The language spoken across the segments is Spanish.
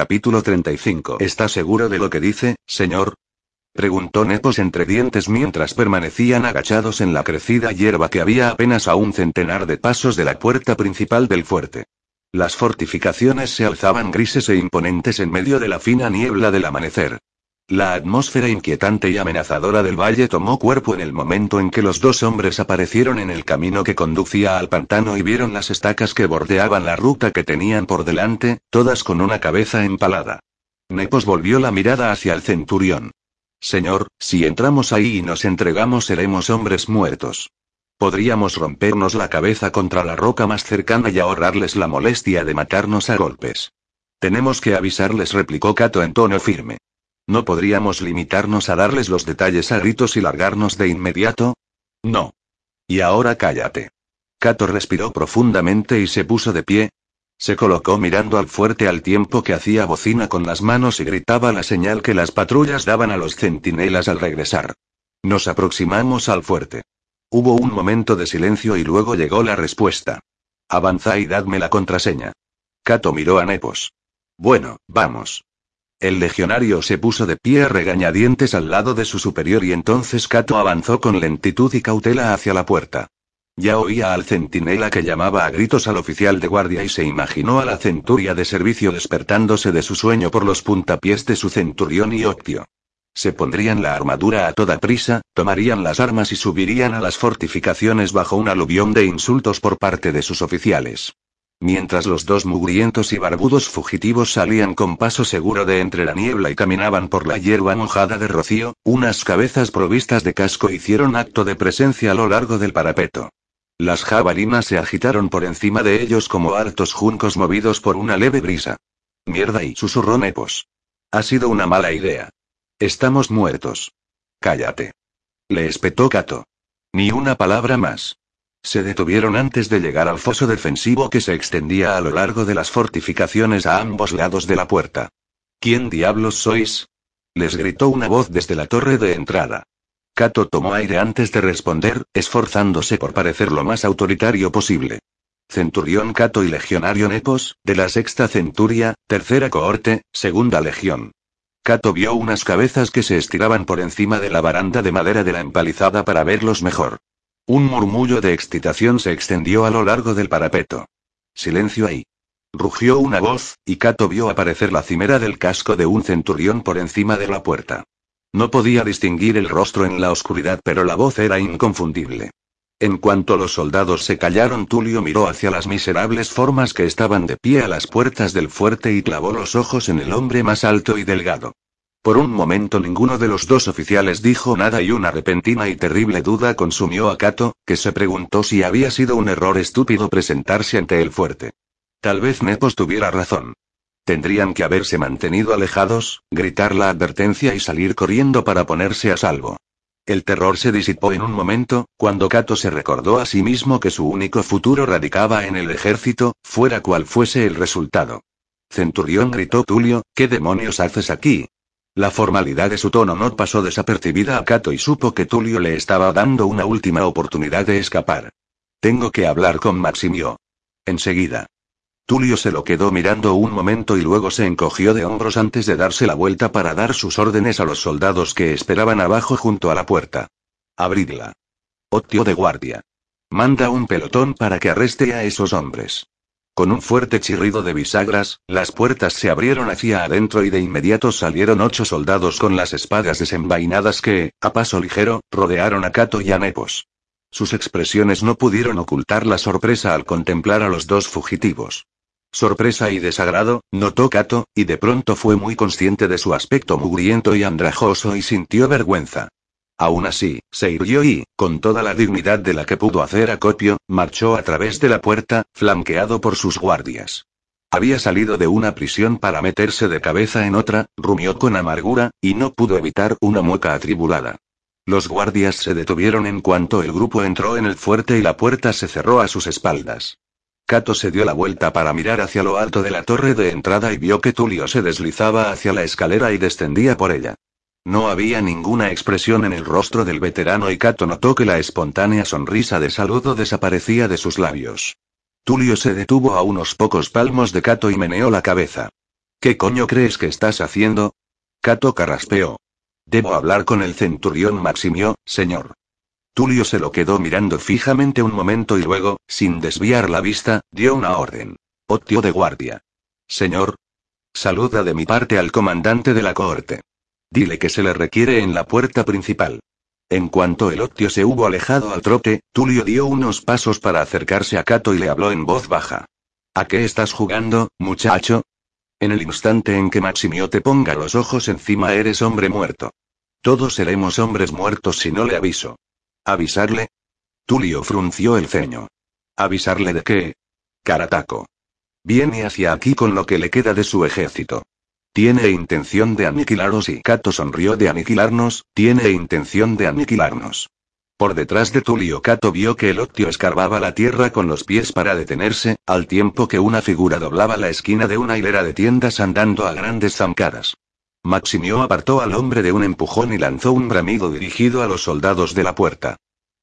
Capítulo 35. ¿Está seguro de lo que dice, señor? Preguntó Nepos entre dientes mientras permanecían agachados en la crecida hierba que había apenas a un centenar de pasos de la puerta principal del fuerte. Las fortificaciones se alzaban grises e imponentes en medio de la fina niebla del amanecer. La atmósfera inquietante y amenazadora del valle tomó cuerpo en el momento en que los dos hombres aparecieron en el camino que conducía al pantano y vieron las estacas que bordeaban la ruta que tenían por delante, todas con una cabeza empalada. Nepos volvió la mirada hacia el centurión. Señor, si entramos ahí y nos entregamos seremos hombres muertos. Podríamos rompernos la cabeza contra la roca más cercana y ahorrarles la molestia de matarnos a golpes. Tenemos que avisarles, replicó Cato en tono firme. ¿No podríamos limitarnos a darles los detalles a gritos y largarnos de inmediato? No. Y ahora cállate. Cato respiró profundamente y se puso de pie. Se colocó mirando al fuerte al tiempo que hacía bocina con las manos y gritaba la señal que las patrullas daban a los centinelas al regresar. Nos aproximamos al fuerte. Hubo un momento de silencio y luego llegó la respuesta. Avanza y dadme la contraseña. Cato miró a Nepos. Bueno, vamos. El legionario se puso de pie regañadientes al lado de su superior y entonces Cato avanzó con lentitud y cautela hacia la puerta. Ya oía al centinela que llamaba a gritos al oficial de guardia y se imaginó a la centuria de servicio despertándose de su sueño por los puntapiés de su centurión y Octio. Se pondrían la armadura a toda prisa, tomarían las armas y subirían a las fortificaciones bajo un aluvión de insultos por parte de sus oficiales. Mientras los dos mugrientos y barbudos fugitivos salían con paso seguro de entre la niebla y caminaban por la hierba mojada de rocío, unas cabezas provistas de casco hicieron acto de presencia a lo largo del parapeto. Las jabalinas se agitaron por encima de ellos como altos juncos movidos por una leve brisa. Mierda y susurró Nepos. Ha sido una mala idea. Estamos muertos. Cállate. Le espetó Cato. Ni una palabra más. Se detuvieron antes de llegar al foso defensivo que se extendía a lo largo de las fortificaciones a ambos lados de la puerta. ¿Quién diablos sois? les gritó una voz desde la torre de entrada. Cato tomó aire antes de responder, esforzándose por parecer lo más autoritario posible. Centurión Cato y Legionario Nepos, de la sexta centuria, tercera cohorte, segunda legión. Cato vio unas cabezas que se estiraban por encima de la baranda de madera de la empalizada para verlos mejor. Un murmullo de excitación se extendió a lo largo del parapeto. Silencio ahí. Rugió una voz, y Cato vio aparecer la cimera del casco de un centurión por encima de la puerta. No podía distinguir el rostro en la oscuridad, pero la voz era inconfundible. En cuanto los soldados se callaron, Tulio miró hacia las miserables formas que estaban de pie a las puertas del fuerte y clavó los ojos en el hombre más alto y delgado. Por un momento ninguno de los dos oficiales dijo nada y una repentina y terrible duda consumió a Cato, que se preguntó si había sido un error estúpido presentarse ante el fuerte. Tal vez Nepos tuviera razón. Tendrían que haberse mantenido alejados, gritar la advertencia y salir corriendo para ponerse a salvo. El terror se disipó en un momento, cuando Cato se recordó a sí mismo que su único futuro radicaba en el ejército, fuera cual fuese el resultado. Centurión gritó Tulio, ¿qué demonios haces aquí? La formalidad de su tono no pasó desapercibida a Cato y supo que Tulio le estaba dando una última oportunidad de escapar. Tengo que hablar con Maximio. Enseguida. Tulio se lo quedó mirando un momento y luego se encogió de hombros antes de darse la vuelta para dar sus órdenes a los soldados que esperaban abajo junto a la puerta. Abridla. Otio de guardia. Manda un pelotón para que arreste a esos hombres. Con un fuerte chirrido de bisagras, las puertas se abrieron hacia adentro y de inmediato salieron ocho soldados con las espadas desenvainadas que, a paso ligero, rodearon a Cato y a Nepos. Sus expresiones no pudieron ocultar la sorpresa al contemplar a los dos fugitivos. Sorpresa y desagrado, notó Cato, y de pronto fue muy consciente de su aspecto mugriento y andrajoso y sintió vergüenza. Aún así, se irguió y, con toda la dignidad de la que pudo hacer acopio, marchó a través de la puerta, flanqueado por sus guardias. Había salido de una prisión para meterse de cabeza en otra, rumió con amargura, y no pudo evitar una mueca atribulada. Los guardias se detuvieron en cuanto el grupo entró en el fuerte y la puerta se cerró a sus espaldas. Cato se dio la vuelta para mirar hacia lo alto de la torre de entrada y vio que Tulio se deslizaba hacia la escalera y descendía por ella. No había ninguna expresión en el rostro del veterano y Cato notó que la espontánea sonrisa de saludo desaparecía de sus labios. Tulio se detuvo a unos pocos palmos de Cato y meneó la cabeza. ¿Qué coño crees que estás haciendo? Cato carraspeó. Debo hablar con el centurión Maximio, señor. Tulio se lo quedó mirando fijamente un momento y luego, sin desviar la vista, dio una orden. Otio de guardia. Señor. Saluda de mi parte al comandante de la cohorte. Dile que se le requiere en la puerta principal. En cuanto el Otio se hubo alejado al trote, Tulio dio unos pasos para acercarse a Cato y le habló en voz baja. ¿A qué estás jugando, muchacho? En el instante en que Maximio te ponga los ojos encima eres hombre muerto. Todos seremos hombres muertos si no le aviso. ¿Avisarle? Tulio frunció el ceño. ¿Avisarle de qué? Carataco. Viene hacia aquí con lo que le queda de su ejército. Tiene intención de aniquilaros y Cato sonrió de aniquilarnos, tiene intención de aniquilarnos. Por detrás de Tulio Cato vio que el Octio escarbaba la tierra con los pies para detenerse, al tiempo que una figura doblaba la esquina de una hilera de tiendas andando a grandes zancadas. Maximio apartó al hombre de un empujón y lanzó un bramido dirigido a los soldados de la puerta.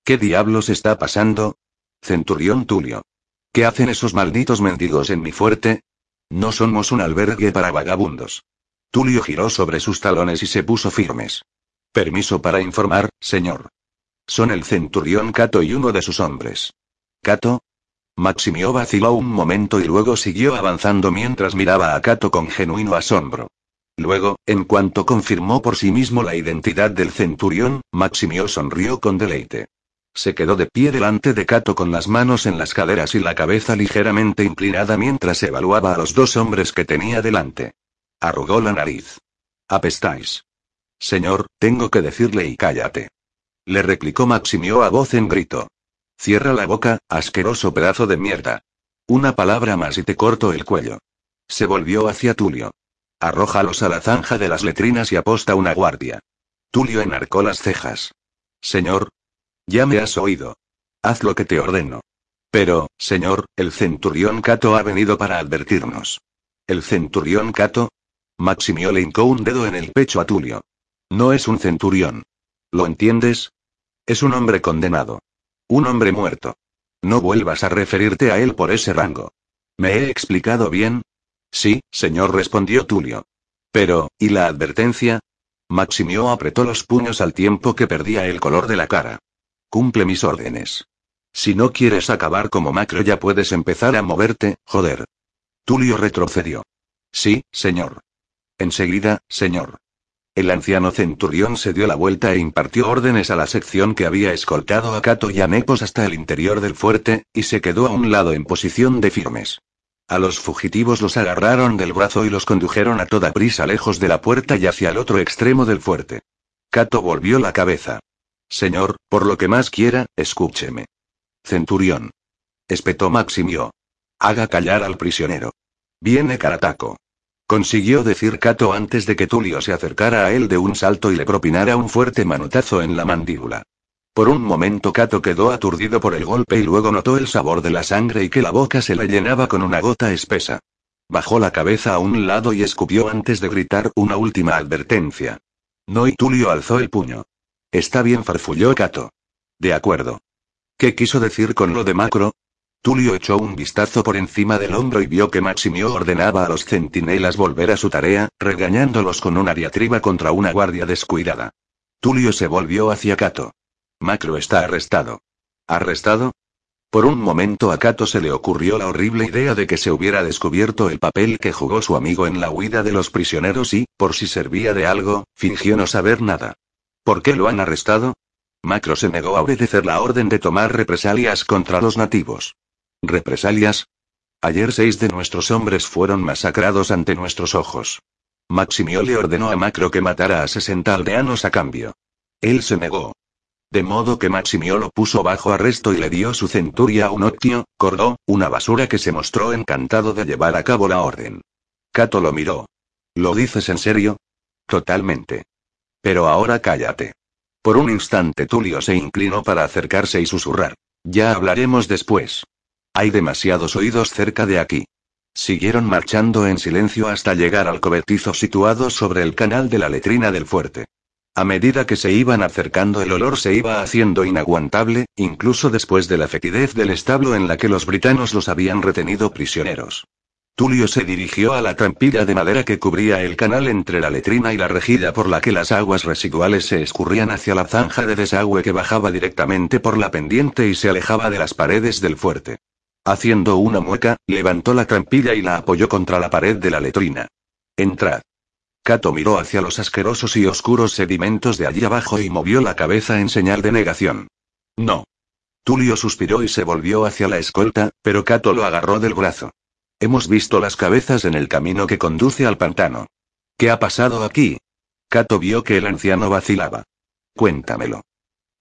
¿Qué diablos está pasando? Centurión Tulio. ¿Qué hacen esos malditos mendigos en mi fuerte? No somos un albergue para vagabundos. Tulio giró sobre sus talones y se puso firmes. Permiso para informar, señor. Son el centurión Cato y uno de sus hombres. ¿Cato? Maximio vaciló un momento y luego siguió avanzando mientras miraba a Cato con genuino asombro. Luego, en cuanto confirmó por sí mismo la identidad del centurión, Maximio sonrió con deleite. Se quedó de pie delante de Cato con las manos en las caderas y la cabeza ligeramente inclinada mientras evaluaba a los dos hombres que tenía delante. Arrugó la nariz. Apestáis. Señor, tengo que decirle y cállate. Le replicó Maximio a voz en grito. Cierra la boca, asqueroso pedazo de mierda. Una palabra más y te corto el cuello. Se volvió hacia Tulio. Arrójalos a la zanja de las letrinas y aposta una guardia. Tulio enarcó las cejas. Señor, ya me has oído. Haz lo que te ordeno. Pero, señor, el centurión Cato ha venido para advertirnos. ¿El centurión Cato? Maximio le hincó un dedo en el pecho a Tulio. No es un centurión. ¿Lo entiendes? Es un hombre condenado. Un hombre muerto. No vuelvas a referirte a él por ese rango. ¿Me he explicado bien? Sí, señor, respondió Tulio. Pero, ¿y la advertencia? Maximio apretó los puños al tiempo que perdía el color de la cara. Cumple mis órdenes. Si no quieres acabar como macro ya puedes empezar a moverte, joder. Tulio retrocedió. Sí, señor. Enseguida, señor. El anciano centurión se dio la vuelta e impartió órdenes a la sección que había escoltado a Cato y a Nepos hasta el interior del fuerte, y se quedó a un lado en posición de firmes. A los fugitivos los agarraron del brazo y los condujeron a toda prisa lejos de la puerta y hacia el otro extremo del fuerte. Cato volvió la cabeza. Señor, por lo que más quiera, escúcheme. Centurión. Espetó Maximio. Haga callar al prisionero. Viene Carataco. Consiguió decir Cato antes de que Tulio se acercara a él de un salto y le propinara un fuerte manotazo en la mandíbula. Por un momento Cato quedó aturdido por el golpe y luego notó el sabor de la sangre y que la boca se le llenaba con una gota espesa. Bajó la cabeza a un lado y escupió antes de gritar una última advertencia. No y Tulio alzó el puño. Está bien, farfulló Cato. De acuerdo. ¿Qué quiso decir con lo de macro? Tulio echó un vistazo por encima del hombro y vio que Maximio ordenaba a los centinelas volver a su tarea, regañándolos con una diatriba contra una guardia descuidada. Tulio se volvió hacia Cato. Macro está arrestado. ¿Arrestado? Por un momento a Cato se le ocurrió la horrible idea de que se hubiera descubierto el papel que jugó su amigo en la huida de los prisioneros y, por si servía de algo, fingió no saber nada. ¿Por qué lo han arrestado? Macro se negó a obedecer la orden de tomar represalias contra los nativos. ¿Represalias? Ayer seis de nuestros hombres fueron masacrados ante nuestros ojos. Maximio le ordenó a Macro que matara a 60 aldeanos a cambio. Él se negó. De modo que Maximio lo puso bajo arresto y le dio su centuria a un octio, cordó, una basura que se mostró encantado de llevar a cabo la orden. Cato lo miró. ¿Lo dices en serio? Totalmente. Pero ahora cállate. Por un instante Tulio se inclinó para acercarse y susurrar. Ya hablaremos después. Hay demasiados oídos cerca de aquí. Siguieron marchando en silencio hasta llegar al cobertizo situado sobre el canal de la letrina del fuerte. A medida que se iban acercando el olor se iba haciendo inaguantable, incluso después de la fetidez del establo en la que los britanos los habían retenido prisioneros. Tulio se dirigió a la trampilla de madera que cubría el canal entre la letrina y la rejilla por la que las aguas residuales se escurrían hacia la zanja de desagüe que bajaba directamente por la pendiente y se alejaba de las paredes del fuerte. Haciendo una mueca, levantó la trampilla y la apoyó contra la pared de la letrina. Entrad. Cato miró hacia los asquerosos y oscuros sedimentos de allí abajo y movió la cabeza en señal de negación. No. Tulio suspiró y se volvió hacia la escolta, pero Cato lo agarró del brazo. Hemos visto las cabezas en el camino que conduce al pantano. ¿Qué ha pasado aquí? Cato vio que el anciano vacilaba. Cuéntamelo.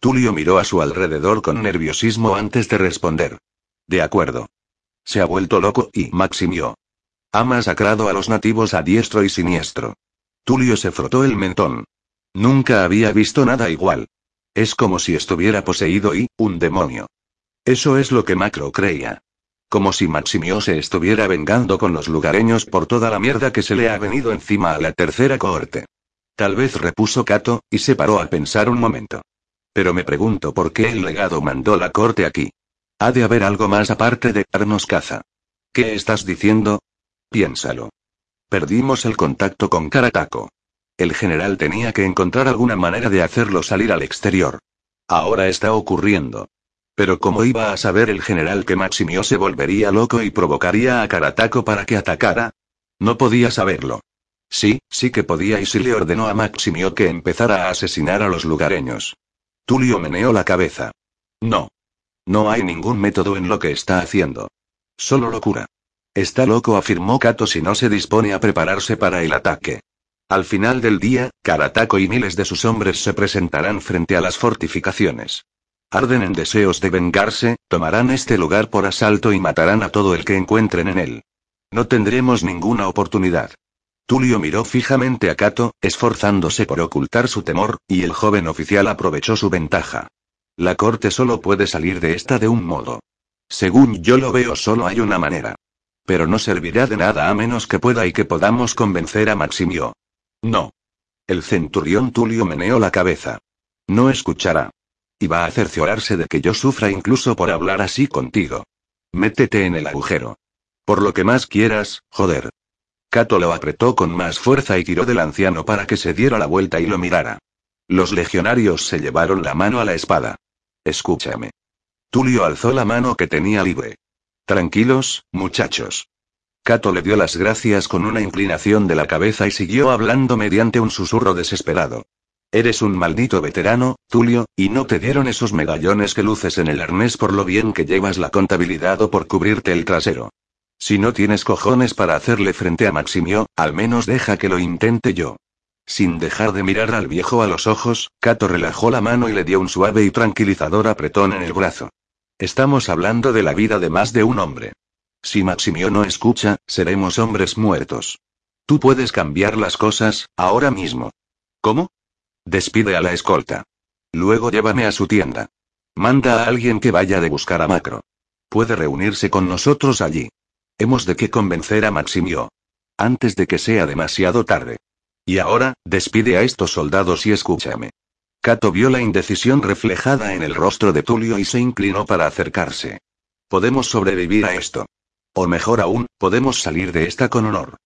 Tulio miró a su alrededor con nerviosismo antes de responder. De acuerdo. Se ha vuelto loco y Maximio. Ha masacrado a los nativos a diestro y siniestro. Tulio se frotó el mentón. Nunca había visto nada igual. Es como si estuviera poseído y, un demonio. Eso es lo que Macro creía. Como si Maximio se estuviera vengando con los lugareños por toda la mierda que se le ha venido encima a la tercera cohorte. Tal vez repuso Cato, y se paró a pensar un momento. Pero me pregunto por qué el legado mandó la corte aquí. Ha de haber algo más aparte de darnos caza. ¿Qué estás diciendo? Piénsalo. Perdimos el contacto con Karataco. El general tenía que encontrar alguna manera de hacerlo salir al exterior. Ahora está ocurriendo. Pero ¿cómo iba a saber el general que Maximio se volvería loco y provocaría a Karataco para que atacara? No podía saberlo. Sí, sí que podía y sí le ordenó a Maximio que empezara a asesinar a los lugareños. Tulio meneó la cabeza. No. No hay ningún método en lo que está haciendo. Solo locura. Está loco, afirmó Kato si no se dispone a prepararse para el ataque. Al final del día, Karataco y miles de sus hombres se presentarán frente a las fortificaciones. Arden en deseos de vengarse, tomarán este lugar por asalto y matarán a todo el que encuentren en él. No tendremos ninguna oportunidad. Tulio miró fijamente a Kato, esforzándose por ocultar su temor, y el joven oficial aprovechó su ventaja. La corte solo puede salir de esta de un modo. Según yo lo veo, solo hay una manera. Pero no servirá de nada a menos que pueda y que podamos convencer a Maximio. No. El centurión Tulio meneó la cabeza. No escuchará. Y va a cerciorarse de que yo sufra incluso por hablar así contigo. Métete en el agujero. Por lo que más quieras, joder. Cato lo apretó con más fuerza y tiró del anciano para que se diera la vuelta y lo mirara. Los legionarios se llevaron la mano a la espada. Escúchame. Tulio alzó la mano que tenía libre. Tranquilos, muchachos. Cato le dio las gracias con una inclinación de la cabeza y siguió hablando mediante un susurro desesperado. Eres un maldito veterano, Tulio, y no te dieron esos medallones que luces en el arnés por lo bien que llevas la contabilidad o por cubrirte el trasero. Si no tienes cojones para hacerle frente a Maximio, al menos deja que lo intente yo. Sin dejar de mirar al viejo a los ojos, Cato relajó la mano y le dio un suave y tranquilizador apretón en el brazo. Estamos hablando de la vida de más de un hombre. Si Maximio no escucha, seremos hombres muertos. Tú puedes cambiar las cosas, ahora mismo. ¿Cómo? Despide a la escolta. Luego llévame a su tienda. Manda a alguien que vaya de buscar a Macro. Puede reunirse con nosotros allí. Hemos de que convencer a Maximio. Antes de que sea demasiado tarde. Y ahora, despide a estos soldados y escúchame. Cato vio la indecisión reflejada en el rostro de Tulio y se inclinó para acercarse. Podemos sobrevivir a esto. O mejor aún, podemos salir de esta con honor.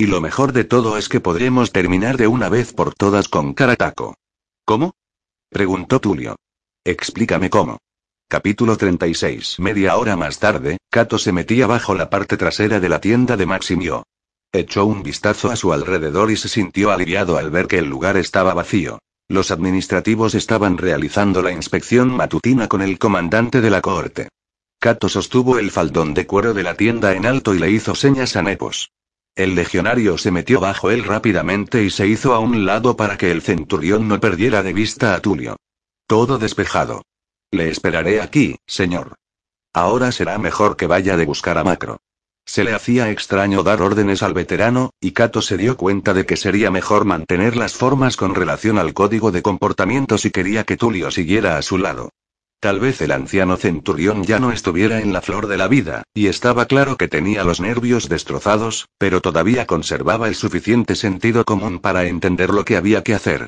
Y lo mejor de todo es que podremos terminar de una vez por todas con Karataco. ¿Cómo? preguntó Tulio. Explícame cómo. Capítulo 36. Media hora más tarde, Kato se metía bajo la parte trasera de la tienda de Maximio. Echó un vistazo a su alrededor y se sintió aliviado al ver que el lugar estaba vacío. Los administrativos estaban realizando la inspección matutina con el comandante de la cohorte. Kato sostuvo el faldón de cuero de la tienda en alto y le hizo señas a Nepos. El legionario se metió bajo él rápidamente y se hizo a un lado para que el centurión no perdiera de vista a Tulio. Todo despejado. Le esperaré aquí, señor. Ahora será mejor que vaya de buscar a Macro. Se le hacía extraño dar órdenes al veterano, y Cato se dio cuenta de que sería mejor mantener las formas con relación al código de comportamiento si quería que Tulio siguiera a su lado. Tal vez el anciano centurión ya no estuviera en la flor de la vida, y estaba claro que tenía los nervios destrozados, pero todavía conservaba el suficiente sentido común para entender lo que había que hacer.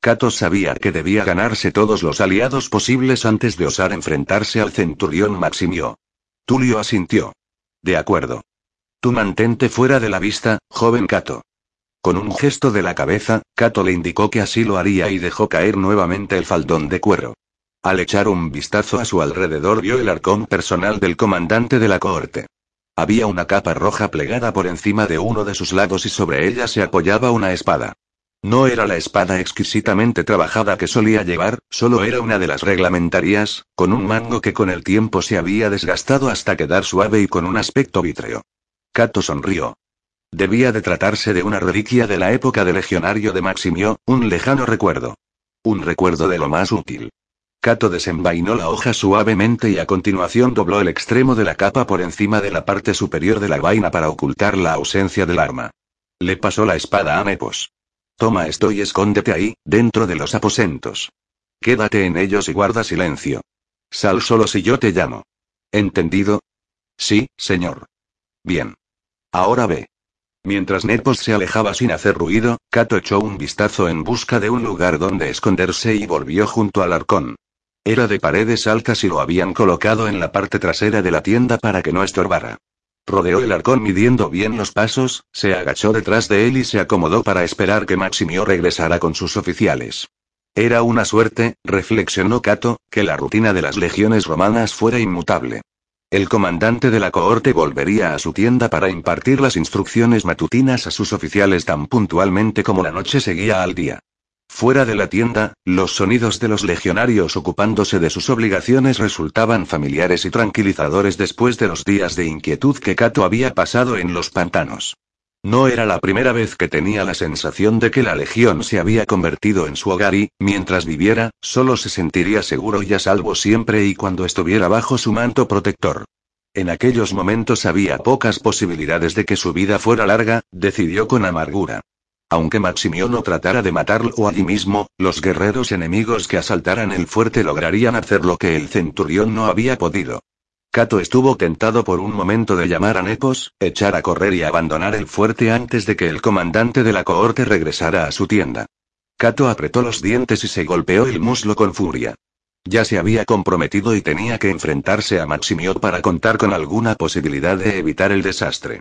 Cato sabía que debía ganarse todos los aliados posibles antes de osar enfrentarse al centurión Maximio. Tulio asintió. De acuerdo. Tú mantente fuera de la vista, joven Kato. Con un gesto de la cabeza, Kato le indicó que así lo haría y dejó caer nuevamente el faldón de cuero. Al echar un vistazo a su alrededor vio el arcón personal del comandante de la cohorte. Había una capa roja plegada por encima de uno de sus lados y sobre ella se apoyaba una espada. No era la espada exquisitamente trabajada que solía llevar, solo era una de las reglamentarias, con un mango que con el tiempo se había desgastado hasta quedar suave y con un aspecto vítreo. Kato sonrió. Debía de tratarse de una reliquia de la época de legionario de Maximio, un lejano recuerdo. Un recuerdo de lo más útil. Kato desenvainó la hoja suavemente y a continuación dobló el extremo de la capa por encima de la parte superior de la vaina para ocultar la ausencia del arma. Le pasó la espada a Nepos. Toma esto y escóndete ahí, dentro de los aposentos. Quédate en ellos y guarda silencio. Sal solo si yo te llamo. ¿Entendido? Sí, señor. Bien. Ahora ve. Mientras Nepos se alejaba sin hacer ruido, Kato echó un vistazo en busca de un lugar donde esconderse y volvió junto al arcón. Era de paredes altas y lo habían colocado en la parte trasera de la tienda para que no estorbara. Rodeó el arcón midiendo bien los pasos, se agachó detrás de él y se acomodó para esperar que Maximio regresara con sus oficiales. Era una suerte, reflexionó Cato, que la rutina de las legiones romanas fuera inmutable. El comandante de la cohorte volvería a su tienda para impartir las instrucciones matutinas a sus oficiales tan puntualmente como la noche seguía al día. Fuera de la tienda, los sonidos de los legionarios ocupándose de sus obligaciones resultaban familiares y tranquilizadores después de los días de inquietud que Cato había pasado en los pantanos. No era la primera vez que tenía la sensación de que la legión se había convertido en su hogar y, mientras viviera, solo se sentiría seguro y a salvo siempre y cuando estuviera bajo su manto protector. En aquellos momentos había pocas posibilidades de que su vida fuera larga, decidió con amargura. Aunque Maximio no tratara de matarlo allí mismo, los guerreros enemigos que asaltaran el fuerte lograrían hacer lo que el centurión no había podido. Cato estuvo tentado por un momento de llamar a Nepos, echar a correr y abandonar el fuerte antes de que el comandante de la cohorte regresara a su tienda. Cato apretó los dientes y se golpeó el muslo con furia. Ya se había comprometido y tenía que enfrentarse a Maximio para contar con alguna posibilidad de evitar el desastre.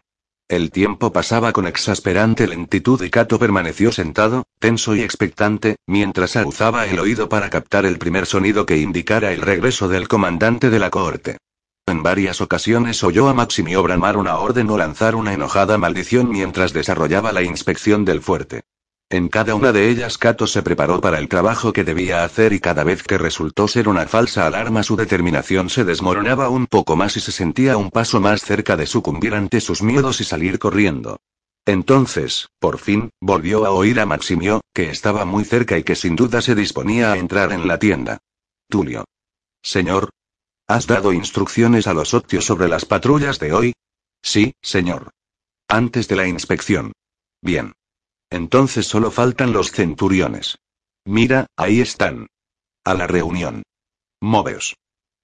El tiempo pasaba con exasperante lentitud y Cato permaneció sentado, tenso y expectante, mientras aguzaba el oído para captar el primer sonido que indicara el regreso del comandante de la cohorte. En varias ocasiones oyó a Maximio bramar una orden o lanzar una enojada maldición mientras desarrollaba la inspección del fuerte. En cada una de ellas Kato se preparó para el trabajo que debía hacer y cada vez que resultó ser una falsa alarma su determinación se desmoronaba un poco más y se sentía un paso más cerca de sucumbir ante sus miedos y salir corriendo. Entonces, por fin, volvió a oír a Maximio, que estaba muy cerca y que sin duda se disponía a entrar en la tienda. Tulio. Señor, ¿Has dado instrucciones a los octios sobre las patrullas de hoy? Sí, señor. Antes de la inspección. Bien. Entonces solo faltan los centuriones. Mira, ahí están. A la reunión. Moveos.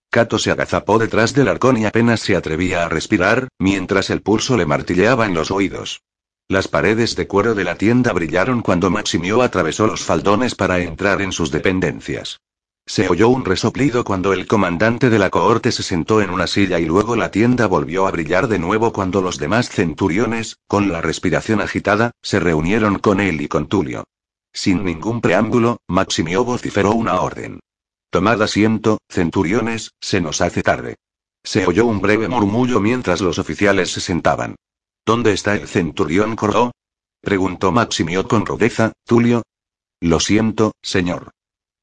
Cato se agazapó detrás del arcón y apenas se atrevía a respirar, mientras el pulso le martilleaba en los oídos. Las paredes de cuero de la tienda brillaron cuando Maximio atravesó los faldones para entrar en sus dependencias. Se oyó un resoplido cuando el comandante de la cohorte se sentó en una silla y luego la tienda volvió a brillar de nuevo cuando los demás centuriones, con la respiración agitada, se reunieron con él y con Tulio. Sin ningún preámbulo, Maximio vociferó una orden. Tomad asiento, centuriones, se nos hace tarde. Se oyó un breve murmullo mientras los oficiales se sentaban. ¿Dónde está el centurión Coró? preguntó Maximio con rudeza, Tulio. Lo siento, señor.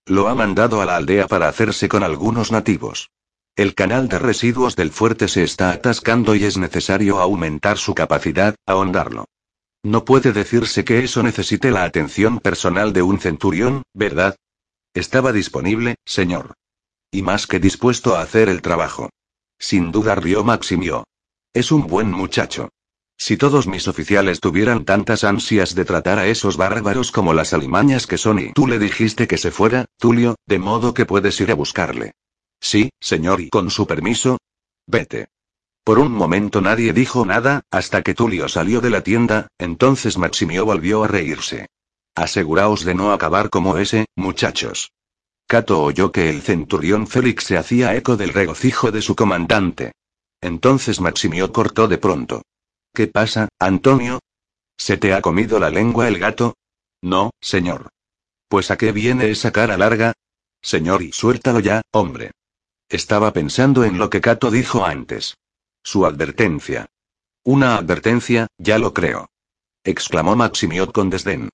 Lo ha mandado a la aldea para hacerse con algunos nativos. El canal de residuos del fuerte se está atascando y es necesario aumentar su capacidad, ahondarlo. No puede decirse que eso necesite la atención personal de un centurión, ¿verdad? Estaba disponible, señor. Y más que dispuesto a hacer el trabajo. Sin duda rió Maximio. Es un buen muchacho. Si todos mis oficiales tuvieran tantas ansias de tratar a esos bárbaros como las alimañas que son y tú le dijiste que se fuera, Tulio, de modo que puedes ir a buscarle. Sí, señor, y con su permiso. Vete. Por un momento nadie dijo nada, hasta que Tulio salió de la tienda, entonces Maximio volvió a reírse. Aseguraos de no acabar como ese, muchachos. Cato oyó que el centurión Félix se hacía eco del regocijo de su comandante. Entonces Maximio cortó de pronto. ¿Qué pasa, Antonio? ¿Se te ha comido la lengua el gato? No, señor. Pues a qué viene esa cara larga? Señor, y suéltalo ya, hombre. Estaba pensando en lo que Cato dijo antes. Su advertencia. Una advertencia, ya lo creo. exclamó Maximiot con desdén.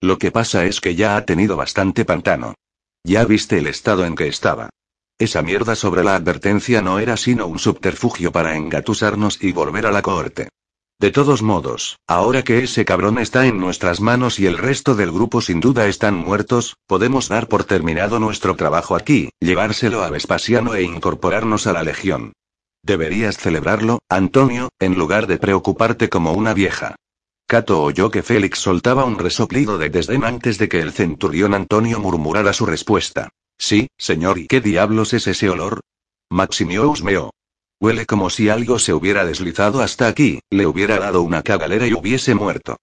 Lo que pasa es que ya ha tenido bastante pantano. Ya viste el estado en que estaba. Esa mierda sobre la advertencia no era sino un subterfugio para engatusarnos y volver a la cohorte. De todos modos, ahora que ese cabrón está en nuestras manos y el resto del grupo sin duda están muertos, podemos dar por terminado nuestro trabajo aquí, llevárselo a Vespasiano e incorporarnos a la legión. Deberías celebrarlo, Antonio, en lugar de preocuparte como una vieja. Cato oyó que Félix soltaba un resoplido de desdén antes de que el centurión Antonio murmurara su respuesta. Sí, señor, ¿y qué diablos es ese olor? Maximio husmeó. Huele como si algo se hubiera deslizado hasta aquí, le hubiera dado una cagalera y hubiese muerto.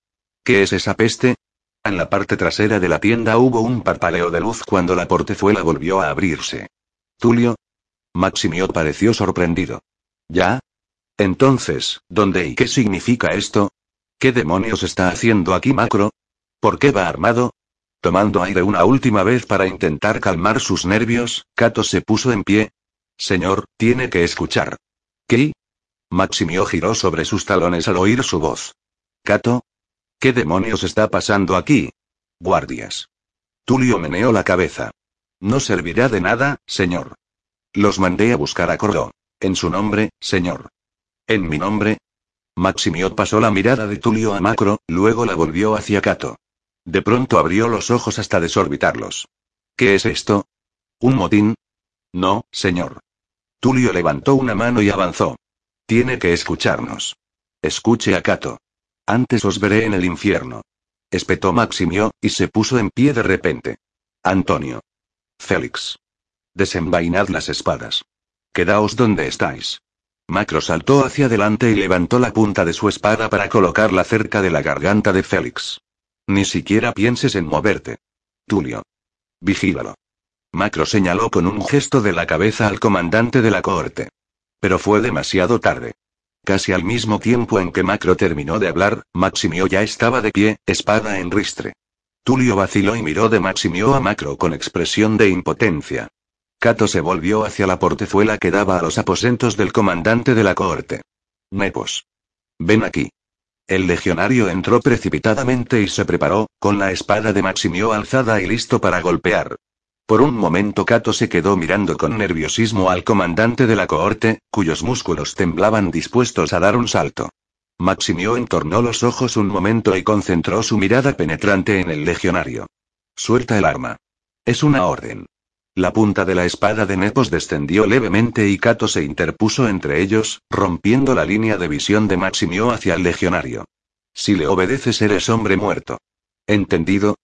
¿Qué es esa peste? En la parte trasera de la tienda hubo un parpaleo de luz cuando la portezuela volvió a abrirse. ¿Tulio? Maximio pareció sorprendido. ¿Ya? Entonces, ¿dónde y qué significa esto? ¿Qué demonios está haciendo aquí Macro? ¿Por qué va armado? Tomando aire una última vez para intentar calmar sus nervios, Cato se puso en pie. Señor, tiene que escuchar. ¿Qué? Maximio giró sobre sus talones al oír su voz. Cato. ¿Qué demonios está pasando aquí? Guardias. Tulio meneó la cabeza. No servirá de nada, señor. Los mandé a buscar a Corro. En su nombre, señor. En mi nombre. Maximio pasó la mirada de Tulio a Macro, luego la volvió hacia Cato. De pronto abrió los ojos hasta desorbitarlos. ¿Qué es esto? ¿Un motín? No, señor. Tulio levantó una mano y avanzó. Tiene que escucharnos. Escuche a Cato. Antes os veré en el infierno. Espetó Maximio, y se puso en pie de repente. Antonio. Félix. Desenvainad las espadas. Quedaos donde estáis. Macro saltó hacia adelante y levantó la punta de su espada para colocarla cerca de la garganta de Félix. Ni siquiera pienses en moverte. Tulio. Vigílalo. Macro señaló con un gesto de la cabeza al comandante de la cohorte. Pero fue demasiado tarde. Casi al mismo tiempo en que Macro terminó de hablar, Maximio ya estaba de pie, espada en ristre. Tulio vaciló y miró de Maximio a Macro con expresión de impotencia. Cato se volvió hacia la portezuela que daba a los aposentos del comandante de la cohorte. Nepos. Ven aquí. El legionario entró precipitadamente y se preparó, con la espada de Maximio alzada y listo para golpear. Por un momento Cato se quedó mirando con nerviosismo al comandante de la cohorte, cuyos músculos temblaban dispuestos a dar un salto. Maximio entornó los ojos un momento y concentró su mirada penetrante en el legionario. Suelta el arma. Es una orden. La punta de la espada de Nepos descendió levemente y Cato se interpuso entre ellos, rompiendo la línea de visión de Maximio hacia el legionario. Si le obedeces eres hombre muerto. ¿Entendido?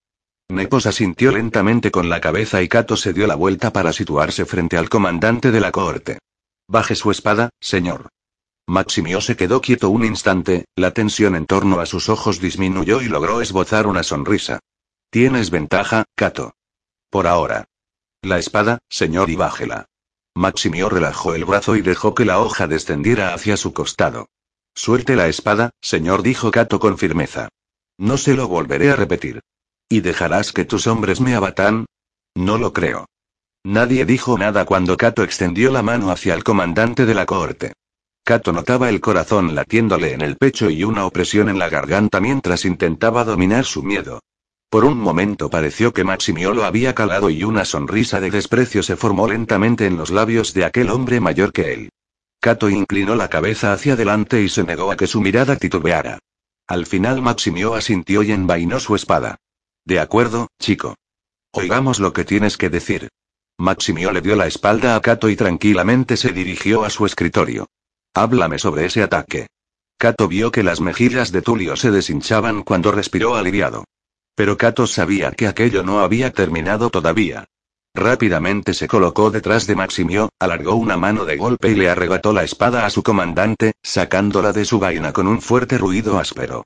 Nepos asintió lentamente con la cabeza y Cato se dio la vuelta para situarse frente al comandante de la cohorte. Baje su espada, señor. Maximio se quedó quieto un instante, la tensión en torno a sus ojos disminuyó y logró esbozar una sonrisa. Tienes ventaja, Cato. Por ahora. La espada, señor, y bájela. Maximio relajó el brazo y dejó que la hoja descendiera hacia su costado. Suelte la espada, señor, dijo Cato con firmeza. No se lo volveré a repetir. ¿Y dejarás que tus hombres me abatan? No lo creo. Nadie dijo nada cuando Cato extendió la mano hacia el comandante de la cohorte. Cato notaba el corazón latiéndole en el pecho y una opresión en la garganta mientras intentaba dominar su miedo. Por un momento pareció que Maximio lo había calado y una sonrisa de desprecio se formó lentamente en los labios de aquel hombre mayor que él. Cato inclinó la cabeza hacia adelante y se negó a que su mirada titubeara. Al final Maximio asintió y envainó su espada. De acuerdo, chico. Oigamos lo que tienes que decir. Maximio le dio la espalda a Cato y tranquilamente se dirigió a su escritorio. Háblame sobre ese ataque. Cato vio que las mejillas de Tulio se deshinchaban cuando respiró aliviado. Pero Kato sabía que aquello no había terminado todavía. Rápidamente se colocó detrás de Maximio, alargó una mano de golpe y le arrebató la espada a su comandante, sacándola de su vaina con un fuerte ruido áspero.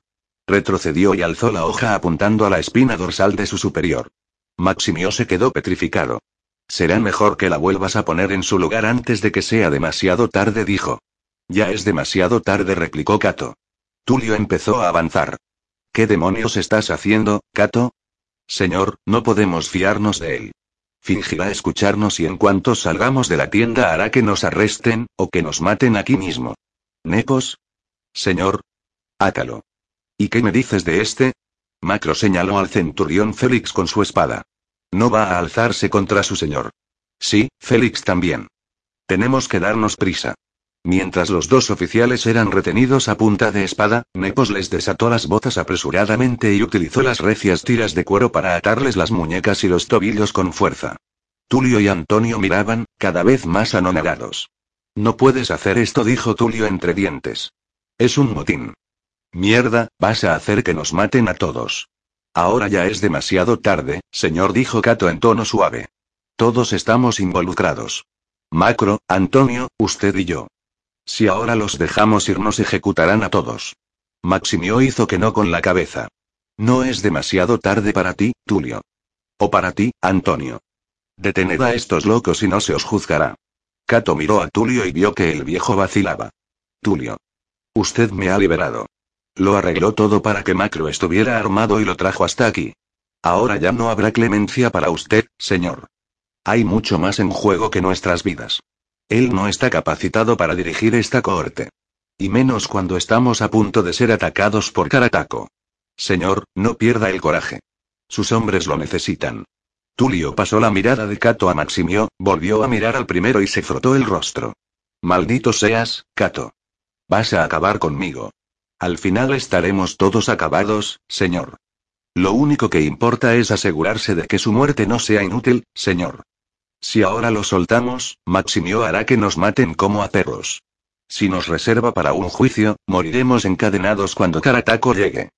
Retrocedió y alzó la hoja apuntando a la espina dorsal de su superior. Maximio se quedó petrificado. Será mejor que la vuelvas a poner en su lugar antes de que sea demasiado tarde, dijo. Ya es demasiado tarde, replicó Cato. Tulio empezó a avanzar. ¿Qué demonios estás haciendo, Kato? Señor, no podemos fiarnos de él. Fingirá escucharnos y en cuanto salgamos de la tienda hará que nos arresten, o que nos maten aquí mismo. ¿Nepos? Señor. Átalo. ¿Y qué me dices de este? Macro señaló al centurión Félix con su espada. No va a alzarse contra su señor. Sí, Félix también. Tenemos que darnos prisa. Mientras los dos oficiales eran retenidos a punta de espada, Nepos les desató las botas apresuradamente y utilizó las recias tiras de cuero para atarles las muñecas y los tobillos con fuerza. Tulio y Antonio miraban, cada vez más anonadados. No puedes hacer esto, dijo Tulio entre dientes. Es un motín. Mierda, vas a hacer que nos maten a todos. Ahora ya es demasiado tarde, señor, dijo Cato en tono suave. Todos estamos involucrados. Macro, Antonio, usted y yo. Si ahora los dejamos ir nos ejecutarán a todos. Maximio hizo que no con la cabeza. No es demasiado tarde para ti, Tulio. O para ti, Antonio. Detened a estos locos y no se os juzgará. Cato miró a Tulio y vio que el viejo vacilaba. Tulio. Usted me ha liberado. Lo arregló todo para que Macro estuviera armado y lo trajo hasta aquí. Ahora ya no habrá clemencia para usted, señor. Hay mucho más en juego que nuestras vidas. Él no está capacitado para dirigir esta cohorte. Y menos cuando estamos a punto de ser atacados por Karataco. Señor, no pierda el coraje. Sus hombres lo necesitan. Tulio pasó la mirada de Cato a Maximio, volvió a mirar al primero y se frotó el rostro. Maldito seas, Cato. Vas a acabar conmigo. Al final estaremos todos acabados, señor. Lo único que importa es asegurarse de que su muerte no sea inútil, señor. Si ahora lo soltamos, Maximio hará que nos maten como a perros. Si nos reserva para un juicio, moriremos encadenados cuando Karataco llegue.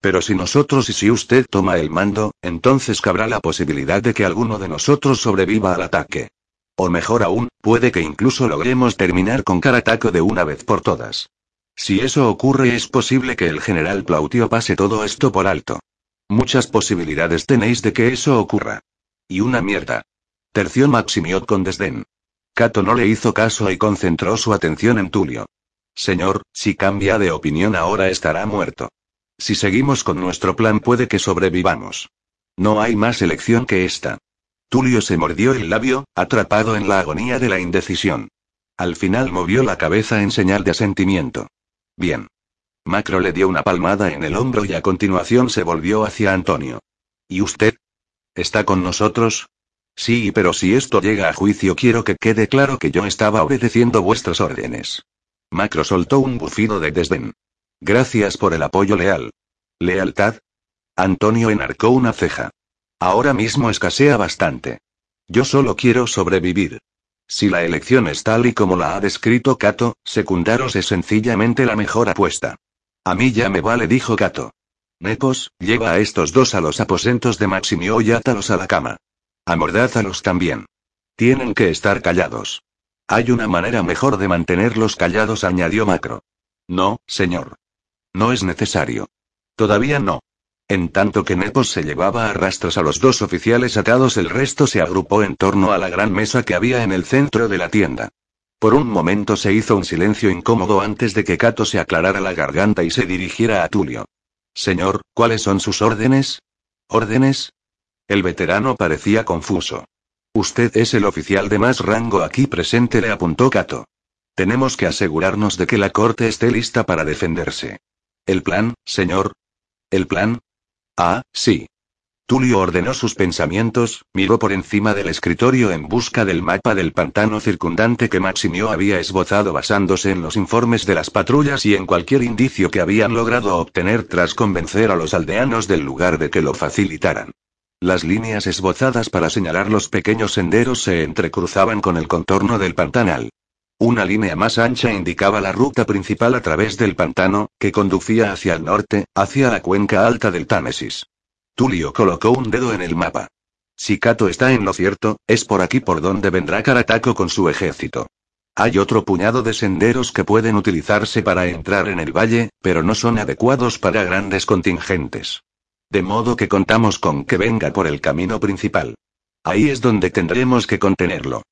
Pero si nosotros y si usted toma el mando, entonces cabrá la posibilidad de que alguno de nosotros sobreviva al ataque. O mejor aún, puede que incluso logremos terminar con Karataco de una vez por todas. Si eso ocurre es posible que el general Plautio pase todo esto por alto. Muchas posibilidades tenéis de que eso ocurra. Y una mierda. Terció Maximiot con desdén. Cato no le hizo caso y concentró su atención en Tulio. Señor, si cambia de opinión ahora estará muerto. Si seguimos con nuestro plan puede que sobrevivamos. No hay más elección que esta. Tulio se mordió el labio, atrapado en la agonía de la indecisión. Al final movió la cabeza en señal de asentimiento. Bien. Macro le dio una palmada en el hombro y a continuación se volvió hacia Antonio. ¿Y usted? ¿Está con nosotros? Sí, pero si esto llega a juicio quiero que quede claro que yo estaba obedeciendo vuestras órdenes. Macro soltó un bufido de desdén. Gracias por el apoyo leal. ¿Lealtad? Antonio enarcó una ceja. Ahora mismo escasea bastante. Yo solo quiero sobrevivir. Si la elección es tal y como la ha descrito Cato, secundaros es sencillamente la mejor apuesta. A mí ya me vale, dijo Cato. Nepos, lleva a estos dos a los aposentos de Maximio y átalos a la cama. Amordázalos también. Tienen que estar callados. Hay una manera mejor de mantenerlos callados, añadió Macro. No, señor. No es necesario. Todavía no. En tanto que Nepos se llevaba a rastros a los dos oficiales atados, el resto se agrupó en torno a la gran mesa que había en el centro de la tienda. Por un momento se hizo un silencio incómodo antes de que Cato se aclarara la garganta y se dirigiera a Tulio. Señor, ¿cuáles son sus órdenes? ¿Órdenes? El veterano parecía confuso. Usted es el oficial de más rango aquí presente, le apuntó Cato. Tenemos que asegurarnos de que la corte esté lista para defenderse. ¿El plan, señor? ¿El plan? Ah, sí. Tulio ordenó sus pensamientos, miró por encima del escritorio en busca del mapa del pantano circundante que Maximio había esbozado basándose en los informes de las patrullas y en cualquier indicio que habían logrado obtener tras convencer a los aldeanos del lugar de que lo facilitaran. Las líneas esbozadas para señalar los pequeños senderos se entrecruzaban con el contorno del pantanal. Una línea más ancha indicaba la ruta principal a través del pantano, que conducía hacia el norte, hacia la cuenca alta del Támesis. Tulio colocó un dedo en el mapa. Si Kato está en lo cierto, es por aquí por donde vendrá Karataco con su ejército. Hay otro puñado de senderos que pueden utilizarse para entrar en el valle, pero no son adecuados para grandes contingentes. De modo que contamos con que venga por el camino principal. Ahí es donde tendremos que contenerlo.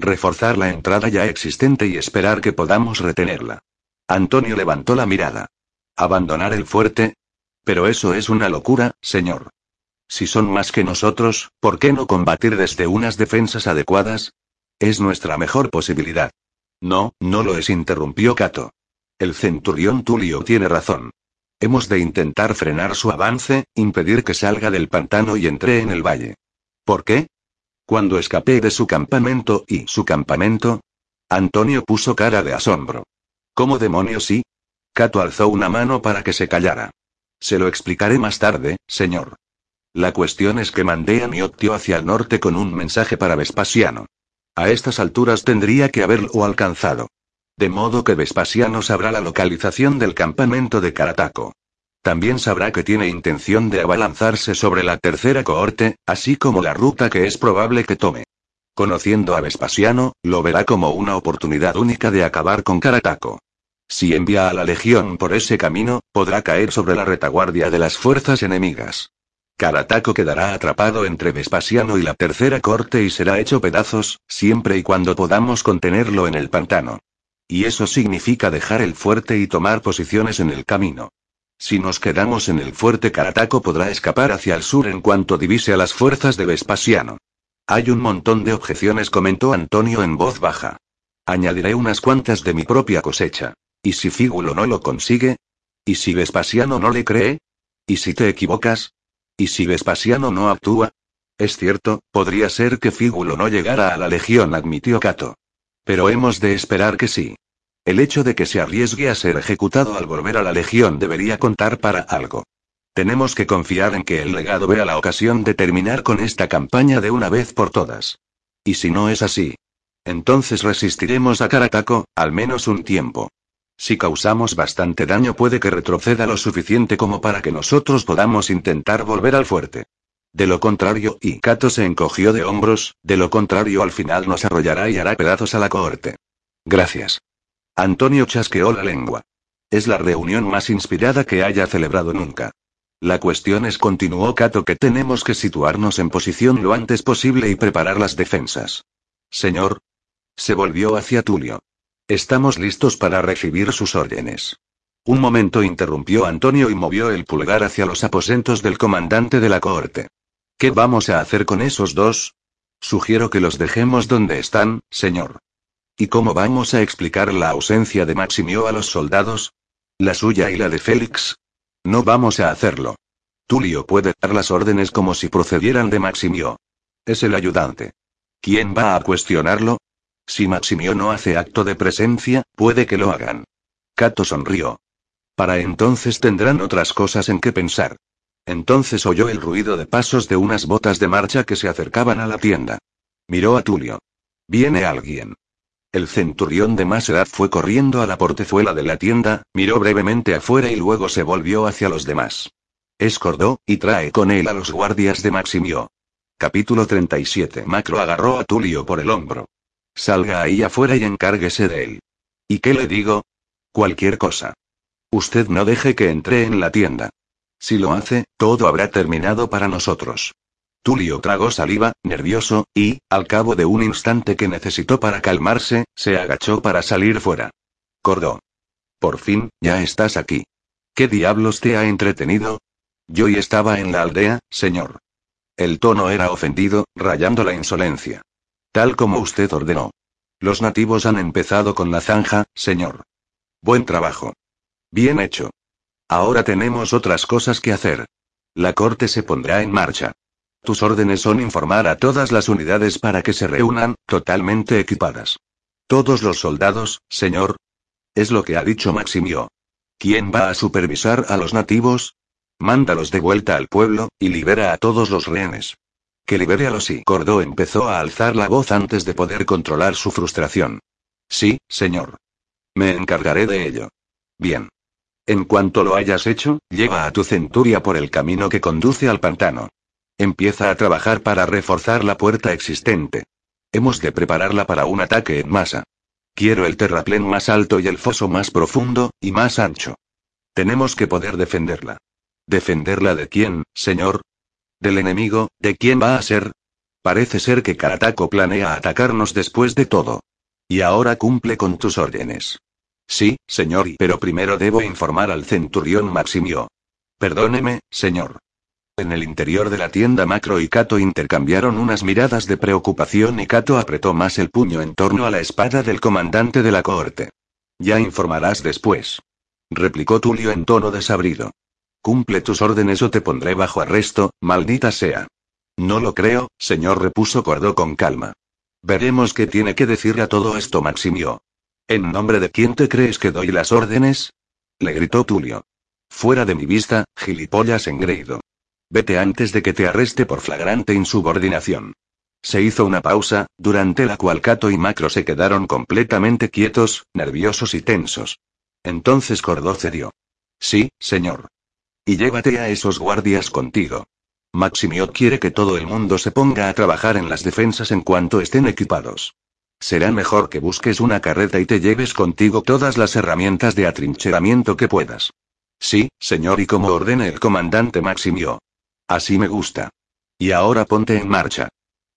Reforzar la entrada ya existente y esperar que podamos retenerla. Antonio levantó la mirada. ¿Abandonar el fuerte? Pero eso es una locura, señor. Si son más que nosotros, ¿por qué no combatir desde unas defensas adecuadas? Es nuestra mejor posibilidad. No, no lo es, interrumpió Cato. El centurión Tulio tiene razón. Hemos de intentar frenar su avance, impedir que salga del pantano y entre en el valle. ¿Por qué? Cuando escapé de su campamento y su campamento, Antonio puso cara de asombro. ¿Cómo demonios sí? Cato alzó una mano para que se callara. Se lo explicaré más tarde, señor. La cuestión es que mandé a Miotio hacia el norte con un mensaje para Vespasiano. A estas alturas tendría que haberlo alcanzado. De modo que Vespasiano sabrá la localización del campamento de Carataco. También sabrá que tiene intención de abalanzarse sobre la tercera cohorte, así como la ruta que es probable que tome. Conociendo a Vespasiano, lo verá como una oportunidad única de acabar con Carataco. Si envía a la legión por ese camino, podrá caer sobre la retaguardia de las fuerzas enemigas. Carataco quedará atrapado entre Vespasiano y la tercera corte y será hecho pedazos, siempre y cuando podamos contenerlo en el pantano. Y eso significa dejar el fuerte y tomar posiciones en el camino. Si nos quedamos en el fuerte Carataco podrá escapar hacia el sur en cuanto divise a las fuerzas de Vespasiano. Hay un montón de objeciones, comentó Antonio en voz baja. Añadiré unas cuantas de mi propia cosecha. ¿Y si Fígulo no lo consigue? ¿Y si Vespasiano no le cree? ¿Y si te equivocas? ¿Y si Vespasiano no actúa? Es cierto, podría ser que Fígulo no llegara a la legión, admitió Cato. Pero hemos de esperar que sí. El hecho de que se arriesgue a ser ejecutado al volver a la legión debería contar para algo. Tenemos que confiar en que el legado vea la ocasión de terminar con esta campaña de una vez por todas. Y si no es así, entonces resistiremos a Carataco, al menos un tiempo. Si causamos bastante daño puede que retroceda lo suficiente como para que nosotros podamos intentar volver al fuerte. De lo contrario, y Kato se encogió de hombros, de lo contrario al final nos arrollará y hará pedazos a la cohorte. Gracias. Antonio chasqueó la lengua. Es la reunión más inspirada que haya celebrado nunca. La cuestión es, continuó Cato, que tenemos que situarnos en posición lo antes posible y preparar las defensas. Señor. Se volvió hacia Tulio. Estamos listos para recibir sus órdenes. Un momento interrumpió Antonio y movió el pulgar hacia los aposentos del comandante de la cohorte. ¿Qué vamos a hacer con esos dos? Sugiero que los dejemos donde están, señor. ¿Y cómo vamos a explicar la ausencia de Maximio a los soldados? La suya y la de Félix. No vamos a hacerlo. Tulio puede dar las órdenes como si procedieran de Maximio. Es el ayudante. ¿Quién va a cuestionarlo? Si Maximio no hace acto de presencia, puede que lo hagan. Cato sonrió. Para entonces tendrán otras cosas en que pensar. Entonces oyó el ruido de pasos de unas botas de marcha que se acercaban a la tienda. Miró a Tulio. Viene alguien. El centurión de más edad fue corriendo a la portezuela de la tienda, miró brevemente afuera y luego se volvió hacia los demás. Escordó, y trae con él a los guardias de Maximio. Capítulo 37 Macro agarró a Tulio por el hombro. Salga ahí afuera y encárguese de él. ¿Y qué le digo? Cualquier cosa. Usted no deje que entre en la tienda. Si lo hace, todo habrá terminado para nosotros. Tulio tragó saliva, nervioso, y, al cabo de un instante que necesitó para calmarse, se agachó para salir fuera. Cordó. Por fin, ya estás aquí. ¿Qué diablos te ha entretenido? Yo y estaba en la aldea, señor. El tono era ofendido, rayando la insolencia. Tal como usted ordenó. Los nativos han empezado con la zanja, señor. Buen trabajo. Bien hecho. Ahora tenemos otras cosas que hacer. La corte se pondrá en marcha. Tus órdenes son informar a todas las unidades para que se reúnan, totalmente equipadas. Todos los soldados, señor. Es lo que ha dicho Maximio. ¿Quién va a supervisar a los nativos? Mándalos de vuelta al pueblo, y libera a todos los rehenes. Que libere a los y Cordó empezó a alzar la voz antes de poder controlar su frustración. Sí, señor. Me encargaré de ello. Bien. En cuanto lo hayas hecho, lleva a tu centuria por el camino que conduce al pantano. Empieza a trabajar para reforzar la puerta existente. Hemos de prepararla para un ataque en masa. Quiero el terraplén más alto y el foso más profundo, y más ancho. Tenemos que poder defenderla. ¿Defenderla de quién, señor? ¿Del enemigo, de quién va a ser? Parece ser que Karatako planea atacarnos después de todo. Y ahora cumple con tus órdenes. Sí, señor, pero primero debo informar al centurión Maximio. Perdóneme, señor. En el interior de la tienda Macro y Kato intercambiaron unas miradas de preocupación y Kato apretó más el puño en torno a la espada del comandante de la cohorte. Ya informarás después. Replicó Tulio en tono desabrido. Cumple tus órdenes o te pondré bajo arresto, maldita sea. No lo creo, señor, repuso Cordó con calma. Veremos qué tiene que decir a todo esto Maximio. ¿En nombre de quién te crees que doy las órdenes? Le gritó Tulio. Fuera de mi vista, gilipollas engreído. Vete antes de que te arreste por flagrante insubordinación. Se hizo una pausa, durante la cual Cato y Macro se quedaron completamente quietos, nerviosos y tensos. Entonces Cordó cedió. Sí, señor. Y llévate a esos guardias contigo. Maximio quiere que todo el mundo se ponga a trabajar en las defensas en cuanto estén equipados. Será mejor que busques una carreta y te lleves contigo todas las herramientas de atrincheramiento que puedas. Sí, señor, y como ordene el comandante Maximio. Así me gusta. Y ahora ponte en marcha.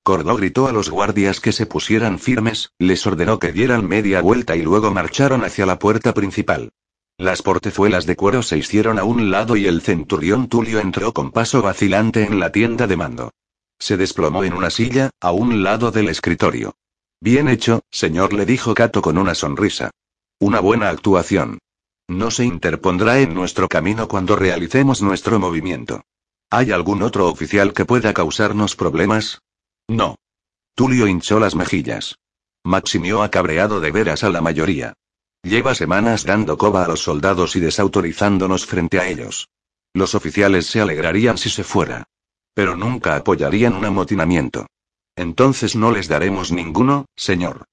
Cordó gritó a los guardias que se pusieran firmes, les ordenó que dieran media vuelta y luego marcharon hacia la puerta principal. Las portezuelas de cuero se hicieron a un lado y el centurión Tulio entró con paso vacilante en la tienda de mando. Se desplomó en una silla, a un lado del escritorio. Bien hecho, señor, le dijo Cato con una sonrisa. Una buena actuación. No se interpondrá en nuestro camino cuando realicemos nuestro movimiento. ¿Hay algún otro oficial que pueda causarnos problemas? No. Tulio hinchó las mejillas. Maximió ha cabreado de veras a la mayoría. Lleva semanas dando coba a los soldados y desautorizándonos frente a ellos. Los oficiales se alegrarían si se fuera. Pero nunca apoyarían un amotinamiento. Entonces no les daremos ninguno, señor.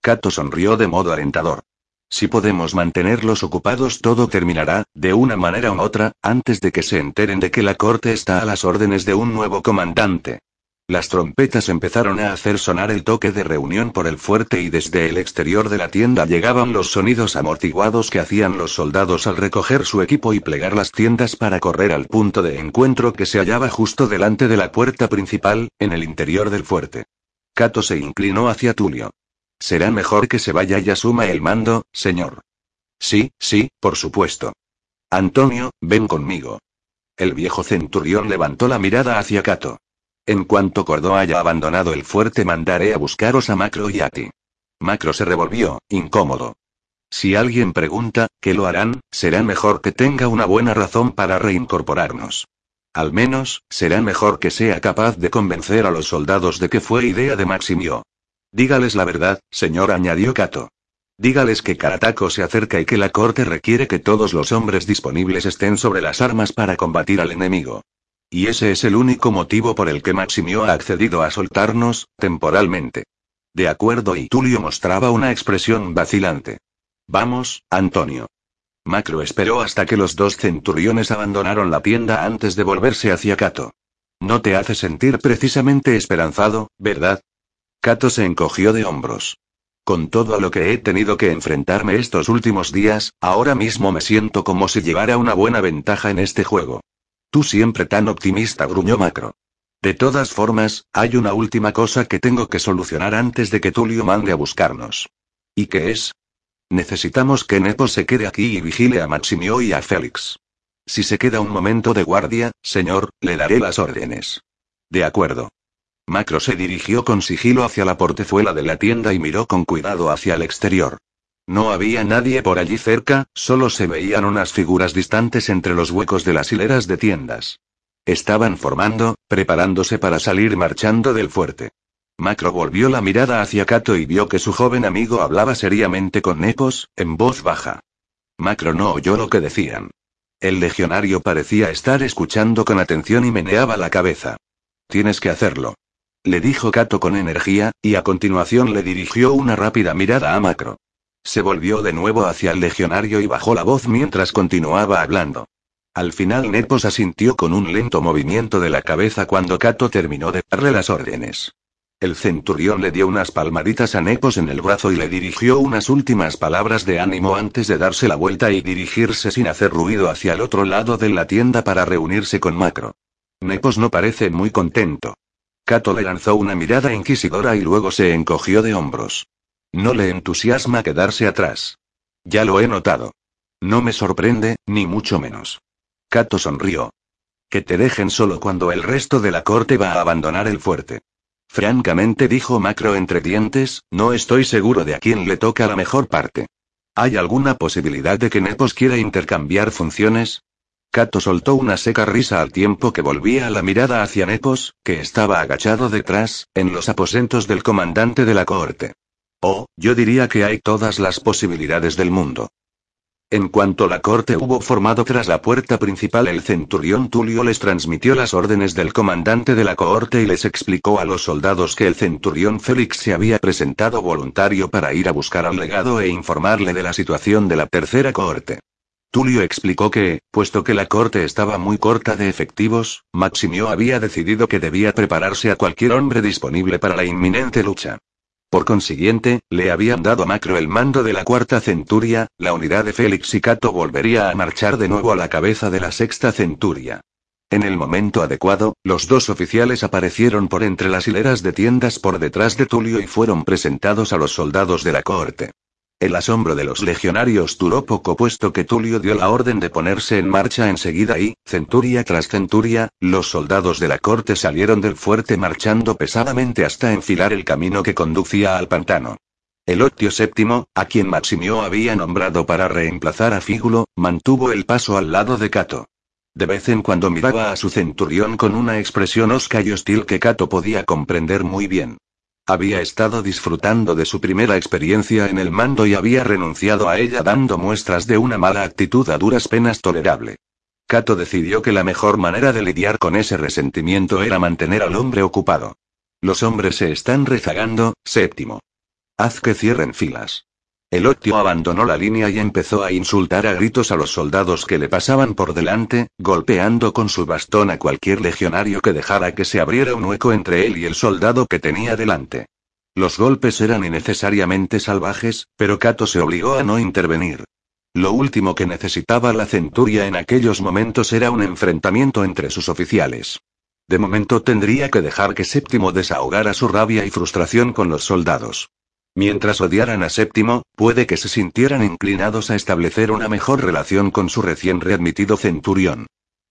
Cato sonrió de modo alentador. Si podemos mantenerlos ocupados todo terminará, de una manera u otra, antes de que se enteren de que la corte está a las órdenes de un nuevo comandante. Las trompetas empezaron a hacer sonar el toque de reunión por el fuerte y desde el exterior de la tienda llegaban los sonidos amortiguados que hacían los soldados al recoger su equipo y plegar las tiendas para correr al punto de encuentro que se hallaba justo delante de la puerta principal, en el interior del fuerte. Cato se inclinó hacia Tulio. Será mejor que se vaya y asuma el mando, señor. Sí, sí, por supuesto. Antonio, ven conmigo. El viejo centurión levantó la mirada hacia Cato. En cuanto Cordó haya abandonado el fuerte mandaré a buscaros a Macro y a ti. Macro se revolvió, incómodo. Si alguien pregunta, ¿qué lo harán? Será mejor que tenga una buena razón para reincorporarnos. Al menos, será mejor que sea capaz de convencer a los soldados de que fue idea de Maximio. Dígales la verdad, señor, añadió Cato. Dígales que Karatako se acerca y que la corte requiere que todos los hombres disponibles estén sobre las armas para combatir al enemigo. Y ese es el único motivo por el que Maximio ha accedido a soltarnos, temporalmente. De acuerdo, y Tulio mostraba una expresión vacilante. Vamos, Antonio. Macro esperó hasta que los dos centuriones abandonaron la tienda antes de volverse hacia Cato. No te hace sentir precisamente esperanzado, ¿verdad? Cato se encogió de hombros. Con todo a lo que he tenido que enfrentarme estos últimos días, ahora mismo me siento como si llevara una buena ventaja en este juego. Tú siempre tan optimista, gruñó Macro. De todas formas, hay una última cosa que tengo que solucionar antes de que Tulio mande a buscarnos. ¿Y qué es? Necesitamos que Nepo se quede aquí y vigile a Maximio y a Félix. Si se queda un momento de guardia, señor, le daré las órdenes. De acuerdo. Macro se dirigió con sigilo hacia la portezuela de la tienda y miró con cuidado hacia el exterior. No había nadie por allí cerca, solo se veían unas figuras distantes entre los huecos de las hileras de tiendas. Estaban formando, preparándose para salir marchando del fuerte. Macro volvió la mirada hacia Kato y vio que su joven amigo hablaba seriamente con Nepos, en voz baja. Macro no oyó lo que decían. El legionario parecía estar escuchando con atención y meneaba la cabeza. Tienes que hacerlo le dijo Kato con energía, y a continuación le dirigió una rápida mirada a Macro. Se volvió de nuevo hacia el legionario y bajó la voz mientras continuaba hablando. Al final Nepos asintió con un lento movimiento de la cabeza cuando Kato terminó de darle las órdenes. El centurión le dio unas palmaditas a Nepos en el brazo y le dirigió unas últimas palabras de ánimo antes de darse la vuelta y dirigirse sin hacer ruido hacia el otro lado de la tienda para reunirse con Macro. Nepos no parece muy contento. Cato le lanzó una mirada inquisidora y luego se encogió de hombros. No le entusiasma quedarse atrás. Ya lo he notado. No me sorprende, ni mucho menos. Kato sonrió. Que te dejen solo cuando el resto de la corte va a abandonar el fuerte. Francamente dijo Macro entre dientes, no estoy seguro de a quién le toca la mejor parte. ¿Hay alguna posibilidad de que Nepos quiera intercambiar funciones? Kato soltó una seca risa al tiempo que volvía la mirada hacia Nepos, que estaba agachado detrás, en los aposentos del comandante de la cohorte. Oh, yo diría que hay todas las posibilidades del mundo. En cuanto la corte hubo formado tras la puerta principal, el centurión Tulio les transmitió las órdenes del comandante de la cohorte y les explicó a los soldados que el centurión Félix se había presentado voluntario para ir a buscar al legado e informarle de la situación de la tercera cohorte. Tulio explicó que, puesto que la corte estaba muy corta de efectivos, Maximio había decidido que debía prepararse a cualquier hombre disponible para la inminente lucha. Por consiguiente, le habían dado a Macro el mando de la cuarta centuria, la unidad de Félix y Cato volvería a marchar de nuevo a la cabeza de la sexta centuria. En el momento adecuado, los dos oficiales aparecieron por entre las hileras de tiendas por detrás de Tulio y fueron presentados a los soldados de la corte. El asombro de los legionarios duró poco puesto que Tulio dio la orden de ponerse en marcha enseguida y, centuria tras centuria, los soldados de la corte salieron del fuerte marchando pesadamente hasta enfilar el camino que conducía al pantano. El Octio VII, a quien Maximio había nombrado para reemplazar a Fígulo, mantuvo el paso al lado de Cato. De vez en cuando miraba a su centurión con una expresión osca y hostil que Cato podía comprender muy bien. Había estado disfrutando de su primera experiencia en el mando y había renunciado a ella dando muestras de una mala actitud a duras penas tolerable. Cato decidió que la mejor manera de lidiar con ese resentimiento era mantener al hombre ocupado. Los hombres se están rezagando, séptimo. Haz que cierren filas. El Octio abandonó la línea y empezó a insultar a gritos a los soldados que le pasaban por delante, golpeando con su bastón a cualquier legionario que dejara que se abriera un hueco entre él y el soldado que tenía delante. Los golpes eran innecesariamente salvajes, pero Cato se obligó a no intervenir. Lo último que necesitaba la centuria en aquellos momentos era un enfrentamiento entre sus oficiales. De momento tendría que dejar que Séptimo desahogara su rabia y frustración con los soldados. Mientras odiaran a Séptimo, puede que se sintieran inclinados a establecer una mejor relación con su recién readmitido centurión.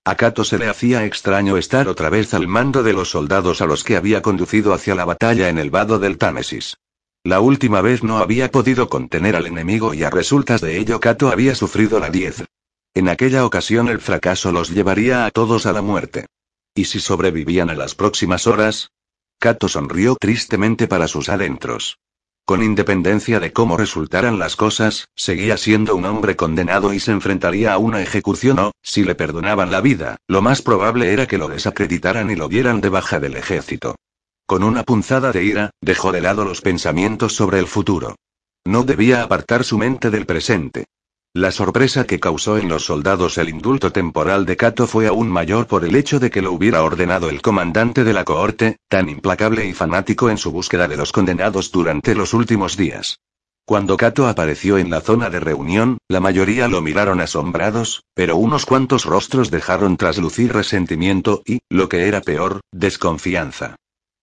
A Cato se le hacía extraño estar otra vez al mando de los soldados a los que había conducido hacia la batalla en el vado del Támesis. La última vez no había podido contener al enemigo y a resultas de ello Cato había sufrido la 10. En aquella ocasión el fracaso los llevaría a todos a la muerte. ¿Y si sobrevivían a las próximas horas? Cato sonrió tristemente para sus adentros. Con independencia de cómo resultaran las cosas, seguía siendo un hombre condenado y se enfrentaría a una ejecución o, si le perdonaban la vida, lo más probable era que lo desacreditaran y lo dieran de baja del ejército. Con una punzada de ira, dejó de lado los pensamientos sobre el futuro. No debía apartar su mente del presente. La sorpresa que causó en los soldados el indulto temporal de Cato fue aún mayor por el hecho de que lo hubiera ordenado el comandante de la cohorte, tan implacable y fanático en su búsqueda de los condenados durante los últimos días. Cuando Cato apareció en la zona de reunión, la mayoría lo miraron asombrados, pero unos cuantos rostros dejaron traslucir resentimiento y, lo que era peor, desconfianza.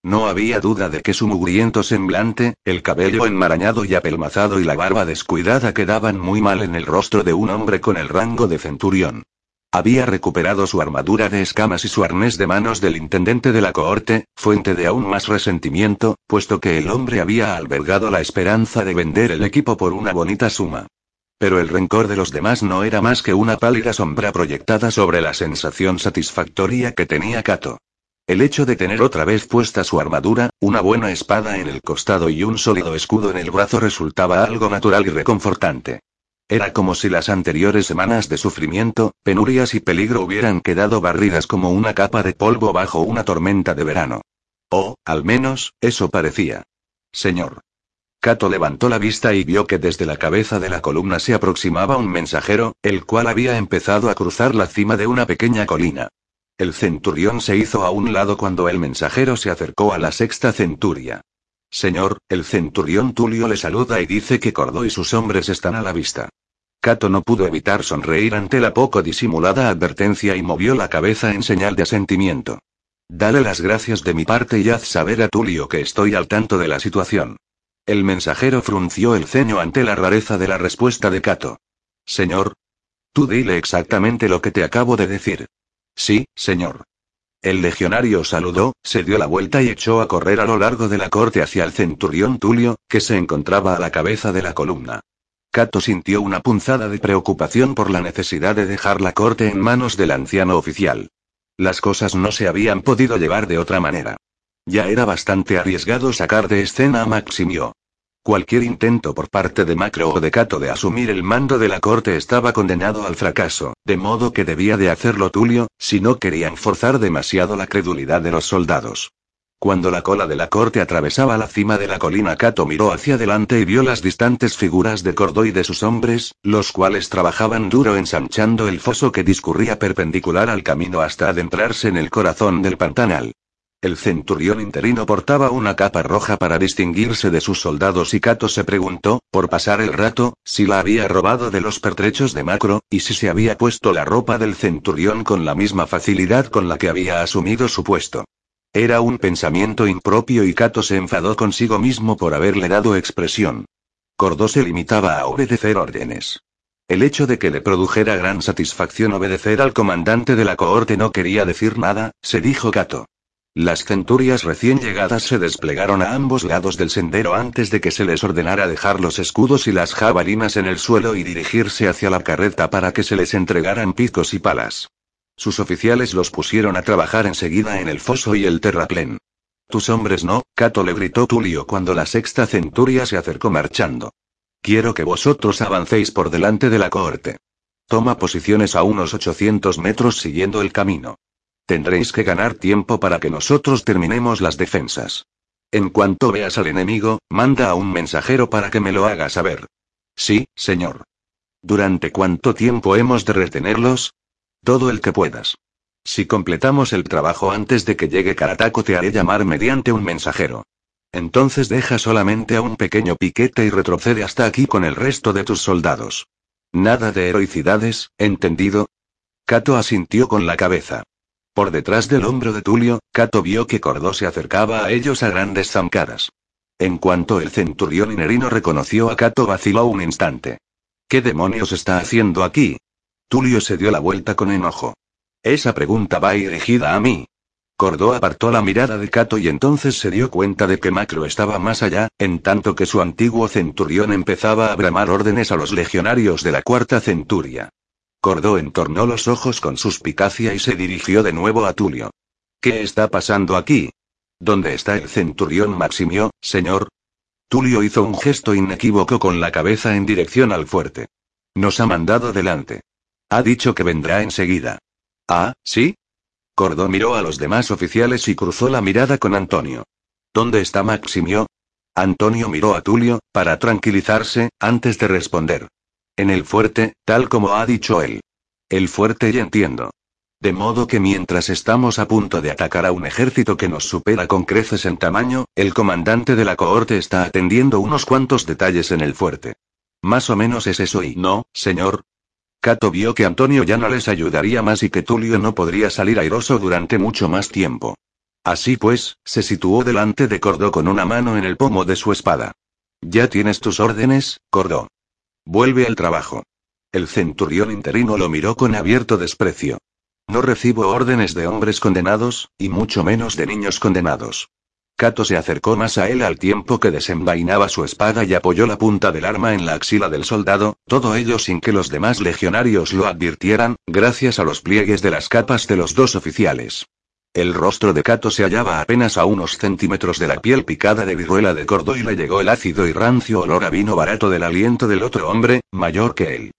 No había duda de que su mugriento semblante, el cabello enmarañado y apelmazado y la barba descuidada quedaban muy mal en el rostro de un hombre con el rango de centurión. Había recuperado su armadura de escamas y su arnés de manos del intendente de la cohorte, fuente de aún más resentimiento, puesto que el hombre había albergado la esperanza de vender el equipo por una bonita suma. Pero el rencor de los demás no era más que una pálida sombra proyectada sobre la sensación satisfactoria que tenía Cato. El hecho de tener otra vez puesta su armadura, una buena espada en el costado y un sólido escudo en el brazo resultaba algo natural y reconfortante. Era como si las anteriores semanas de sufrimiento, penurias y peligro hubieran quedado barridas como una capa de polvo bajo una tormenta de verano. O, al menos, eso parecía. Señor. Cato levantó la vista y vio que desde la cabeza de la columna se aproximaba un mensajero, el cual había empezado a cruzar la cima de una pequeña colina. El centurión se hizo a un lado cuando el mensajero se acercó a la sexta centuria. Señor, el centurión Tulio le saluda y dice que Cordó y sus hombres están a la vista. Cato no pudo evitar sonreír ante la poco disimulada advertencia y movió la cabeza en señal de asentimiento. Dale las gracias de mi parte y haz saber a Tulio que estoy al tanto de la situación. El mensajero frunció el ceño ante la rareza de la respuesta de Kato. Señor. Tú dile exactamente lo que te acabo de decir. Sí, señor. El legionario saludó, se dio la vuelta y echó a correr a lo largo de la corte hacia el centurión Tulio, que se encontraba a la cabeza de la columna. Cato sintió una punzada de preocupación por la necesidad de dejar la corte en manos del anciano oficial. Las cosas no se habían podido llevar de otra manera. Ya era bastante arriesgado sacar de escena a Maximio. Cualquier intento por parte de Macro o de Cato de asumir el mando de la corte estaba condenado al fracaso, de modo que debía de hacerlo Tulio, si no querían forzar demasiado la credulidad de los soldados. Cuando la cola de la corte atravesaba la cima de la colina, Cato miró hacia adelante y vio las distantes figuras de Cordó y de sus hombres, los cuales trabajaban duro ensanchando el foso que discurría perpendicular al camino hasta adentrarse en el corazón del pantanal. El centurión interino portaba una capa roja para distinguirse de sus soldados y Cato se preguntó, por pasar el rato, si la había robado de los pertrechos de Macro, y si se había puesto la ropa del centurión con la misma facilidad con la que había asumido su puesto. Era un pensamiento impropio y Cato se enfadó consigo mismo por haberle dado expresión. Cordó se limitaba a obedecer órdenes. El hecho de que le produjera gran satisfacción obedecer al comandante de la cohorte no quería decir nada, se dijo Cato. Las centurias recién llegadas se desplegaron a ambos lados del sendero antes de que se les ordenara dejar los escudos y las jabalinas en el suelo y dirigirse hacia la carreta para que se les entregaran picos y palas. Sus oficiales los pusieron a trabajar enseguida en el foso y el terraplén. Tus hombres no, Cato le gritó Tulio cuando la sexta centuria se acercó marchando. Quiero que vosotros avancéis por delante de la cohorte. Toma posiciones a unos 800 metros siguiendo el camino. Tendréis que ganar tiempo para que nosotros terminemos las defensas. En cuanto veas al enemigo, manda a un mensajero para que me lo haga saber. Sí, señor. ¿Durante cuánto tiempo hemos de retenerlos? Todo el que puedas. Si completamos el trabajo antes de que llegue Karatako te haré llamar mediante un mensajero. Entonces deja solamente a un pequeño piquete y retrocede hasta aquí con el resto de tus soldados. Nada de heroicidades, ¿entendido? Kato asintió con la cabeza. Por detrás del hombro de Tulio, Cato vio que Cordó se acercaba a ellos a grandes zancadas. En cuanto el centurión inerino reconoció a Cato, vaciló un instante. ¿Qué demonios está haciendo aquí? Tulio se dio la vuelta con enojo. Esa pregunta va dirigida a mí. Cordó apartó la mirada de Cato y entonces se dio cuenta de que Macro estaba más allá, en tanto que su antiguo centurión empezaba a bramar órdenes a los legionarios de la cuarta centuria. Cordó entornó los ojos con suspicacia y se dirigió de nuevo a Tulio. ¿Qué está pasando aquí? ¿Dónde está el centurión Maximio, señor? Tulio hizo un gesto inequívoco con la cabeza en dirección al fuerte. Nos ha mandado delante. Ha dicho que vendrá enseguida. Ah, ¿sí? Cordó miró a los demás oficiales y cruzó la mirada con Antonio. ¿Dónde está Maximio? Antonio miró a Tulio, para tranquilizarse, antes de responder. En el fuerte, tal como ha dicho él. El fuerte y entiendo. De modo que mientras estamos a punto de atacar a un ejército que nos supera con creces en tamaño, el comandante de la cohorte está atendiendo unos cuantos detalles en el fuerte. Más o menos es eso y no, señor. Cato vio que Antonio ya no les ayudaría más y que Tulio no podría salir airoso durante mucho más tiempo. Así pues, se situó delante de Cordó con una mano en el pomo de su espada. Ya tienes tus órdenes, Cordó. Vuelve al trabajo. El centurión interino lo miró con abierto desprecio. No recibo órdenes de hombres condenados, y mucho menos de niños condenados. Cato se acercó más a él al tiempo que desenvainaba su espada y apoyó la punta del arma en la axila del soldado, todo ello sin que los demás legionarios lo advirtieran, gracias a los pliegues de las capas de los dos oficiales. El rostro de Cato se hallaba apenas a unos centímetros de la piel picada de viruela de cordo y le llegó el ácido y rancio olor a vino barato del aliento del otro hombre, mayor que él.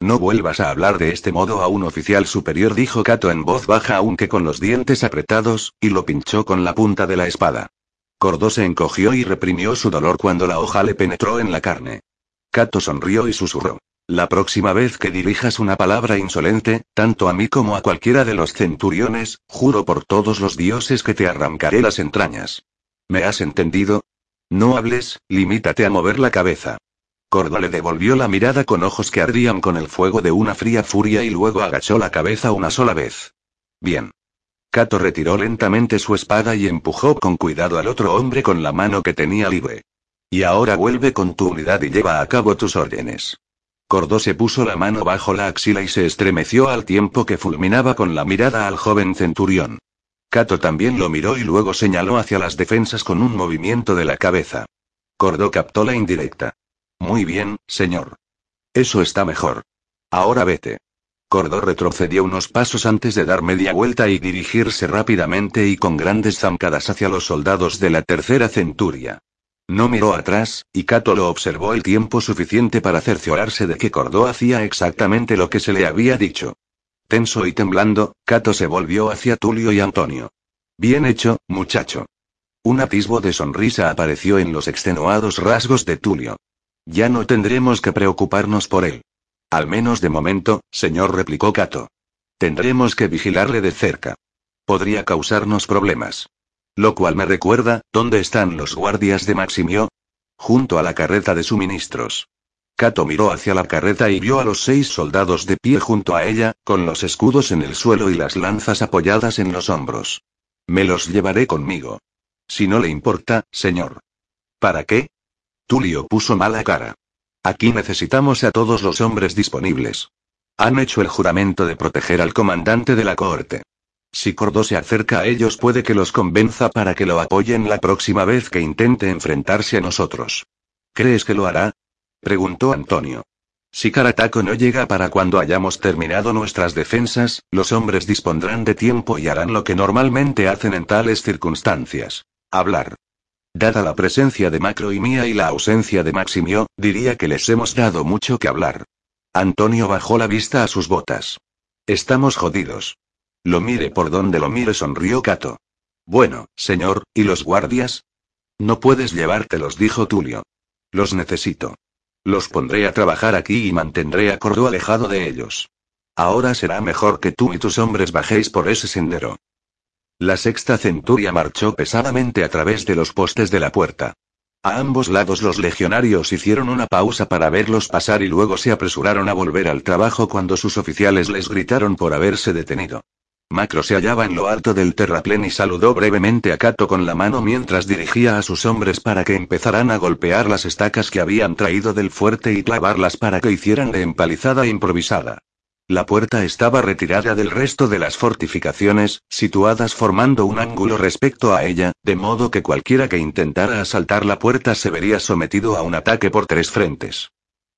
No vuelvas a hablar de este modo a un oficial superior, dijo Cato en voz baja aunque con los dientes apretados, y lo pinchó con la punta de la espada. Cordó se encogió y reprimió su dolor cuando la hoja le penetró en la carne. Cato sonrió y susurró. La próxima vez que dirijas una palabra insolente, tanto a mí como a cualquiera de los centuriones, juro por todos los dioses que te arrancaré las entrañas. ¿Me has entendido? No hables, limítate a mover la cabeza. Cordo le devolvió la mirada con ojos que ardían con el fuego de una fría furia y luego agachó la cabeza una sola vez. Bien. Cato retiró lentamente su espada y empujó con cuidado al otro hombre con la mano que tenía libre. Y ahora vuelve con tu unidad y lleva a cabo tus órdenes. Cordó se puso la mano bajo la axila y se estremeció al tiempo que fulminaba con la mirada al joven centurión. Cato también lo miró y luego señaló hacia las defensas con un movimiento de la cabeza. Cordó captó la indirecta. Muy bien, señor. Eso está mejor. Ahora vete. Cordó retrocedió unos pasos antes de dar media vuelta y dirigirse rápidamente y con grandes zancadas hacia los soldados de la tercera centuria. No miró atrás, y Cato lo observó el tiempo suficiente para cerciorarse de que Cordó hacía exactamente lo que se le había dicho. Tenso y temblando, Cato se volvió hacia Tulio y Antonio. Bien hecho, muchacho. Un atisbo de sonrisa apareció en los extenuados rasgos de Tulio. Ya no tendremos que preocuparnos por él. Al menos de momento, señor, replicó Cato. Tendremos que vigilarle de cerca. Podría causarnos problemas. Lo cual me recuerda, ¿dónde están los guardias de Maximio? Junto a la carreta de suministros. Cato miró hacia la carreta y vio a los seis soldados de pie junto a ella, con los escudos en el suelo y las lanzas apoyadas en los hombros. Me los llevaré conmigo. Si no le importa, señor. ¿Para qué? Tulio puso mala cara. Aquí necesitamos a todos los hombres disponibles. Han hecho el juramento de proteger al comandante de la cohorte. Si Cordó se acerca a ellos puede que los convenza para que lo apoyen la próxima vez que intente enfrentarse a nosotros. ¿Crees que lo hará? preguntó Antonio. Si Carataco no llega para cuando hayamos terminado nuestras defensas, los hombres dispondrán de tiempo y harán lo que normalmente hacen en tales circunstancias. Hablar. Dada la presencia de Macro y mía y la ausencia de Maximio, diría que les hemos dado mucho que hablar. Antonio bajó la vista a sus botas. Estamos jodidos. Lo mire por donde lo mire, sonrió Cato. Bueno, señor, ¿y los guardias? No puedes llevártelos, dijo Tulio. Los necesito. Los pondré a trabajar aquí y mantendré a Cordó alejado de ellos. Ahora será mejor que tú y tus hombres bajéis por ese sendero. La sexta centuria marchó pesadamente a través de los postes de la puerta. A ambos lados los legionarios hicieron una pausa para verlos pasar y luego se apresuraron a volver al trabajo cuando sus oficiales les gritaron por haberse detenido. Macro se hallaba en lo alto del terraplén y saludó brevemente a Cato con la mano mientras dirigía a sus hombres para que empezaran a golpear las estacas que habían traído del fuerte y clavarlas para que hicieran de empalizada improvisada. La puerta estaba retirada del resto de las fortificaciones, situadas formando un ángulo respecto a ella, de modo que cualquiera que intentara asaltar la puerta se vería sometido a un ataque por tres frentes.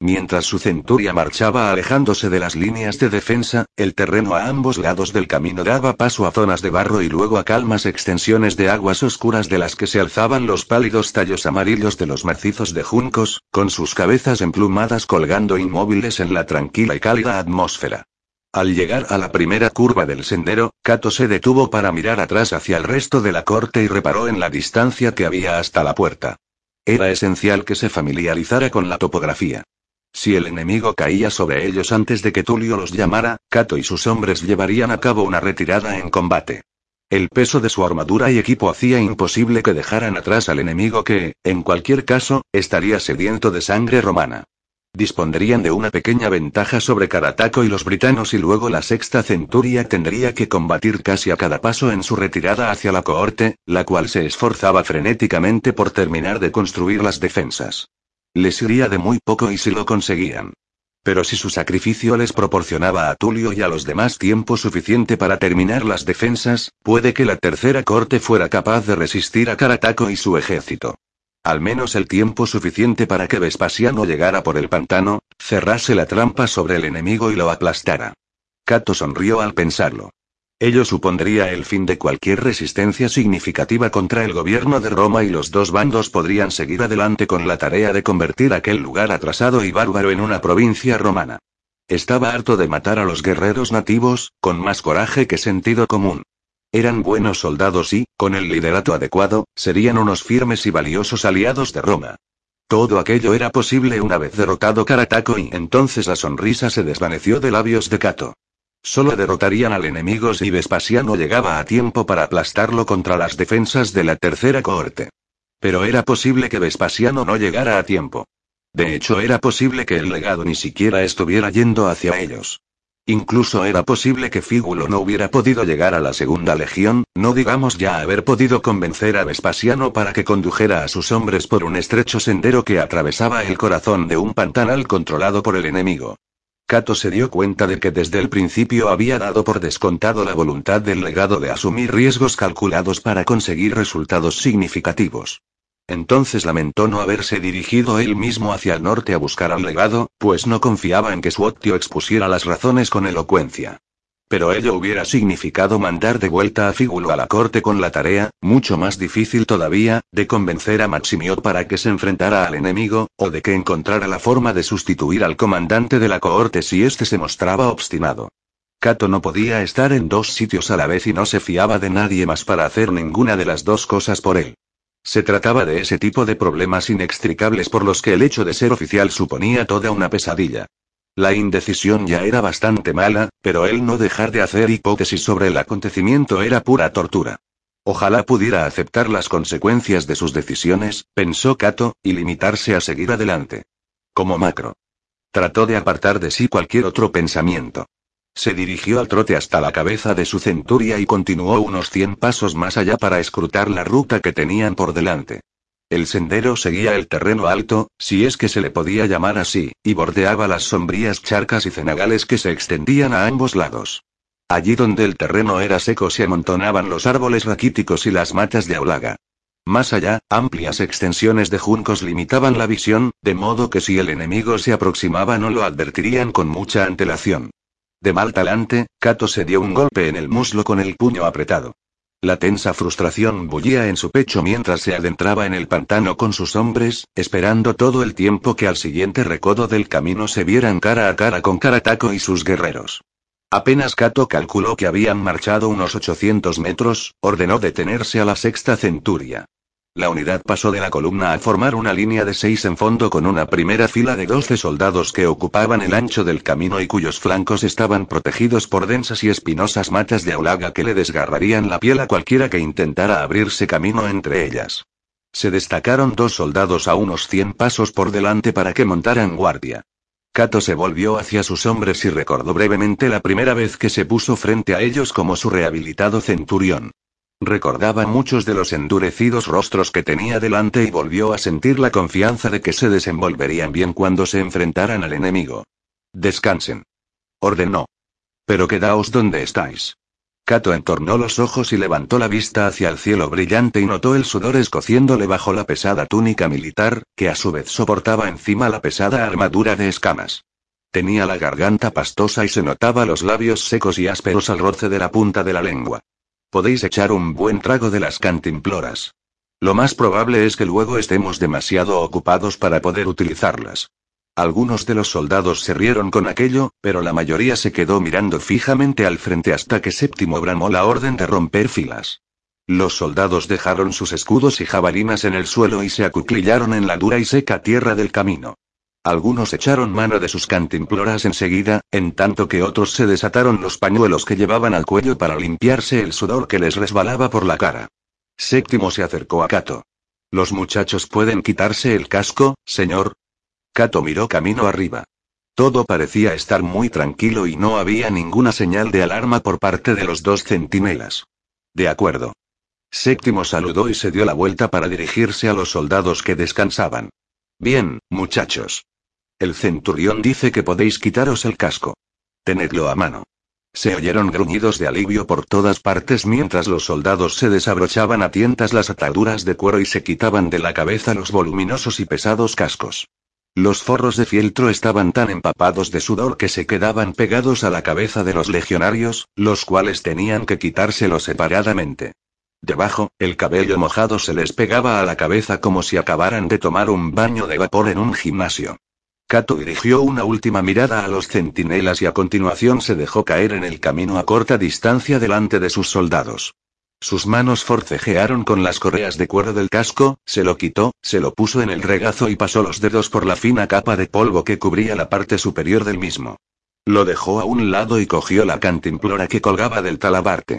Mientras su centuria marchaba alejándose de las líneas de defensa, el terreno a ambos lados del camino daba paso a zonas de barro y luego a calmas extensiones de aguas oscuras de las que se alzaban los pálidos tallos amarillos de los macizos de juncos, con sus cabezas emplumadas colgando inmóviles en la tranquila y cálida atmósfera. Al llegar a la primera curva del sendero, Cato se detuvo para mirar atrás hacia el resto de la corte y reparó en la distancia que había hasta la puerta. Era esencial que se familiarizara con la topografía. Si el enemigo caía sobre ellos antes de que Tulio los llamara, Cato y sus hombres llevarían a cabo una retirada en combate. El peso de su armadura y equipo hacía imposible que dejaran atrás al enemigo que, en cualquier caso, estaría sediento de sangre romana. Dispondrían de una pequeña ventaja sobre Carataco y los britanos y luego la sexta centuria tendría que combatir casi a cada paso en su retirada hacia la cohorte, la cual se esforzaba frenéticamente por terminar de construir las defensas. Les iría de muy poco y si lo conseguían. Pero si su sacrificio les proporcionaba a Tulio y a los demás tiempo suficiente para terminar las defensas, puede que la tercera corte fuera capaz de resistir a Carataco y su ejército. Al menos el tiempo suficiente para que Vespasiano llegara por el pantano, cerrase la trampa sobre el enemigo y lo aplastara. Cato sonrió al pensarlo. Ello supondría el fin de cualquier resistencia significativa contra el gobierno de Roma y los dos bandos podrían seguir adelante con la tarea de convertir aquel lugar atrasado y bárbaro en una provincia romana. Estaba harto de matar a los guerreros nativos, con más coraje que sentido común. Eran buenos soldados y, con el liderato adecuado, serían unos firmes y valiosos aliados de Roma. Todo aquello era posible una vez derrotado Carataco y entonces la sonrisa se desvaneció de labios de Cato. Solo derrotarían al enemigo si Vespasiano llegaba a tiempo para aplastarlo contra las defensas de la tercera cohorte. Pero era posible que Vespasiano no llegara a tiempo. De hecho, era posible que el legado ni siquiera estuviera yendo hacia ellos. Incluso era posible que Fígulo no hubiera podido llegar a la segunda legión, no digamos ya haber podido convencer a Vespasiano para que condujera a sus hombres por un estrecho sendero que atravesaba el corazón de un pantanal controlado por el enemigo. Cato se dio cuenta de que desde el principio había dado por descontado la voluntad del legado de asumir riesgos calculados para conseguir resultados significativos. Entonces lamentó no haberse dirigido él mismo hacia el norte a buscar al legado, pues no confiaba en que su expusiera las razones con elocuencia. Pero ello hubiera significado mandar de vuelta a Fígulo a la corte con la tarea, mucho más difícil todavía, de convencer a Maximio para que se enfrentara al enemigo, o de que encontrara la forma de sustituir al comandante de la cohorte si éste se mostraba obstinado. Cato no podía estar en dos sitios a la vez y no se fiaba de nadie más para hacer ninguna de las dos cosas por él. Se trataba de ese tipo de problemas inextricables por los que el hecho de ser oficial suponía toda una pesadilla. La indecisión ya era bastante mala, pero el no dejar de hacer hipótesis sobre el acontecimiento era pura tortura. Ojalá pudiera aceptar las consecuencias de sus decisiones, pensó Cato, y limitarse a seguir adelante. Como macro. Trató de apartar de sí cualquier otro pensamiento. Se dirigió al trote hasta la cabeza de su centuria y continuó unos cien pasos más allá para escrutar la ruta que tenían por delante. El sendero seguía el terreno alto, si es que se le podía llamar así, y bordeaba las sombrías charcas y cenagales que se extendían a ambos lados. Allí donde el terreno era seco se amontonaban los árboles raquíticos y las matas de aulaga. Más allá, amplias extensiones de juncos limitaban la visión, de modo que si el enemigo se aproximaba no lo advertirían con mucha antelación. De mal talante, Kato se dio un golpe en el muslo con el puño apretado. La tensa frustración bullía en su pecho mientras se adentraba en el pantano con sus hombres, esperando todo el tiempo que al siguiente recodo del camino se vieran cara a cara con Karataco y sus guerreros. Apenas Kato calculó que habían marchado unos 800 metros, ordenó detenerse a la sexta centuria. La unidad pasó de la columna a formar una línea de seis en fondo con una primera fila de doce soldados que ocupaban el ancho del camino y cuyos flancos estaban protegidos por densas y espinosas matas de aulaga que le desgarrarían la piel a cualquiera que intentara abrirse camino entre ellas. Se destacaron dos soldados a unos cien pasos por delante para que montaran guardia. Cato se volvió hacia sus hombres y recordó brevemente la primera vez que se puso frente a ellos como su rehabilitado centurión. Recordaba muchos de los endurecidos rostros que tenía delante y volvió a sentir la confianza de que se desenvolverían bien cuando se enfrentaran al enemigo. Descansen. Ordenó. Pero quedaos donde estáis. Cato entornó los ojos y levantó la vista hacia el cielo brillante y notó el sudor escociéndole bajo la pesada túnica militar, que a su vez soportaba encima la pesada armadura de escamas. Tenía la garganta pastosa y se notaba los labios secos y ásperos al roce de la punta de la lengua. Podéis echar un buen trago de las cantimploras. Lo más probable es que luego estemos demasiado ocupados para poder utilizarlas. Algunos de los soldados se rieron con aquello, pero la mayoría se quedó mirando fijamente al frente hasta que Séptimo bramó la orden de romper filas. Los soldados dejaron sus escudos y jabalinas en el suelo y se acuclillaron en la dura y seca tierra del camino. Algunos echaron mano de sus cantimploras enseguida, en tanto que otros se desataron los pañuelos que llevaban al cuello para limpiarse el sudor que les resbalaba por la cara. Séptimo se acercó a Cato. ¿Los muchachos pueden quitarse el casco, señor? Cato miró camino arriba. Todo parecía estar muy tranquilo y no había ninguna señal de alarma por parte de los dos centinelas. De acuerdo. Séptimo saludó y se dio la vuelta para dirigirse a los soldados que descansaban. Bien, muchachos. El centurión dice que podéis quitaros el casco. Tenedlo a mano. Se oyeron gruñidos de alivio por todas partes mientras los soldados se desabrochaban a tientas las ataduras de cuero y se quitaban de la cabeza los voluminosos y pesados cascos. Los forros de fieltro estaban tan empapados de sudor que se quedaban pegados a la cabeza de los legionarios, los cuales tenían que quitárselo separadamente. Debajo, el cabello mojado se les pegaba a la cabeza como si acabaran de tomar un baño de vapor en un gimnasio. Kato dirigió una última mirada a los centinelas y a continuación se dejó caer en el camino a corta distancia delante de sus soldados. Sus manos forcejearon con las correas de cuero del casco, se lo quitó, se lo puso en el regazo y pasó los dedos por la fina capa de polvo que cubría la parte superior del mismo. Lo dejó a un lado y cogió la cantimplora que colgaba del talabarte.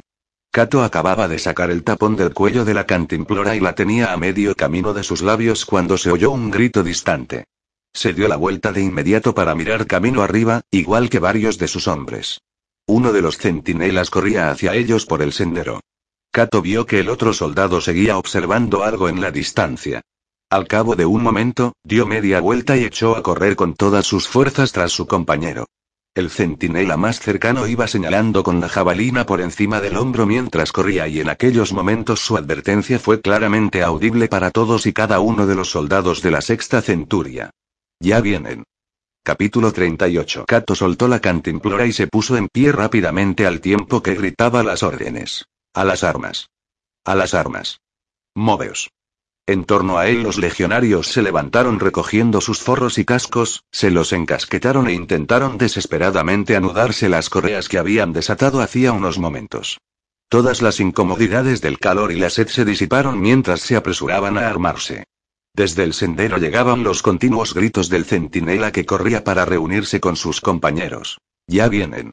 Kato acababa de sacar el tapón del cuello de la cantimplora y la tenía a medio camino de sus labios cuando se oyó un grito distante. Se dio la vuelta de inmediato para mirar camino arriba, igual que varios de sus hombres. Uno de los centinelas corría hacia ellos por el sendero. Kato vio que el otro soldado seguía observando algo en la distancia. Al cabo de un momento, dio media vuelta y echó a correr con todas sus fuerzas tras su compañero. El centinela más cercano iba señalando con la jabalina por encima del hombro mientras corría y en aquellos momentos su advertencia fue claramente audible para todos y cada uno de los soldados de la sexta centuria. Ya vienen. Capítulo 38. Cato soltó la cantimplora y se puso en pie rápidamente al tiempo que gritaba las órdenes. A las armas. A las armas. Moveos. En torno a él los legionarios se levantaron recogiendo sus forros y cascos, se los encasquetaron e intentaron desesperadamente anudarse las correas que habían desatado hacía unos momentos. Todas las incomodidades del calor y la sed se disiparon mientras se apresuraban a armarse. Desde el sendero llegaban los continuos gritos del centinela que corría para reunirse con sus compañeros. Ya vienen.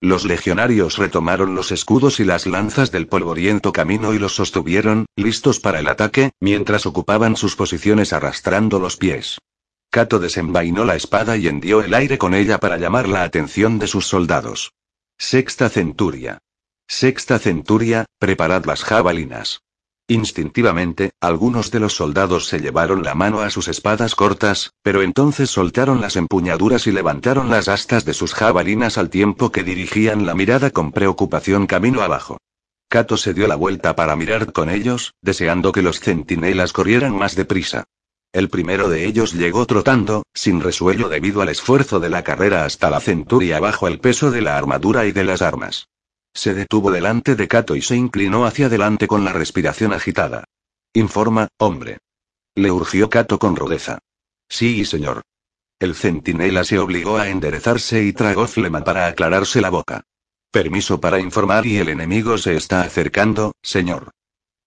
Los legionarios retomaron los escudos y las lanzas del polvoriento camino y los sostuvieron, listos para el ataque, mientras ocupaban sus posiciones arrastrando los pies. Cato desenvainó la espada y hendió el aire con ella para llamar la atención de sus soldados. Sexta centuria. Sexta centuria, preparad las jabalinas. Instintivamente, algunos de los soldados se llevaron la mano a sus espadas cortas, pero entonces soltaron las empuñaduras y levantaron las astas de sus jabalinas al tiempo que dirigían la mirada con preocupación camino abajo. Cato se dio la vuelta para mirar con ellos, deseando que los centinelas corrieran más deprisa. El primero de ellos llegó trotando, sin resuello debido al esfuerzo de la carrera hasta la centuria bajo el peso de la armadura y de las armas. Se detuvo delante de Cato y se inclinó hacia adelante con la respiración agitada. Informa, hombre. Le urgió Cato con rudeza. Sí, señor. El centinela se obligó a enderezarse y tragó flema para aclararse la boca. Permiso para informar y el enemigo se está acercando, señor.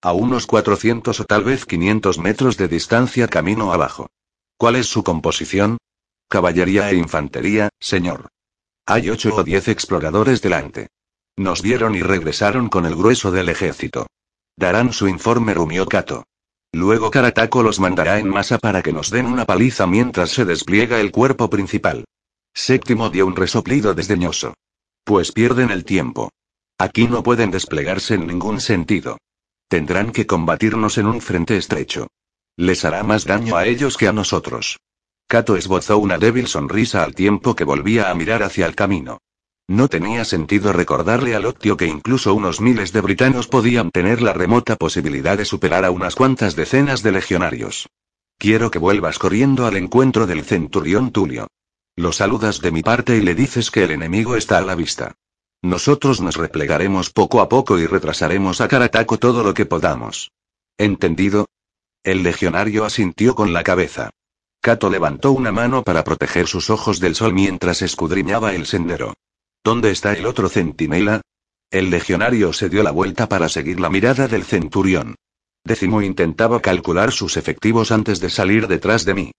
A unos 400 o tal vez 500 metros de distancia camino abajo. ¿Cuál es su composición? Caballería e infantería, señor. Hay ocho o diez exploradores delante. Nos vieron y regresaron con el grueso del ejército. Darán su informe, rumió Kato. Luego Karatako los mandará en masa para que nos den una paliza mientras se despliega el cuerpo principal. Séptimo dio un resoplido desdeñoso. Pues pierden el tiempo. Aquí no pueden desplegarse en ningún sentido. Tendrán que combatirnos en un frente estrecho. Les hará más daño a ellos que a nosotros. Kato esbozó una débil sonrisa al tiempo que volvía a mirar hacia el camino. No tenía sentido recordarle al Octio que incluso unos miles de britanos podían tener la remota posibilidad de superar a unas cuantas decenas de legionarios. Quiero que vuelvas corriendo al encuentro del centurión Tulio. Lo saludas de mi parte y le dices que el enemigo está a la vista. Nosotros nos replegaremos poco a poco y retrasaremos a Carataco todo lo que podamos. ¿Entendido? El legionario asintió con la cabeza. Cato levantó una mano para proteger sus ojos del sol mientras escudriñaba el sendero. ¿Dónde está el otro centinela? El legionario se dio la vuelta para seguir la mirada del centurión. Décimo intentaba calcular sus efectivos antes de salir detrás de mí.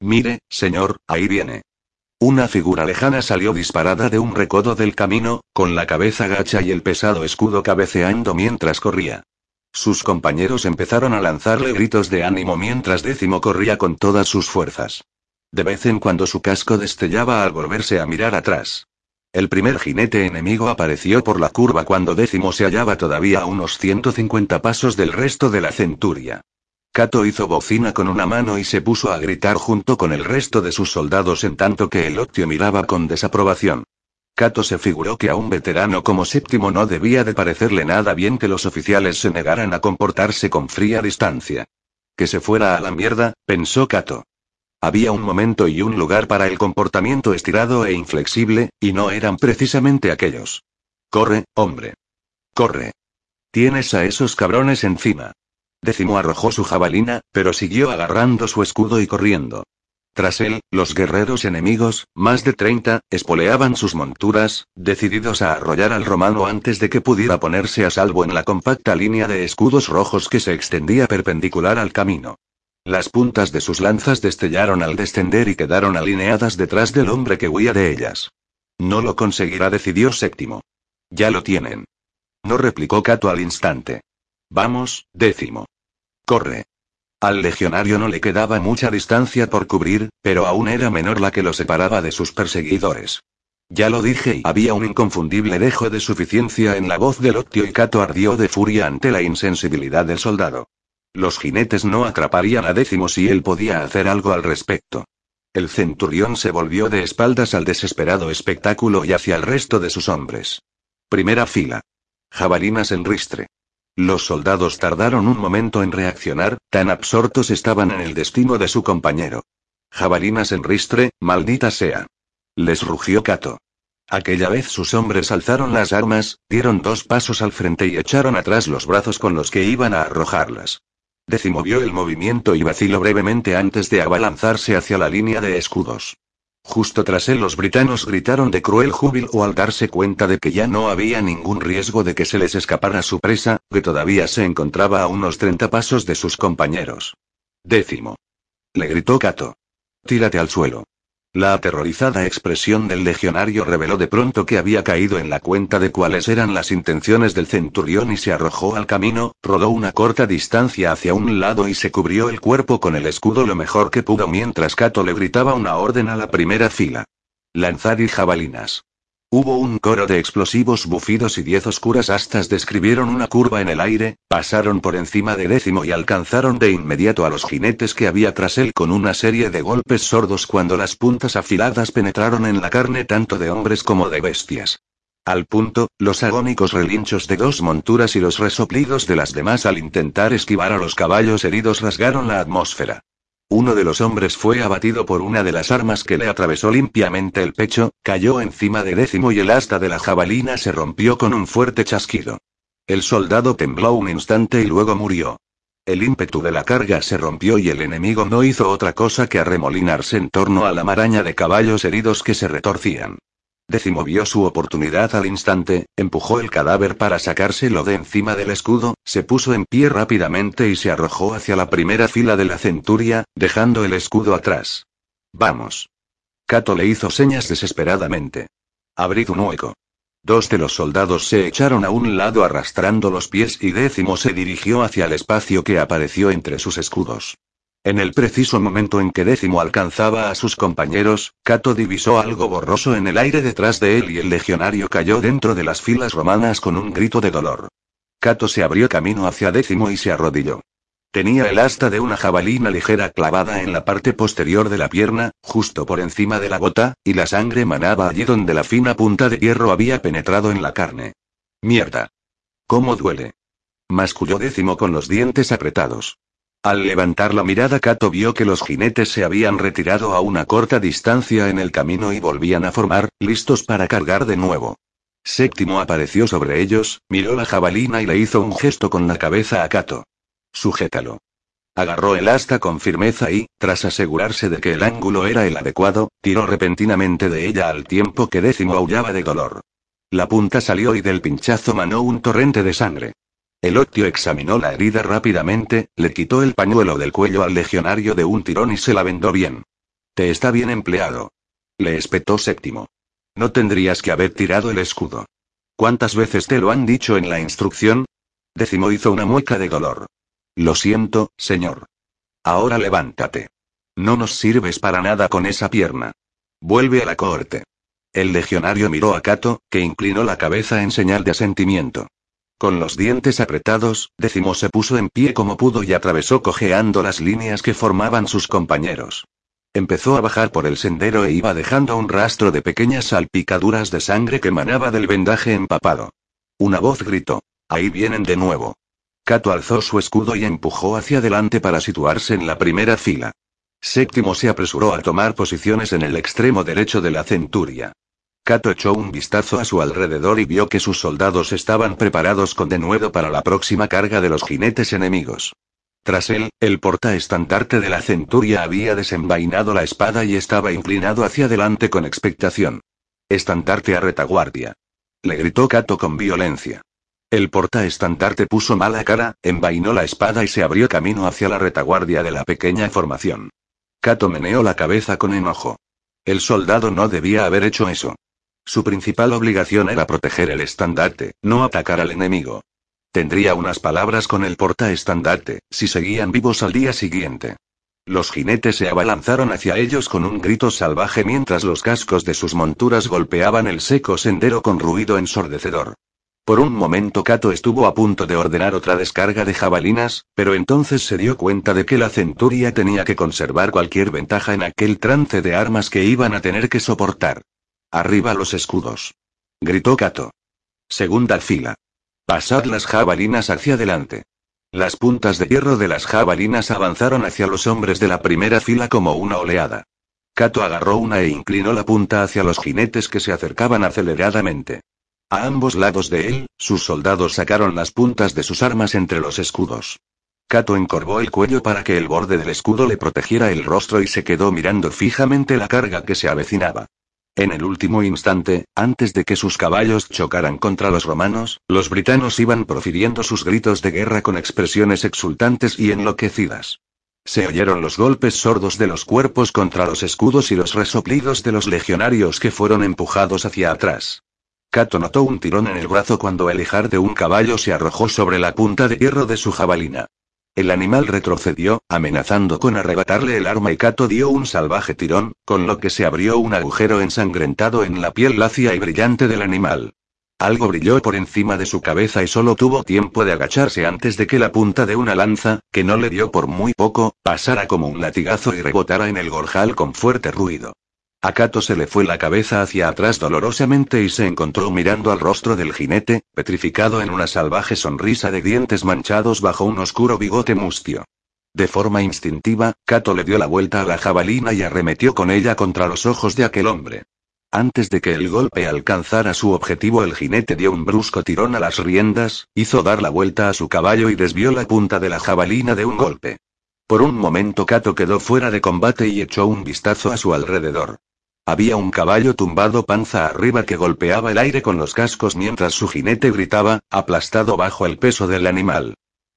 Mire, señor, ahí viene. Una figura lejana salió disparada de un recodo del camino, con la cabeza gacha y el pesado escudo cabeceando mientras corría. Sus compañeros empezaron a lanzarle gritos de ánimo mientras décimo corría con todas sus fuerzas. De vez en cuando su casco destellaba al volverse a mirar atrás. El primer jinete enemigo apareció por la curva cuando décimo se hallaba todavía a unos 150 pasos del resto de la centuria. Cato hizo bocina con una mano y se puso a gritar junto con el resto de sus soldados en tanto que el Octio miraba con desaprobación. Cato se figuró que a un veterano como séptimo no debía de parecerle nada bien que los oficiales se negaran a comportarse con fría distancia. Que se fuera a la mierda, pensó Cato. Había un momento y un lugar para el comportamiento estirado e inflexible, y no eran precisamente aquellos. Corre, hombre. Corre. Tienes a esos cabrones encima. Décimo arrojó su jabalina, pero siguió agarrando su escudo y corriendo. Tras él, los guerreros enemigos, más de treinta, espoleaban sus monturas, decididos a arrollar al romano antes de que pudiera ponerse a salvo en la compacta línea de escudos rojos que se extendía perpendicular al camino. Las puntas de sus lanzas destellaron al descender y quedaron alineadas detrás del hombre que huía de ellas. No lo conseguirá, decidió séptimo. Ya lo tienen. No replicó Cato al instante. Vamos, décimo. Corre. Al legionario no le quedaba mucha distancia por cubrir, pero aún era menor la que lo separaba de sus perseguidores. Ya lo dije y había un inconfundible dejo de suficiencia en la voz del Octio y Cato ardió de furia ante la insensibilidad del soldado. Los jinetes no atraparían a décimo si él podía hacer algo al respecto. El centurión se volvió de espaldas al desesperado espectáculo y hacia el resto de sus hombres. Primera fila. Jabalinas en ristre. Los soldados tardaron un momento en reaccionar, tan absortos estaban en el destino de su compañero. Jabalinas en ristre, maldita sea. Les rugió Cato. Aquella vez sus hombres alzaron las armas, dieron dos pasos al frente y echaron atrás los brazos con los que iban a arrojarlas. Décimo vio el movimiento y vaciló brevemente antes de abalanzarse hacia la línea de escudos. Justo tras él los britanos gritaron de cruel júbilo al darse cuenta de que ya no había ningún riesgo de que se les escapara su presa, que todavía se encontraba a unos 30 pasos de sus compañeros. Décimo. Le gritó Cato. Tírate al suelo. La aterrorizada expresión del legionario reveló de pronto que había caído en la cuenta de cuáles eran las intenciones del centurión y se arrojó al camino, rodó una corta distancia hacia un lado y se cubrió el cuerpo con el escudo lo mejor que pudo mientras Cato le gritaba una orden a la primera fila. Lanzar y jabalinas. Hubo un coro de explosivos bufidos y diez oscuras astas describieron una curva en el aire, pasaron por encima de décimo y alcanzaron de inmediato a los jinetes que había tras él con una serie de golpes sordos cuando las puntas afiladas penetraron en la carne tanto de hombres como de bestias. Al punto, los agónicos relinchos de dos monturas y los resoplidos de las demás al intentar esquivar a los caballos heridos rasgaron la atmósfera. Uno de los hombres fue abatido por una de las armas que le atravesó limpiamente el pecho, cayó encima de décimo y el asta de la jabalina se rompió con un fuerte chasquido. El soldado tembló un instante y luego murió. El ímpetu de la carga se rompió y el enemigo no hizo otra cosa que arremolinarse en torno a la maraña de caballos heridos que se retorcían. Décimo vio su oportunidad al instante, empujó el cadáver para sacárselo de encima del escudo, se puso en pie rápidamente y se arrojó hacia la primera fila de la centuria, dejando el escudo atrás. Vamos. Cato le hizo señas desesperadamente. Abrid un hueco. Dos de los soldados se echaron a un lado arrastrando los pies y décimo se dirigió hacia el espacio que apareció entre sus escudos. En el preciso momento en que décimo alcanzaba a sus compañeros, Cato divisó algo borroso en el aire detrás de él y el legionario cayó dentro de las filas romanas con un grito de dolor. Cato se abrió camino hacia décimo y se arrodilló. Tenía el asta de una jabalina ligera clavada en la parte posterior de la pierna, justo por encima de la bota, y la sangre manaba allí donde la fina punta de hierro había penetrado en la carne. Mierda. ¿Cómo duele? Masculló décimo con los dientes apretados. Al levantar la mirada, Cato vio que los jinetes se habían retirado a una corta distancia en el camino y volvían a formar, listos para cargar de nuevo. Séptimo apareció sobre ellos, miró la jabalina y le hizo un gesto con la cabeza a Cato. Sujétalo. Agarró el asta con firmeza y, tras asegurarse de que el ángulo era el adecuado, tiró repentinamente de ella al tiempo que décimo aullaba de dolor. La punta salió y del pinchazo manó un torrente de sangre. El Octio examinó la herida rápidamente, le quitó el pañuelo del cuello al legionario de un tirón y se la vendó bien. Te está bien empleado. Le espetó séptimo. No tendrías que haber tirado el escudo. ¿Cuántas veces te lo han dicho en la instrucción? Décimo hizo una mueca de dolor. Lo siento, señor. Ahora levántate. No nos sirves para nada con esa pierna. Vuelve a la cohorte. El legionario miró a Cato, que inclinó la cabeza en señal de asentimiento. Con los dientes apretados, Décimo se puso en pie como pudo y atravesó cojeando las líneas que formaban sus compañeros. Empezó a bajar por el sendero e iba dejando un rastro de pequeñas salpicaduras de sangre que manaba del vendaje empapado. Una voz gritó. Ahí vienen de nuevo. Cato alzó su escudo y empujó hacia adelante para situarse en la primera fila. Séptimo se apresuró a tomar posiciones en el extremo derecho de la centuria. Cato echó un vistazo a su alrededor y vio que sus soldados estaban preparados con denuedo para la próxima carga de los jinetes enemigos. Tras él, el portaestandarte de la centuria había desenvainado la espada y estaba inclinado hacia adelante con expectación. Estandarte a retaguardia. Le gritó Cato con violencia. El portaestandarte puso mala cara, envainó la espada y se abrió camino hacia la retaguardia de la pequeña formación. Cato meneó la cabeza con enojo. El soldado no debía haber hecho eso. Su principal obligación era proteger el estandarte, no atacar al enemigo. Tendría unas palabras con el portaestandarte, si seguían vivos al día siguiente. Los jinetes se abalanzaron hacia ellos con un grito salvaje mientras los cascos de sus monturas golpeaban el seco sendero con ruido ensordecedor. Por un momento Cato estuvo a punto de ordenar otra descarga de jabalinas, pero entonces se dio cuenta de que la centuria tenía que conservar cualquier ventaja en aquel trance de armas que iban a tener que soportar. Arriba los escudos. Gritó Cato. Segunda fila. Pasad las jabalinas hacia adelante. Las puntas de hierro de las jabalinas avanzaron hacia los hombres de la primera fila como una oleada. Cato agarró una e inclinó la punta hacia los jinetes que se acercaban aceleradamente. A ambos lados de él, sus soldados sacaron las puntas de sus armas entre los escudos. Cato encorvó el cuello para que el borde del escudo le protegiera el rostro y se quedó mirando fijamente la carga que se avecinaba. En el último instante, antes de que sus caballos chocaran contra los romanos, los britanos iban profiriendo sus gritos de guerra con expresiones exultantes y enloquecidas. Se oyeron los golpes sordos de los cuerpos contra los escudos y los resoplidos de los legionarios que fueron empujados hacia atrás. Cato notó un tirón en el brazo cuando el hijar de un caballo se arrojó sobre la punta de hierro de su jabalina. El animal retrocedió, amenazando con arrebatarle el arma y Cato dio un salvaje tirón, con lo que se abrió un agujero ensangrentado en la piel lacia y brillante del animal. Algo brilló por encima de su cabeza y solo tuvo tiempo de agacharse antes de que la punta de una lanza, que no le dio por muy poco, pasara como un latigazo y rebotara en el gorjal con fuerte ruido. A Cato se le fue la cabeza hacia atrás dolorosamente y se encontró mirando al rostro del jinete, petrificado en una salvaje sonrisa de dientes manchados bajo un oscuro bigote mustio. De forma instintiva, Cato le dio la vuelta a la jabalina y arremetió con ella contra los ojos de aquel hombre. Antes de que el golpe alcanzara su objetivo, el jinete dio un brusco tirón a las riendas, hizo dar la vuelta a su caballo y desvió la punta de la jabalina de un golpe. Por un momento Cato quedó fuera de combate y echó un vistazo a su alrededor. Había un caballo tumbado panza arriba que golpeaba el aire con los cascos mientras su jinete gritaba, aplastado bajo el peso del animal.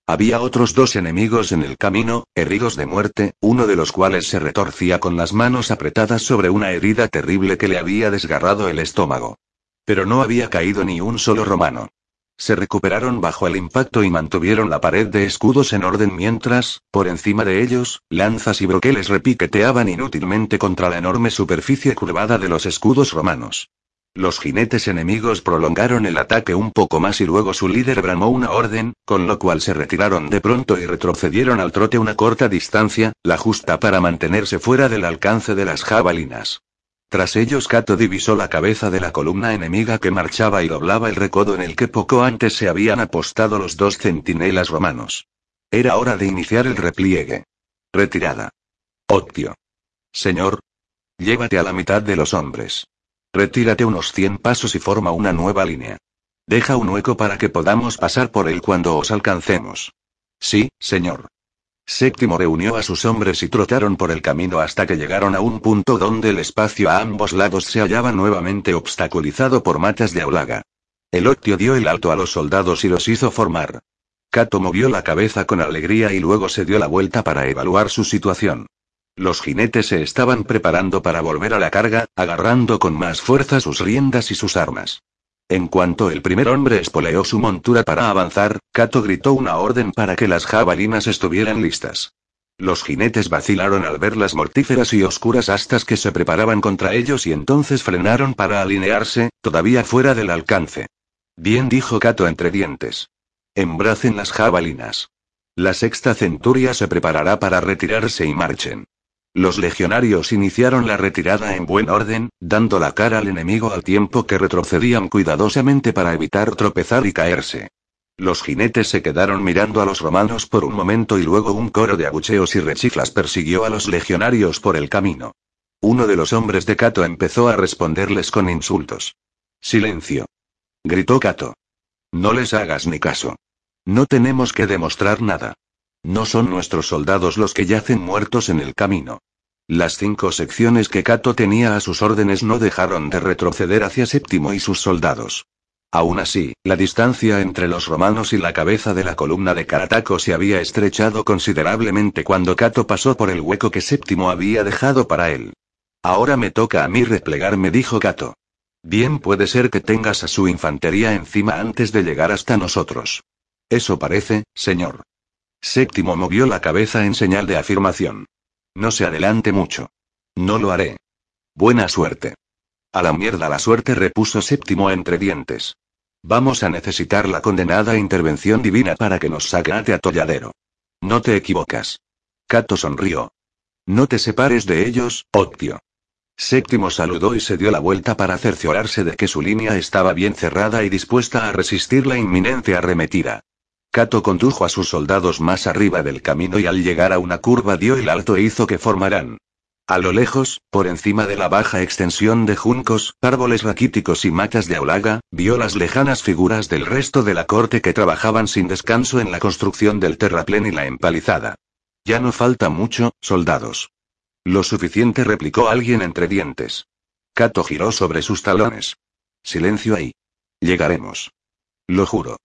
Había otros dos enemigos en el camino, heridos de muerte, uno de los cuales se retorcía con las manos apretadas sobre una herida terrible que le había desgarrado el estómago. Pero no había caído ni un solo romano. Se recuperaron bajo el impacto y mantuvieron la pared de escudos en orden mientras, por encima de ellos, lanzas y broqueles repiqueteaban inútilmente contra la enorme superficie curvada de los escudos romanos. Los jinetes enemigos prolongaron el ataque un poco más y luego su líder bramó una orden, con lo cual se retiraron de pronto y retrocedieron al trote una corta distancia, la justa para mantenerse fuera del alcance de las jabalinas. Tras ellos Cato divisó la cabeza de la columna enemiga que marchaba y doblaba el recodo en el que poco antes se habían apostado los dos centinelas romanos. Era hora de iniciar el repliegue. Retirada. Octio. Señor. Llévate a la mitad de los hombres. Retírate unos cien pasos y forma una nueva línea. Deja un hueco para que podamos pasar por él cuando os alcancemos. Sí, señor. Séptimo reunió a sus hombres y trotaron por el camino hasta que llegaron a un punto donde el espacio a ambos lados se hallaba nuevamente obstaculizado por matas de aulaga. El Octio dio el alto a los soldados y los hizo formar. Cato movió la cabeza con alegría y luego se dio la vuelta para evaluar su situación. Los jinetes se estaban preparando para volver a la carga, agarrando con más fuerza sus riendas y sus armas. En cuanto el primer hombre espoleó su montura para avanzar, Cato gritó una orden para que las jabalinas estuvieran listas. Los jinetes vacilaron al ver las mortíferas y oscuras astas que se preparaban contra ellos y entonces frenaron para alinearse, todavía fuera del alcance. Bien dijo Cato entre dientes. Embracen las jabalinas. La sexta centuria se preparará para retirarse y marchen. Los legionarios iniciaron la retirada en buen orden, dando la cara al enemigo al tiempo que retrocedían cuidadosamente para evitar tropezar y caerse. Los jinetes se quedaron mirando a los romanos por un momento y luego un coro de abucheos y rechiflas persiguió a los legionarios por el camino. Uno de los hombres de Cato empezó a responderles con insultos. Silencio. Gritó Cato. No les hagas ni caso. No tenemos que demostrar nada. No son nuestros soldados los que yacen muertos en el camino. Las cinco secciones que Cato tenía a sus órdenes no dejaron de retroceder hacia Séptimo y sus soldados. Aún así, la distancia entre los romanos y la cabeza de la columna de Carataco se había estrechado considerablemente cuando Cato pasó por el hueco que Séptimo había dejado para él. Ahora me toca a mí replegarme, dijo Cato. Bien puede ser que tengas a su infantería encima antes de llegar hasta nosotros. Eso parece, señor. Séptimo movió la cabeza en señal de afirmación. No se adelante mucho. No lo haré. Buena suerte. A la mierda la suerte repuso séptimo entre dientes. Vamos a necesitar la condenada intervención divina para que nos saque a atolladero. No te equivocas. Cato sonrió. No te separes de ellos, Octio. Séptimo saludó y se dio la vuelta para cerciorarse de que su línea estaba bien cerrada y dispuesta a resistir la inminente arremetida. Cato condujo a sus soldados más arriba del camino y al llegar a una curva dio el alto e hizo que formaran. A lo lejos, por encima de la baja extensión de juncos, árboles raquíticos y matas de aulaga, vio las lejanas figuras del resto de la corte que trabajaban sin descanso en la construcción del terraplén y la empalizada. Ya no falta mucho, soldados. Lo suficiente, replicó alguien entre dientes. Cato giró sobre sus talones. Silencio ahí. Llegaremos. Lo juro.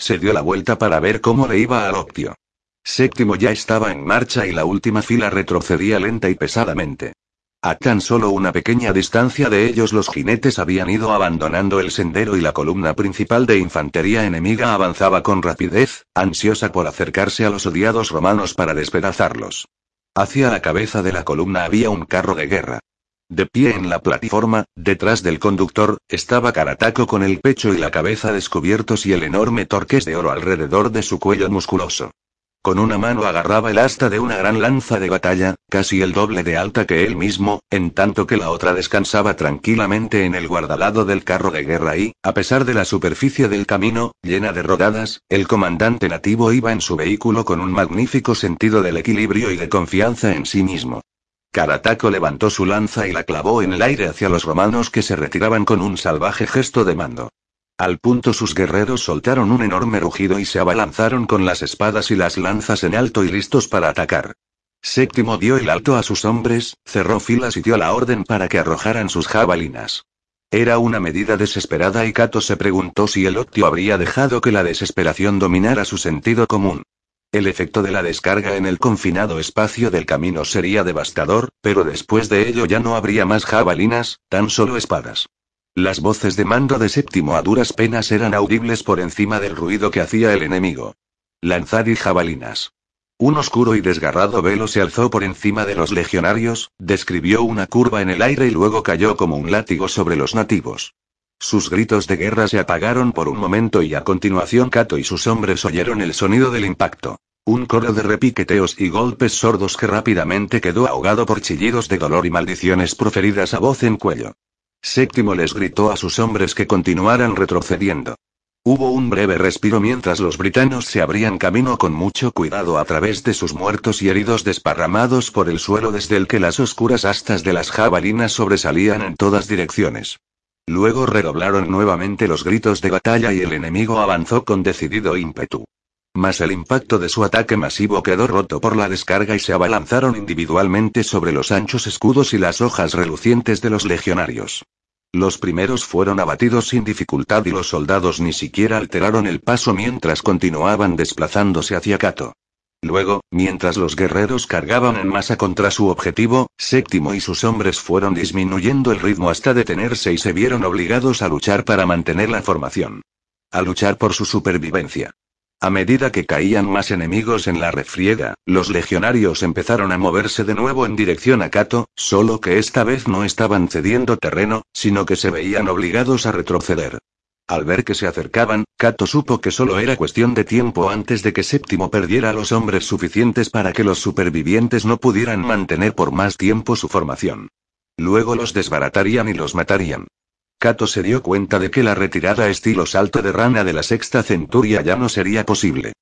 Se dio la vuelta para ver cómo le iba al optio. Séptimo ya estaba en marcha y la última fila retrocedía lenta y pesadamente. A tan solo una pequeña distancia de ellos los jinetes habían ido abandonando el sendero y la columna principal de infantería enemiga avanzaba con rapidez, ansiosa por acercarse a los odiados romanos para despedazarlos. Hacia la cabeza de la columna había un carro de guerra. De pie en la plataforma, detrás del conductor, estaba Carataco con el pecho y la cabeza descubiertos y el enorme torques de oro alrededor de su cuello musculoso. Con una mano agarraba el asta de una gran lanza de batalla, casi el doble de alta que él mismo, en tanto que la otra descansaba tranquilamente en el guardalado del carro de guerra y, a pesar de la superficie del camino, llena de rodadas, el comandante nativo iba en su vehículo con un magnífico sentido del equilibrio y de confianza en sí mismo. Carataco levantó su lanza y la clavó en el aire hacia los romanos que se retiraban con un salvaje gesto de mando. Al punto sus guerreros soltaron un enorme rugido y se abalanzaron con las espadas y las lanzas en alto y listos para atacar. Séptimo dio el alto a sus hombres, cerró filas y dio la orden para que arrojaran sus jabalinas. Era una medida desesperada y Cato se preguntó si el Octio habría dejado que la desesperación dominara su sentido común. El efecto de la descarga en el confinado espacio del camino sería devastador, pero después de ello ya no habría más jabalinas, tan solo espadas. Las voces de mando de séptimo a duras penas eran audibles por encima del ruido que hacía el enemigo. Lanzad y jabalinas. Un oscuro y desgarrado velo se alzó por encima de los legionarios, describió una curva en el aire y luego cayó como un látigo sobre los nativos. Sus gritos de guerra se apagaron por un momento y a continuación Cato y sus hombres oyeron el sonido del impacto. Un coro de repiqueteos y golpes sordos que rápidamente quedó ahogado por chillidos de dolor y maldiciones proferidas a voz en cuello. Séptimo les gritó a sus hombres que continuaran retrocediendo. Hubo un breve respiro mientras los britanos se abrían camino con mucho cuidado a través de sus muertos y heridos desparramados por el suelo desde el que las oscuras astas de las jabalinas sobresalían en todas direcciones. Luego redoblaron nuevamente los gritos de batalla y el enemigo avanzó con decidido ímpetu. Mas el impacto de su ataque masivo quedó roto por la descarga y se abalanzaron individualmente sobre los anchos escudos y las hojas relucientes de los legionarios. Los primeros fueron abatidos sin dificultad y los soldados ni siquiera alteraron el paso mientras continuaban desplazándose hacia Cato. Luego, mientras los guerreros cargaban en masa contra su objetivo, Séptimo y sus hombres fueron disminuyendo el ritmo hasta detenerse y se vieron obligados a luchar para mantener la formación. A luchar por su supervivencia. A medida que caían más enemigos en la refriega, los legionarios empezaron a moverse de nuevo en dirección a Cato, solo que esta vez no estaban cediendo terreno, sino que se veían obligados a retroceder. Al ver que se acercaban, Cato supo que solo era cuestión de tiempo antes de que Séptimo perdiera los hombres suficientes para que los supervivientes no pudieran mantener por más tiempo su formación. Luego los desbaratarían y los matarían. Cato se dio cuenta de que la retirada estilo salto de rana de la sexta centuria ya no sería posible.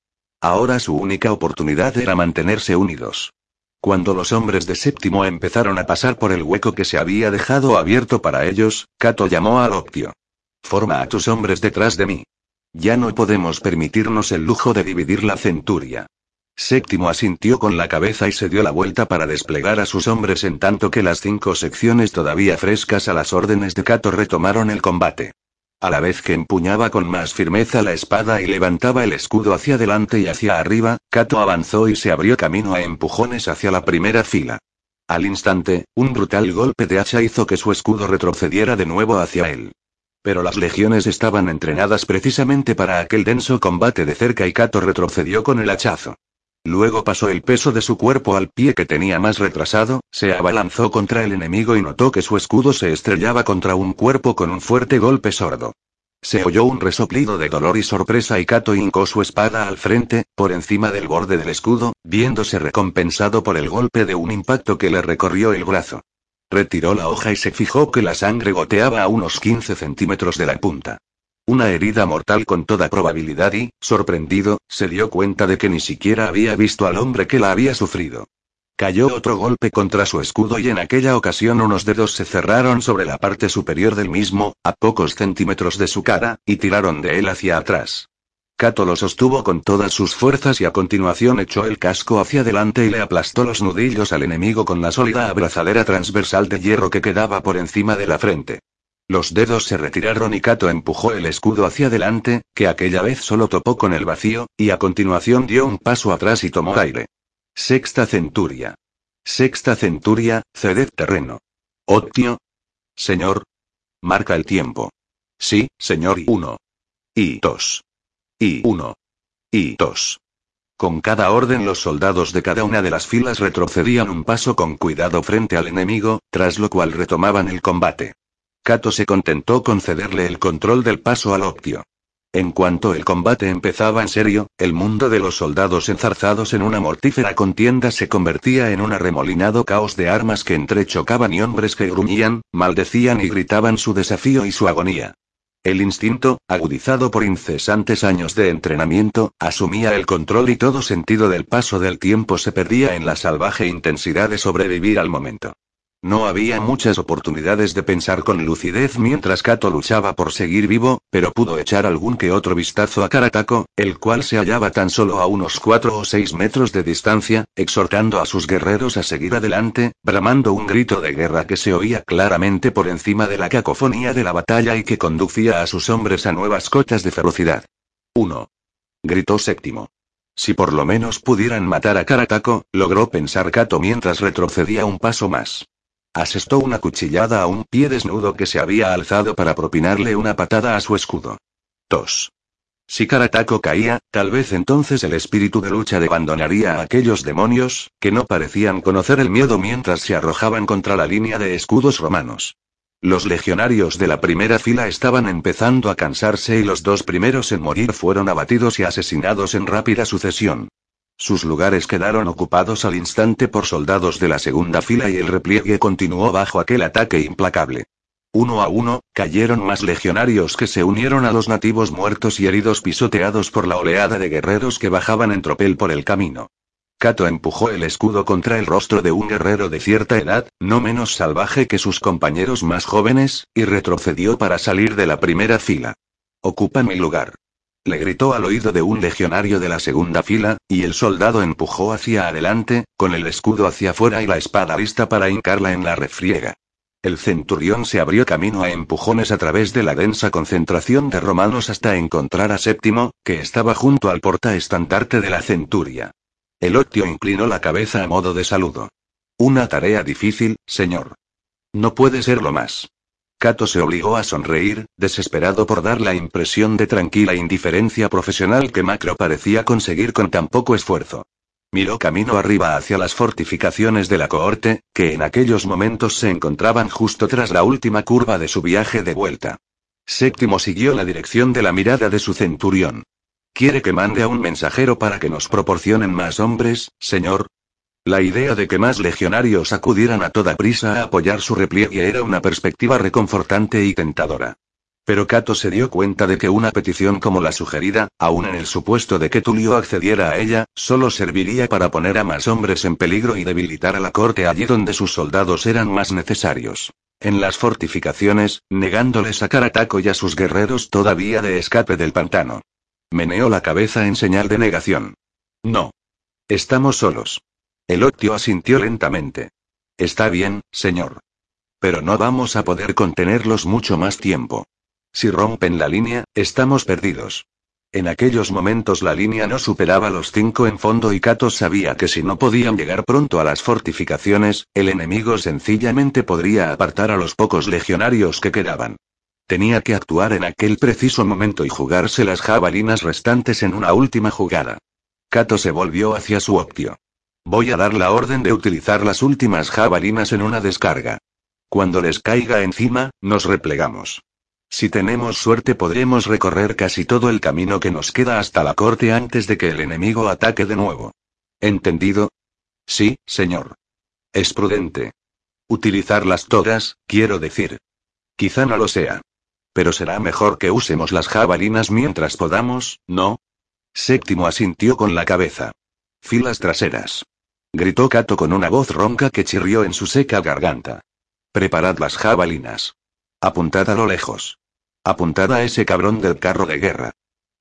Ahora su única oportunidad era mantenerse unidos. Cuando los hombres de séptimo empezaron a pasar por el hueco que se había dejado abierto para ellos, Cato llamó al Optio. Forma a tus hombres detrás de mí. Ya no podemos permitirnos el lujo de dividir la centuria. Séptimo asintió con la cabeza y se dio la vuelta para desplegar a sus hombres en tanto que las cinco secciones todavía frescas a las órdenes de Cato retomaron el combate. A la vez que empuñaba con más firmeza la espada y levantaba el escudo hacia adelante y hacia arriba, Cato avanzó y se abrió camino a empujones hacia la primera fila. Al instante, un brutal golpe de hacha hizo que su escudo retrocediera de nuevo hacia él. Pero las legiones estaban entrenadas precisamente para aquel denso combate de cerca y Kato retrocedió con el hachazo. Luego pasó el peso de su cuerpo al pie que tenía más retrasado, se abalanzó contra el enemigo y notó que su escudo se estrellaba contra un cuerpo con un fuerte golpe sordo. Se oyó un resoplido de dolor y sorpresa y Kato hincó su espada al frente, por encima del borde del escudo, viéndose recompensado por el golpe de un impacto que le recorrió el brazo. Retiró la hoja y se fijó que la sangre goteaba a unos 15 centímetros de la punta. Una herida mortal con toda probabilidad y, sorprendido, se dio cuenta de que ni siquiera había visto al hombre que la había sufrido. Cayó otro golpe contra su escudo y en aquella ocasión unos dedos se cerraron sobre la parte superior del mismo, a pocos centímetros de su cara, y tiraron de él hacia atrás. Kato lo sostuvo con todas sus fuerzas y a continuación echó el casco hacia adelante y le aplastó los nudillos al enemigo con la sólida abrazadera transversal de hierro que quedaba por encima de la frente. Los dedos se retiraron y Kato empujó el escudo hacia adelante, que aquella vez solo topó con el vacío, y a continuación dio un paso atrás y tomó aire. Sexta centuria. Sexta centuria, ceded terreno. Octio. Señor. Marca el tiempo. Sí, señor y uno. Y dos. Y uno. Y dos. Con cada orden los soldados de cada una de las filas retrocedían un paso con cuidado frente al enemigo, tras lo cual retomaban el combate. Kato se contentó con cederle el control del paso al Octio. En cuanto el combate empezaba en serio, el mundo de los soldados enzarzados en una mortífera contienda se convertía en un arremolinado caos de armas que entrechocaban y hombres que gruñían, maldecían y gritaban su desafío y su agonía. El instinto, agudizado por incesantes años de entrenamiento, asumía el control y todo sentido del paso del tiempo se perdía en la salvaje intensidad de sobrevivir al momento. No había muchas oportunidades de pensar con lucidez mientras Kato luchaba por seguir vivo, pero pudo echar algún que otro vistazo a Karatako, el cual se hallaba tan solo a unos cuatro o seis metros de distancia, exhortando a sus guerreros a seguir adelante, bramando un grito de guerra que se oía claramente por encima de la cacofonía de la batalla y que conducía a sus hombres a nuevas cotas de ferocidad. 1. Gritó séptimo. Si por lo menos pudieran matar a Karatako, logró pensar Kato mientras retrocedía un paso más. Asestó una cuchillada a un pie desnudo que se había alzado para propinarle una patada a su escudo. 2. Si Karatako caía, tal vez entonces el espíritu de lucha abandonaría a aquellos demonios, que no parecían conocer el miedo mientras se arrojaban contra la línea de escudos romanos. Los legionarios de la primera fila estaban empezando a cansarse y los dos primeros en morir fueron abatidos y asesinados en rápida sucesión. Sus lugares quedaron ocupados al instante por soldados de la segunda fila y el repliegue continuó bajo aquel ataque implacable. Uno a uno, cayeron más legionarios que se unieron a los nativos muertos y heridos pisoteados por la oleada de guerreros que bajaban en tropel por el camino. Kato empujó el escudo contra el rostro de un guerrero de cierta edad, no menos salvaje que sus compañeros más jóvenes, y retrocedió para salir de la primera fila. Ocupa mi lugar. Le gritó al oído de un legionario de la segunda fila, y el soldado empujó hacia adelante, con el escudo hacia afuera y la espada lista para hincarla en la refriega. El centurión se abrió camino a empujones a través de la densa concentración de romanos hasta encontrar a Séptimo, que estaba junto al portaestandarte de la centuria. El octio inclinó la cabeza a modo de saludo. Una tarea difícil, señor. No puede serlo más. Kato se obligó a sonreír, desesperado por dar la impresión de tranquila indiferencia profesional que Macro parecía conseguir con tan poco esfuerzo. Miró camino arriba hacia las fortificaciones de la cohorte, que en aquellos momentos se encontraban justo tras la última curva de su viaje de vuelta. Séptimo siguió la dirección de la mirada de su centurión. ¿Quiere que mande a un mensajero para que nos proporcionen más hombres, señor? La idea de que más legionarios acudieran a toda prisa a apoyar su repliegue era una perspectiva reconfortante y tentadora. Pero Cato se dio cuenta de que una petición como la sugerida, aun en el supuesto de que Tulio accediera a ella, solo serviría para poner a más hombres en peligro y debilitar a la corte allí donde sus soldados eran más necesarios. En las fortificaciones, negándoles a Carataco y a sus guerreros todavía de escape del pantano. Meneó la cabeza en señal de negación. No. Estamos solos. El octio asintió lentamente. Está bien, señor. Pero no vamos a poder contenerlos mucho más tiempo. Si rompen la línea, estamos perdidos. En aquellos momentos la línea no superaba los cinco en fondo y Kato sabía que si no podían llegar pronto a las fortificaciones, el enemigo sencillamente podría apartar a los pocos legionarios que quedaban. Tenía que actuar en aquel preciso momento y jugarse las jabalinas restantes en una última jugada. Kato se volvió hacia su optio. Voy a dar la orden de utilizar las últimas jabalinas en una descarga. Cuando les caiga encima, nos replegamos. Si tenemos suerte podremos recorrer casi todo el camino que nos queda hasta la corte antes de que el enemigo ataque de nuevo. ¿Entendido? Sí, señor. Es prudente. Utilizarlas todas, quiero decir. Quizá no lo sea. Pero será mejor que usemos las jabalinas mientras podamos, ¿no? Séptimo asintió con la cabeza. Filas traseras. Gritó Cato con una voz ronca que chirrió en su seca garganta. Preparad las jabalinas. Apuntad a lo lejos. Apuntad a ese cabrón del carro de guerra.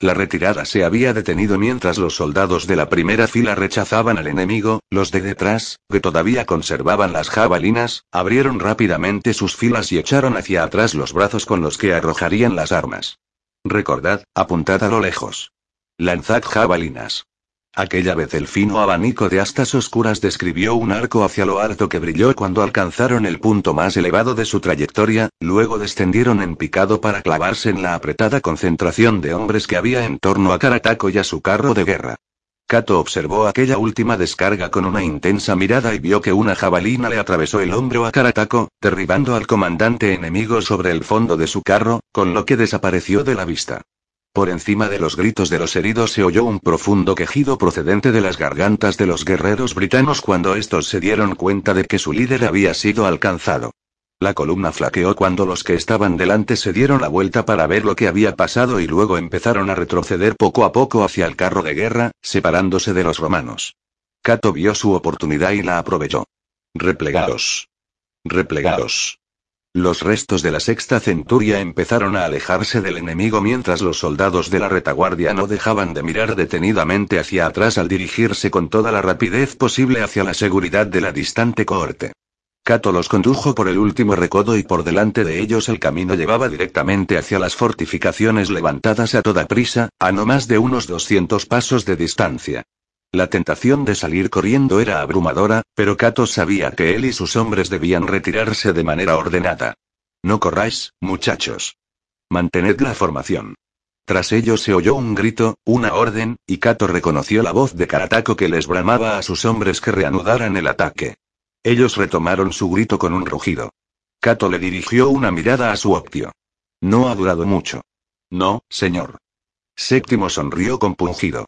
La retirada se había detenido mientras los soldados de la primera fila rechazaban al enemigo, los de detrás, que todavía conservaban las jabalinas, abrieron rápidamente sus filas y echaron hacia atrás los brazos con los que arrojarían las armas. Recordad, apuntad a lo lejos. Lanzad jabalinas. Aquella vez el fino abanico de astas oscuras describió un arco hacia lo alto que brilló cuando alcanzaron el punto más elevado de su trayectoria, luego descendieron en picado para clavarse en la apretada concentración de hombres que había en torno a Karatako y a su carro de guerra. Kato observó aquella última descarga con una intensa mirada y vio que una jabalina le atravesó el hombro a Karatako, derribando al comandante enemigo sobre el fondo de su carro, con lo que desapareció de la vista. Por encima de los gritos de los heridos se oyó un profundo quejido procedente de las gargantas de los guerreros britanos cuando estos se dieron cuenta de que su líder había sido alcanzado. La columna flaqueó cuando los que estaban delante se dieron la vuelta para ver lo que había pasado y luego empezaron a retroceder poco a poco hacia el carro de guerra, separándose de los romanos. Cato vio su oportunidad y la aprovechó. Replegaos. Replegaos. Los restos de la sexta centuria empezaron a alejarse del enemigo mientras los soldados de la retaguardia no dejaban de mirar detenidamente hacia atrás al dirigirse con toda la rapidez posible hacia la seguridad de la distante cohorte. Cato los condujo por el último recodo y por delante de ellos el camino llevaba directamente hacia las fortificaciones levantadas a toda prisa, a no más de unos 200 pasos de distancia. La tentación de salir corriendo era abrumadora, pero Kato sabía que él y sus hombres debían retirarse de manera ordenada. No corráis, muchachos. Mantened la formación. Tras ello se oyó un grito, una orden, y Kato reconoció la voz de Karatako que les bramaba a sus hombres que reanudaran el ataque. Ellos retomaron su grito con un rugido. Kato le dirigió una mirada a su optio. No ha durado mucho. No, señor. Séptimo sonrió compungido.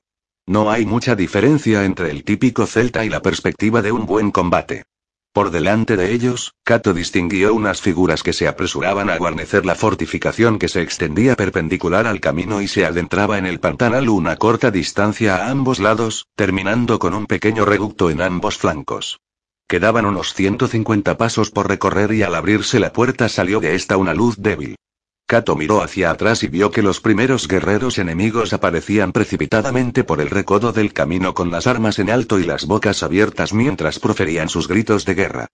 No hay mucha diferencia entre el típico celta y la perspectiva de un buen combate. Por delante de ellos, Cato distinguió unas figuras que se apresuraban a guarnecer la fortificación que se extendía perpendicular al camino y se adentraba en el pantanal una corta distancia a ambos lados, terminando con un pequeño reducto en ambos flancos. Quedaban unos 150 pasos por recorrer y al abrirse la puerta salió de esta una luz débil. Kato miró hacia atrás y vio que los primeros guerreros enemigos aparecían precipitadamente por el recodo del camino con las armas en alto y las bocas abiertas mientras proferían sus gritos de guerra.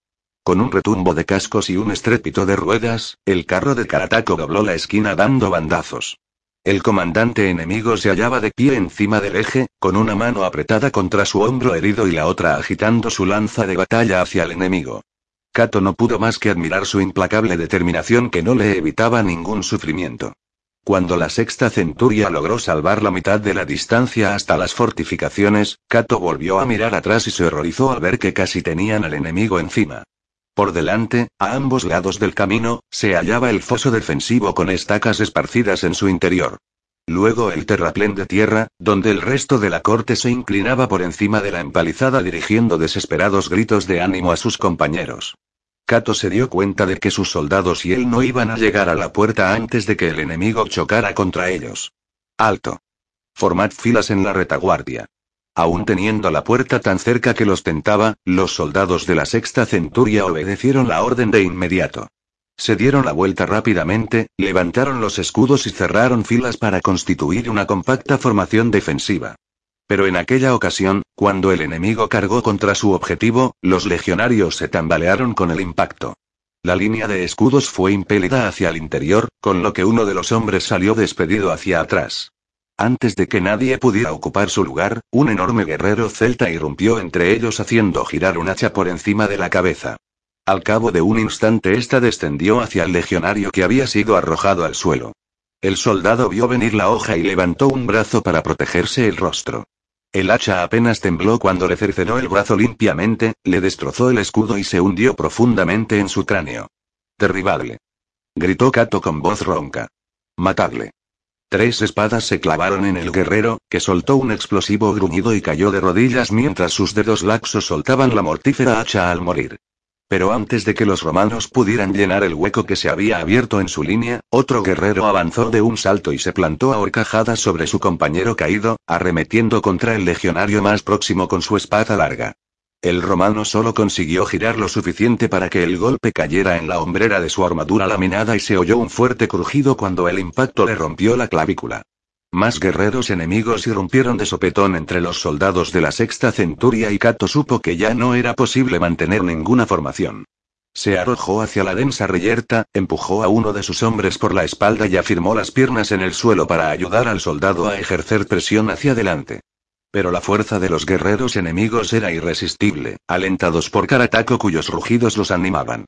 Con un retumbo de cascos y un estrépito de ruedas, el carro de Karatako dobló la esquina dando bandazos. El comandante enemigo se hallaba de pie encima del eje, con una mano apretada contra su hombro herido y la otra agitando su lanza de batalla hacia el enemigo. Kato no pudo más que admirar su implacable determinación que no le evitaba ningún sufrimiento. Cuando la sexta centuria logró salvar la mitad de la distancia hasta las fortificaciones, Kato volvió a mirar atrás y se horrorizó al ver que casi tenían al enemigo encima. Por delante, a ambos lados del camino, se hallaba el foso defensivo con estacas esparcidas en su interior. Luego el terraplén de tierra, donde el resto de la corte se inclinaba por encima de la empalizada dirigiendo desesperados gritos de ánimo a sus compañeros. Kato se dio cuenta de que sus soldados y él no iban a llegar a la puerta antes de que el enemigo chocara contra ellos. Alto. Formad filas en la retaguardia. Aún teniendo la puerta tan cerca que los tentaba, los soldados de la sexta centuria obedecieron la orden de inmediato. Se dieron la vuelta rápidamente, levantaron los escudos y cerraron filas para constituir una compacta formación defensiva. Pero en aquella ocasión, cuando el enemigo cargó contra su objetivo, los legionarios se tambalearon con el impacto. La línea de escudos fue impelida hacia el interior, con lo que uno de los hombres salió despedido hacia atrás. Antes de que nadie pudiera ocupar su lugar, un enorme guerrero celta irrumpió entre ellos haciendo girar un hacha por encima de la cabeza. Al cabo de un instante ésta descendió hacia el legionario que había sido arrojado al suelo. El soldado vio venir la hoja y levantó un brazo para protegerse el rostro. El hacha apenas tembló cuando le cercenó el brazo limpiamente, le destrozó el escudo y se hundió profundamente en su cráneo. Derribadle. Gritó Kato con voz ronca. Matadle. Tres espadas se clavaron en el guerrero, que soltó un explosivo gruñido y cayó de rodillas mientras sus dedos laxos soltaban la mortífera hacha al morir. Pero antes de que los romanos pudieran llenar el hueco que se había abierto en su línea, otro guerrero avanzó de un salto y se plantó a horcajadas sobre su compañero caído, arremetiendo contra el legionario más próximo con su espada larga. El romano solo consiguió girar lo suficiente para que el golpe cayera en la hombrera de su armadura laminada y se oyó un fuerte crujido cuando el impacto le rompió la clavícula. Más guerreros enemigos irrumpieron de sopetón entre los soldados de la sexta centuria y Cato supo que ya no era posible mantener ninguna formación. Se arrojó hacia la densa reyerta, empujó a uno de sus hombres por la espalda y afirmó las piernas en el suelo para ayudar al soldado a ejercer presión hacia adelante. Pero la fuerza de los guerreros enemigos era irresistible, alentados por Karataco cuyos rugidos los animaban.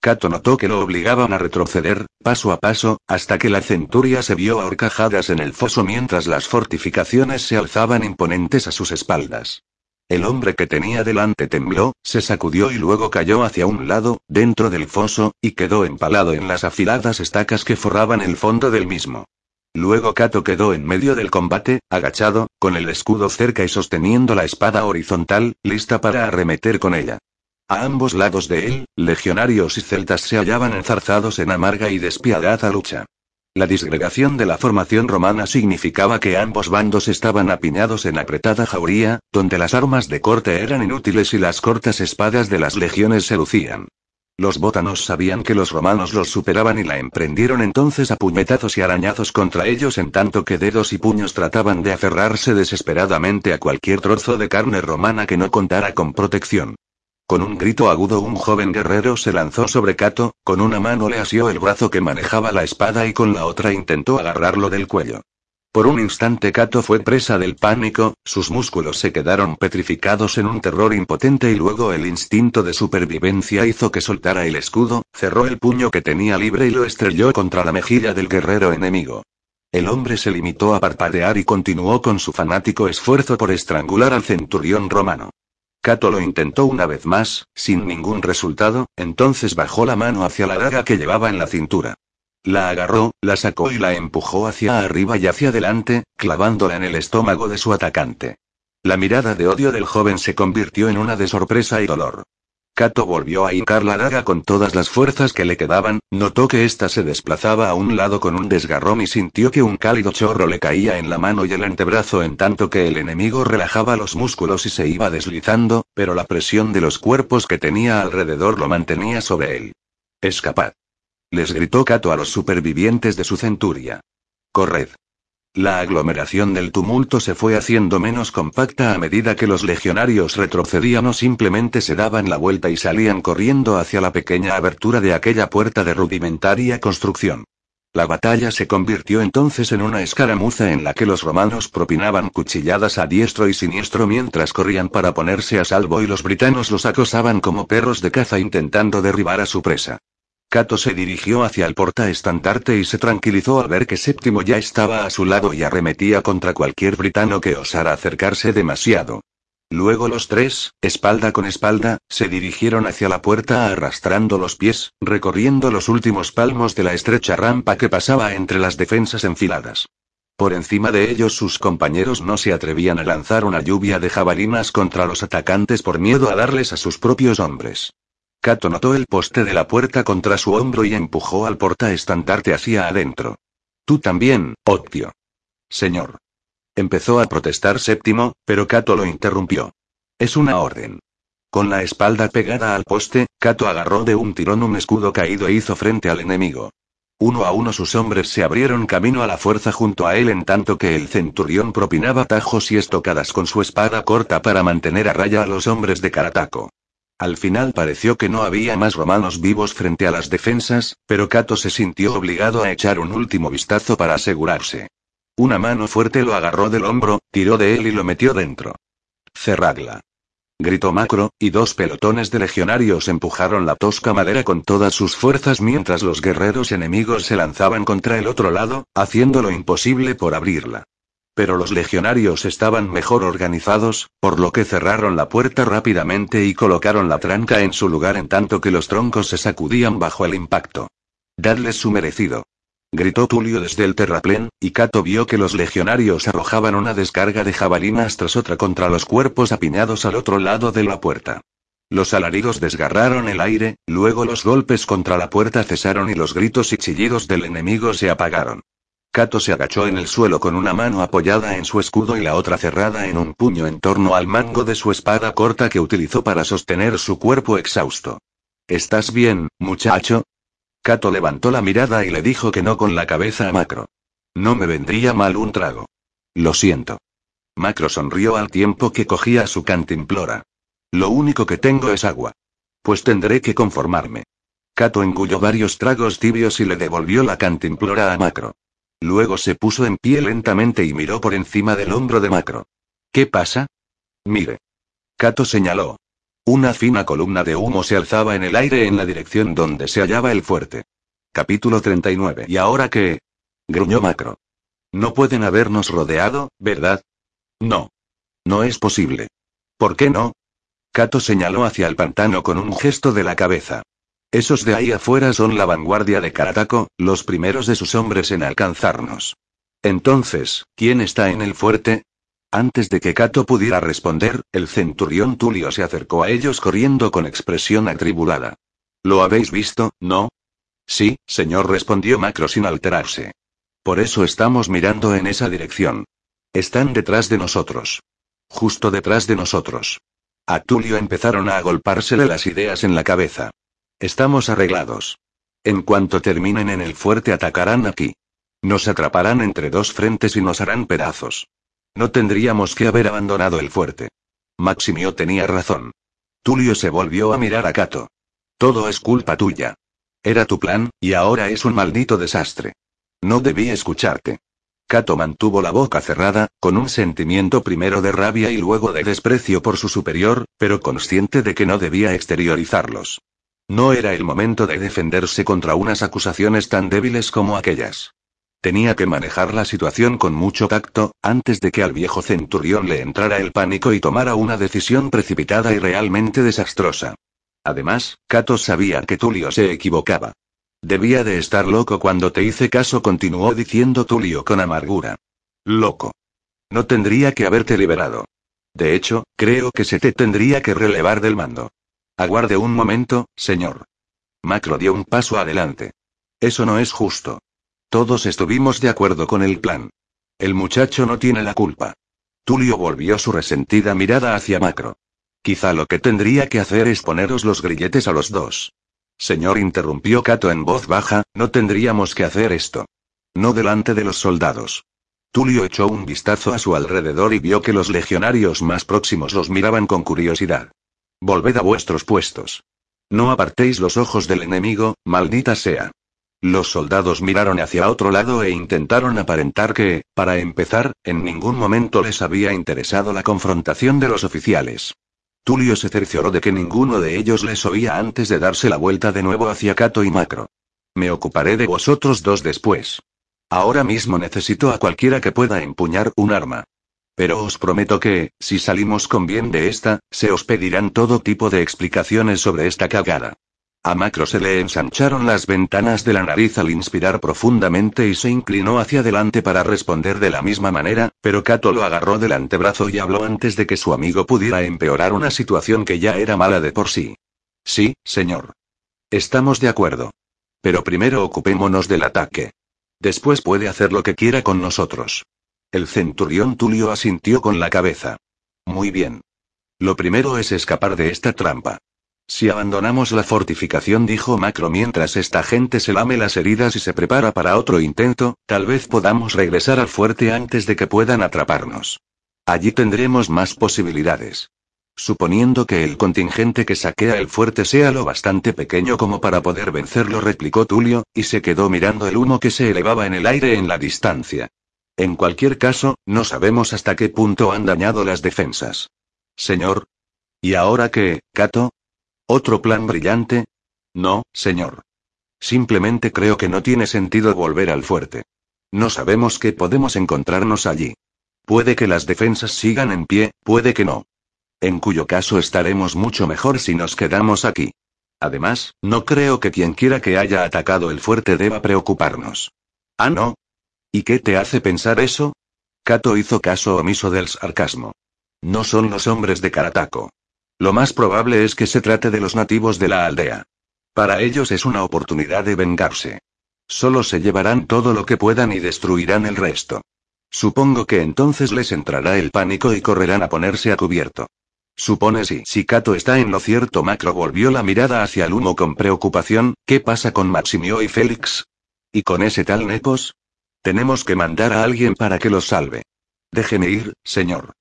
Kato notó que lo obligaban a retroceder, paso a paso, hasta que la centuria se vio ahorcajadas en el foso mientras las fortificaciones se alzaban imponentes a sus espaldas. El hombre que tenía delante tembló, se sacudió y luego cayó hacia un lado, dentro del foso, y quedó empalado en las afiladas estacas que forraban el fondo del mismo. Luego Kato quedó en medio del combate, agachado, con el escudo cerca y sosteniendo la espada horizontal, lista para arremeter con ella. A ambos lados de él, legionarios y celtas se hallaban enzarzados en amarga y despiadada lucha. La disgregación de la formación romana significaba que ambos bandos estaban apiñados en apretada jauría, donde las armas de corte eran inútiles y las cortas espadas de las legiones se lucían. Los bótanos sabían que los romanos los superaban y la emprendieron entonces a puñetazos y arañazos contra ellos en tanto que dedos y puños trataban de aferrarse desesperadamente a cualquier trozo de carne romana que no contara con protección. Con un grito agudo un joven guerrero se lanzó sobre Cato, con una mano le asió el brazo que manejaba la espada y con la otra intentó agarrarlo del cuello. Por un instante Cato fue presa del pánico, sus músculos se quedaron petrificados en un terror impotente y luego el instinto de supervivencia hizo que soltara el escudo, cerró el puño que tenía libre y lo estrelló contra la mejilla del guerrero enemigo. El hombre se limitó a parpadear y continuó con su fanático esfuerzo por estrangular al centurión romano. Cato lo intentó una vez más, sin ningún resultado, entonces bajó la mano hacia la daga que llevaba en la cintura. La agarró, la sacó y la empujó hacia arriba y hacia adelante, clavándola en el estómago de su atacante. La mirada de odio del joven se convirtió en una de sorpresa y dolor. Kato volvió a hincar la daga con todas las fuerzas que le quedaban, notó que ésta se desplazaba a un lado con un desgarrón y sintió que un cálido chorro le caía en la mano y el antebrazo en tanto que el enemigo relajaba los músculos y se iba deslizando, pero la presión de los cuerpos que tenía alrededor lo mantenía sobre él. Escapad. Les gritó Kato a los supervivientes de su centuria. Corred. La aglomeración del tumulto se fue haciendo menos compacta a medida que los legionarios retrocedían o simplemente se daban la vuelta y salían corriendo hacia la pequeña abertura de aquella puerta de rudimentaria construcción. La batalla se convirtió entonces en una escaramuza en la que los romanos propinaban cuchilladas a diestro y siniestro mientras corrían para ponerse a salvo y los britanos los acosaban como perros de caza intentando derribar a su presa. Cato se dirigió hacia el portaestandarte y se tranquilizó al ver que Séptimo ya estaba a su lado y arremetía contra cualquier britano que osara acercarse demasiado. Luego los tres, espalda con espalda, se dirigieron hacia la puerta arrastrando los pies, recorriendo los últimos palmos de la estrecha rampa que pasaba entre las defensas enfiladas. Por encima de ellos sus compañeros no se atrevían a lanzar una lluvia de jabalinas contra los atacantes por miedo a darles a sus propios hombres. Cato notó el poste de la puerta contra su hombro y empujó al portaestandarte hacia adentro. Tú también, Octio. Señor. Empezó a protestar Séptimo, pero Cato lo interrumpió. Es una orden. Con la espalda pegada al poste, Cato agarró de un tirón un escudo caído e hizo frente al enemigo. Uno a uno sus hombres se abrieron camino a la fuerza junto a él en tanto que el centurión propinaba tajos y estocadas con su espada corta para mantener a raya a los hombres de Carataco. Al final pareció que no había más romanos vivos frente a las defensas, pero Cato se sintió obligado a echar un último vistazo para asegurarse. Una mano fuerte lo agarró del hombro, tiró de él y lo metió dentro. Cerradla. Gritó Macro, y dos pelotones de legionarios empujaron la tosca madera con todas sus fuerzas mientras los guerreros enemigos se lanzaban contra el otro lado, haciendo lo imposible por abrirla. Pero los legionarios estaban mejor organizados, por lo que cerraron la puerta rápidamente y colocaron la tranca en su lugar en tanto que los troncos se sacudían bajo el impacto. Dadles su merecido. Gritó Tulio desde el terraplén, y Cato vio que los legionarios arrojaban una descarga de jabalinas tras otra contra los cuerpos apiñados al otro lado de la puerta. Los alaridos desgarraron el aire, luego los golpes contra la puerta cesaron y los gritos y chillidos del enemigo se apagaron. Cato se agachó en el suelo con una mano apoyada en su escudo y la otra cerrada en un puño en torno al mango de su espada corta que utilizó para sostener su cuerpo exhausto. ¿Estás bien, muchacho? Kato levantó la mirada y le dijo que no con la cabeza a Macro. No me vendría mal un trago. Lo siento. Macro sonrió al tiempo que cogía su cantimplora. Lo único que tengo es agua. Pues tendré que conformarme. Kato engulló varios tragos tibios y le devolvió la cantimplora a Macro. Luego se puso en pie lentamente y miró por encima del hombro de Macro. ¿Qué pasa? Mire. Kato señaló. Una fina columna de humo se alzaba en el aire en la dirección donde se hallaba el fuerte. Capítulo 39. ¿Y ahora qué? gruñó Macro. No pueden habernos rodeado, ¿verdad? No. No es posible. ¿Por qué no? Kato señaló hacia el pantano con un gesto de la cabeza. Esos de ahí afuera son la vanguardia de Karatako, los primeros de sus hombres en alcanzarnos. Entonces, ¿quién está en el fuerte? Antes de que Cato pudiera responder, el centurión Tulio se acercó a ellos corriendo con expresión atribulada. ¿Lo habéis visto, no? Sí, señor, respondió Macro sin alterarse. Por eso estamos mirando en esa dirección. Están detrás de nosotros. Justo detrás de nosotros. A Tulio empezaron a agolpársele las ideas en la cabeza. Estamos arreglados. En cuanto terminen en el fuerte atacarán aquí. Nos atraparán entre dos frentes y nos harán pedazos. No tendríamos que haber abandonado el fuerte. Maximio tenía razón. Tulio se volvió a mirar a Cato. Todo es culpa tuya. Era tu plan, y ahora es un maldito desastre. No debí escucharte. Cato mantuvo la boca cerrada, con un sentimiento primero de rabia y luego de desprecio por su superior, pero consciente de que no debía exteriorizarlos. No era el momento de defenderse contra unas acusaciones tan débiles como aquellas. Tenía que manejar la situación con mucho tacto, antes de que al viejo centurión le entrara el pánico y tomara una decisión precipitada y realmente desastrosa. Además, Cato sabía que Tulio se equivocaba. Debía de estar loco cuando te hice caso, continuó diciendo Tulio con amargura. Loco. No tendría que haberte liberado. De hecho, creo que se te tendría que relevar del mando. Aguarde un momento, señor. Macro dio un paso adelante. Eso no es justo. Todos estuvimos de acuerdo con el plan. El muchacho no tiene la culpa. Tulio volvió su resentida mirada hacia Macro. Quizá lo que tendría que hacer es poneros los grilletes a los dos. Señor, interrumpió Cato en voz baja, no tendríamos que hacer esto. No delante de los soldados. Tulio echó un vistazo a su alrededor y vio que los legionarios más próximos los miraban con curiosidad. Volved a vuestros puestos. No apartéis los ojos del enemigo, maldita sea. Los soldados miraron hacia otro lado e intentaron aparentar que, para empezar, en ningún momento les había interesado la confrontación de los oficiales. Tulio se cercioró de que ninguno de ellos les oía antes de darse la vuelta de nuevo hacia Cato y Macro. Me ocuparé de vosotros dos después. Ahora mismo necesito a cualquiera que pueda empuñar un arma. Pero os prometo que, si salimos con bien de esta, se os pedirán todo tipo de explicaciones sobre esta cagada. A Macro se le ensancharon las ventanas de la nariz al inspirar profundamente y se inclinó hacia adelante para responder de la misma manera, pero Cato lo agarró del antebrazo y habló antes de que su amigo pudiera empeorar una situación que ya era mala de por sí. Sí, señor. Estamos de acuerdo. Pero primero ocupémonos del ataque. Después puede hacer lo que quiera con nosotros. El centurión Tulio asintió con la cabeza. Muy bien. Lo primero es escapar de esta trampa. Si abandonamos la fortificación, dijo Macro mientras esta gente se lame las heridas y se prepara para otro intento, tal vez podamos regresar al fuerte antes de que puedan atraparnos. Allí tendremos más posibilidades. Suponiendo que el contingente que saquea el fuerte sea lo bastante pequeño como para poder vencerlo, replicó Tulio, y se quedó mirando el humo que se elevaba en el aire en la distancia. En cualquier caso, no sabemos hasta qué punto han dañado las defensas. Señor, ¿Y ahora qué, Kato? ¿Otro plan brillante? No, señor. Simplemente creo que no tiene sentido volver al fuerte. No sabemos qué podemos encontrarnos allí. Puede que las defensas sigan en pie, puede que no. En cuyo caso estaremos mucho mejor si nos quedamos aquí. Además, no creo que quien quiera que haya atacado el fuerte deba preocuparnos. Ah, no. ¿Y qué te hace pensar eso? Kato hizo caso omiso del sarcasmo. No son los hombres de Karatako. Lo más probable es que se trate de los nativos de la aldea. Para ellos es una oportunidad de vengarse. Solo se llevarán todo lo que puedan y destruirán el resto. Supongo que entonces les entrará el pánico y correrán a ponerse a cubierto. Supone si. Si Kato está en lo cierto, Macro volvió la mirada hacia el humo con preocupación. ¿Qué pasa con Maximio y Félix? ¿Y con ese tal Nepos? Tenemos que mandar a alguien para que los salve. Déjeme ir, señor.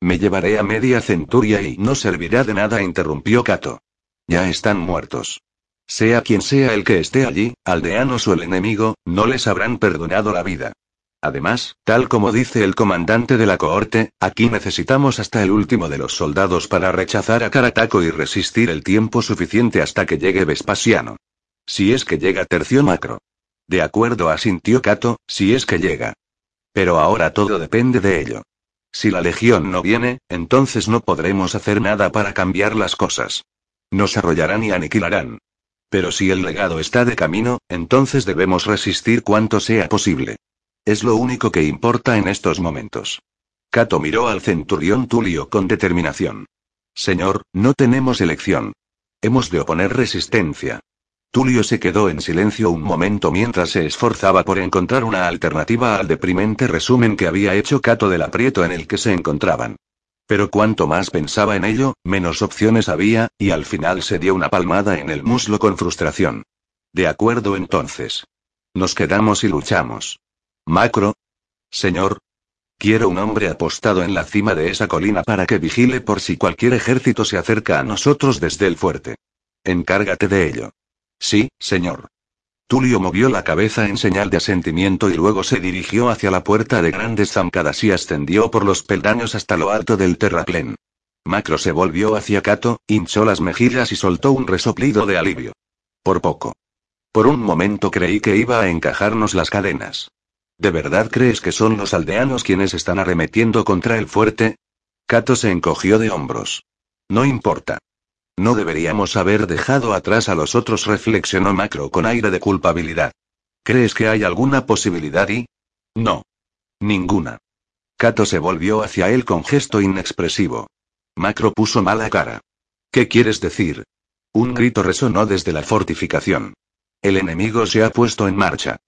Me llevaré a media centuria y no servirá de nada, interrumpió Kato. Ya están muertos. Sea quien sea el que esté allí, aldeanos o el enemigo, no les habrán perdonado la vida. Además, tal como dice el comandante de la cohorte, aquí necesitamos hasta el último de los soldados para rechazar a Karatako y resistir el tiempo suficiente hasta que llegue Vespasiano. Si es que llega Tercio Macro. De acuerdo, asintió Kato, si es que llega. Pero ahora todo depende de ello. Si la legión no viene, entonces no podremos hacer nada para cambiar las cosas. Nos arrollarán y aniquilarán. Pero si el legado está de camino, entonces debemos resistir cuanto sea posible. Es lo único que importa en estos momentos. Cato miró al centurión Tulio con determinación. Señor, no tenemos elección. Hemos de oponer resistencia. Tulio se quedó en silencio un momento mientras se esforzaba por encontrar una alternativa al deprimente resumen que había hecho Cato del aprieto en el que se encontraban. Pero cuanto más pensaba en ello, menos opciones había, y al final se dio una palmada en el muslo con frustración. De acuerdo entonces. Nos quedamos y luchamos. Macro. Señor. Quiero un hombre apostado en la cima de esa colina para que vigile por si cualquier ejército se acerca a nosotros desde el fuerte. Encárgate de ello. Sí, señor. Tulio movió la cabeza en señal de asentimiento y luego se dirigió hacia la puerta de grandes zancadas y ascendió por los peldaños hasta lo alto del terraplén. Macro se volvió hacia Cato, hinchó las mejillas y soltó un resoplido de alivio. Por poco. Por un momento creí que iba a encajarnos las cadenas. ¿De verdad crees que son los aldeanos quienes están arremetiendo contra el fuerte? Cato se encogió de hombros. No importa. No deberíamos haber dejado atrás a los otros, reflexionó Macro con aire de culpabilidad. ¿Crees que hay alguna posibilidad y? No. Ninguna. Kato se volvió hacia él con gesto inexpresivo. Macro puso mala cara. ¿Qué quieres decir? Un grito resonó desde la fortificación. El enemigo se ha puesto en marcha.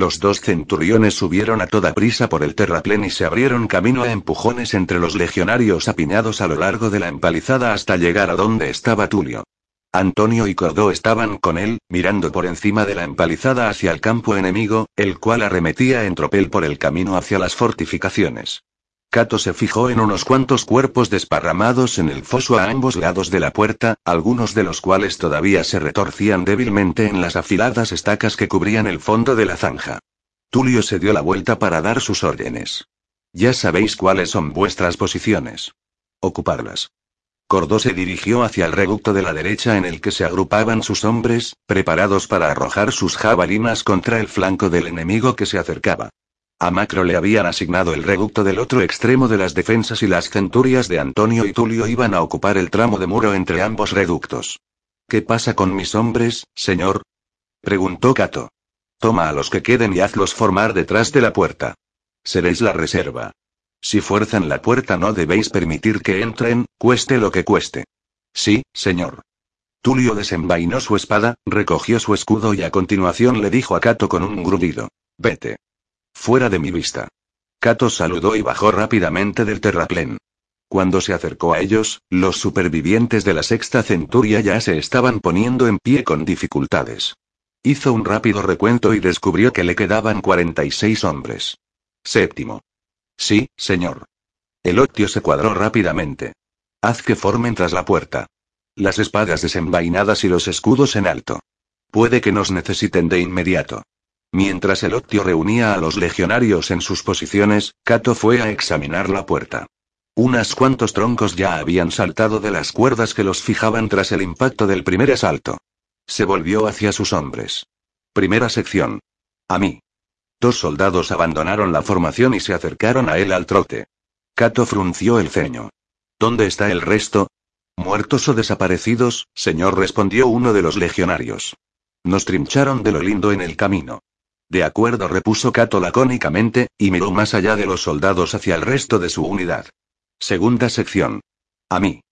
Los dos centuriones subieron a toda prisa por el terraplén y se abrieron camino a empujones entre los legionarios apiñados a lo largo de la empalizada hasta llegar a donde estaba Tulio. Antonio y Cordó estaban con él, mirando por encima de la empalizada hacia el campo enemigo, el cual arremetía en tropel por el camino hacia las fortificaciones. Cato se fijó en unos cuantos cuerpos desparramados en el foso a ambos lados de la puerta, algunos de los cuales todavía se retorcían débilmente en las afiladas estacas que cubrían el fondo de la zanja. Tulio se dio la vuelta para dar sus órdenes. Ya sabéis cuáles son vuestras posiciones. Ocuparlas. Cordó se dirigió hacia el reducto de la derecha en el que se agrupaban sus hombres, preparados para arrojar sus jabalinas contra el flanco del enemigo que se acercaba. A Macro le habían asignado el reducto del otro extremo de las defensas y las centurias de Antonio y Tulio iban a ocupar el tramo de muro entre ambos reductos. ¿Qué pasa con mis hombres, señor? preguntó Cato. Toma a los que queden y hazlos formar detrás de la puerta. Seréis la reserva. Si fuerzan la puerta no debéis permitir que entren, cueste lo que cueste. Sí, señor. Tulio desenvainó su espada, recogió su escudo y a continuación le dijo a Cato con un grudido. Vete. Fuera de mi vista. Kato saludó y bajó rápidamente del terraplén. Cuando se acercó a ellos, los supervivientes de la sexta centuria ya se estaban poniendo en pie con dificultades. Hizo un rápido recuento y descubrió que le quedaban 46 hombres. Séptimo. Sí, señor. El octio se cuadró rápidamente. Haz que formen tras la puerta. Las espadas desenvainadas y los escudos en alto. Puede que nos necesiten de inmediato. Mientras el Octio reunía a los legionarios en sus posiciones, Cato fue a examinar la puerta. Unas cuantos troncos ya habían saltado de las cuerdas que los fijaban tras el impacto del primer asalto. Se volvió hacia sus hombres. Primera sección. A mí. Dos soldados abandonaron la formación y se acercaron a él al trote. Cato frunció el ceño. ¿Dónde está el resto? Muertos o desaparecidos, señor, respondió uno de los legionarios. Nos trincharon de lo lindo en el camino. De acuerdo, repuso Cato lacónicamente, y miró más allá de los soldados hacia el resto de su unidad. Segunda sección. A mí.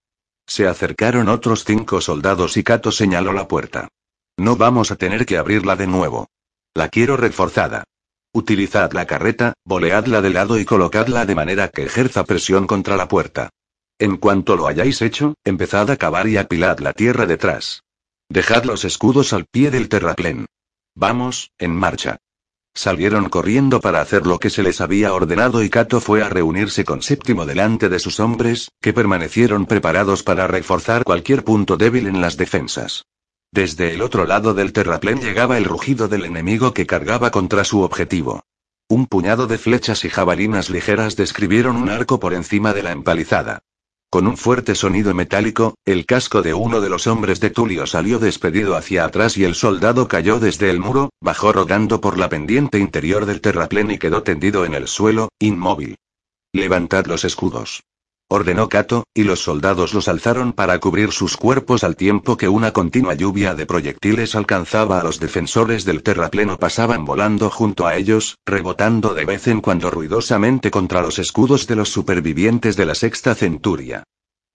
Se acercaron otros cinco soldados y Cato señaló la puerta. No vamos a tener que abrirla de nuevo. La quiero reforzada. Utilizad la carreta, boleadla de lado y colocadla de manera que ejerza presión contra la puerta. En cuanto lo hayáis hecho, empezad a cavar y apilad la tierra detrás. Dejad los escudos al pie del terraplén. Vamos, en marcha. Salieron corriendo para hacer lo que se les había ordenado y Cato fue a reunirse con Séptimo delante de sus hombres, que permanecieron preparados para reforzar cualquier punto débil en las defensas. Desde el otro lado del terraplén llegaba el rugido del enemigo que cargaba contra su objetivo. Un puñado de flechas y jabalinas ligeras describieron un arco por encima de la empalizada. Con un fuerte sonido metálico, el casco de uno de los hombres de Tulio salió despedido hacia atrás y el soldado cayó desde el muro, bajó rodando por la pendiente interior del terraplén y quedó tendido en el suelo, inmóvil. Levantad los escudos ordenó Cato, y los soldados los alzaron para cubrir sus cuerpos al tiempo que una continua lluvia de proyectiles alcanzaba a los defensores del terrapleno pasaban volando junto a ellos, rebotando de vez en cuando ruidosamente contra los escudos de los supervivientes de la sexta centuria.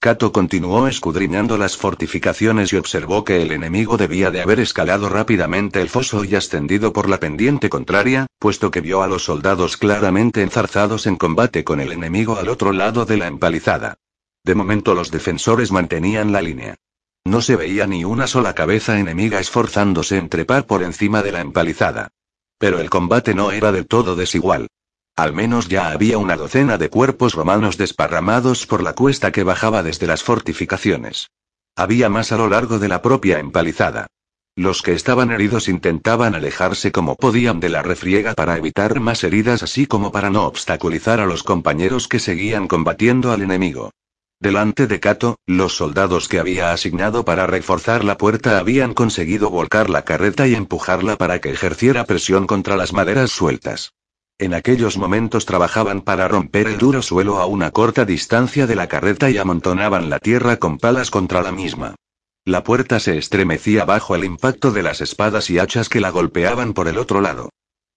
Cato continuó escudriñando las fortificaciones y observó que el enemigo debía de haber escalado rápidamente el foso y ascendido por la pendiente contraria, puesto que vio a los soldados claramente enzarzados en combate con el enemigo al otro lado de la empalizada. De momento los defensores mantenían la línea. No se veía ni una sola cabeza enemiga esforzándose en trepar por encima de la empalizada. Pero el combate no era del todo desigual. Al menos ya había una docena de cuerpos romanos desparramados por la cuesta que bajaba desde las fortificaciones. Había más a lo largo de la propia empalizada. Los que estaban heridos intentaban alejarse como podían de la refriega para evitar más heridas así como para no obstaculizar a los compañeros que seguían combatiendo al enemigo. Delante de Cato, los soldados que había asignado para reforzar la puerta habían conseguido volcar la carreta y empujarla para que ejerciera presión contra las maderas sueltas. En aquellos momentos trabajaban para romper el duro suelo a una corta distancia de la carreta y amontonaban la tierra con palas contra la misma. La puerta se estremecía bajo el impacto de las espadas y hachas que la golpeaban por el otro lado.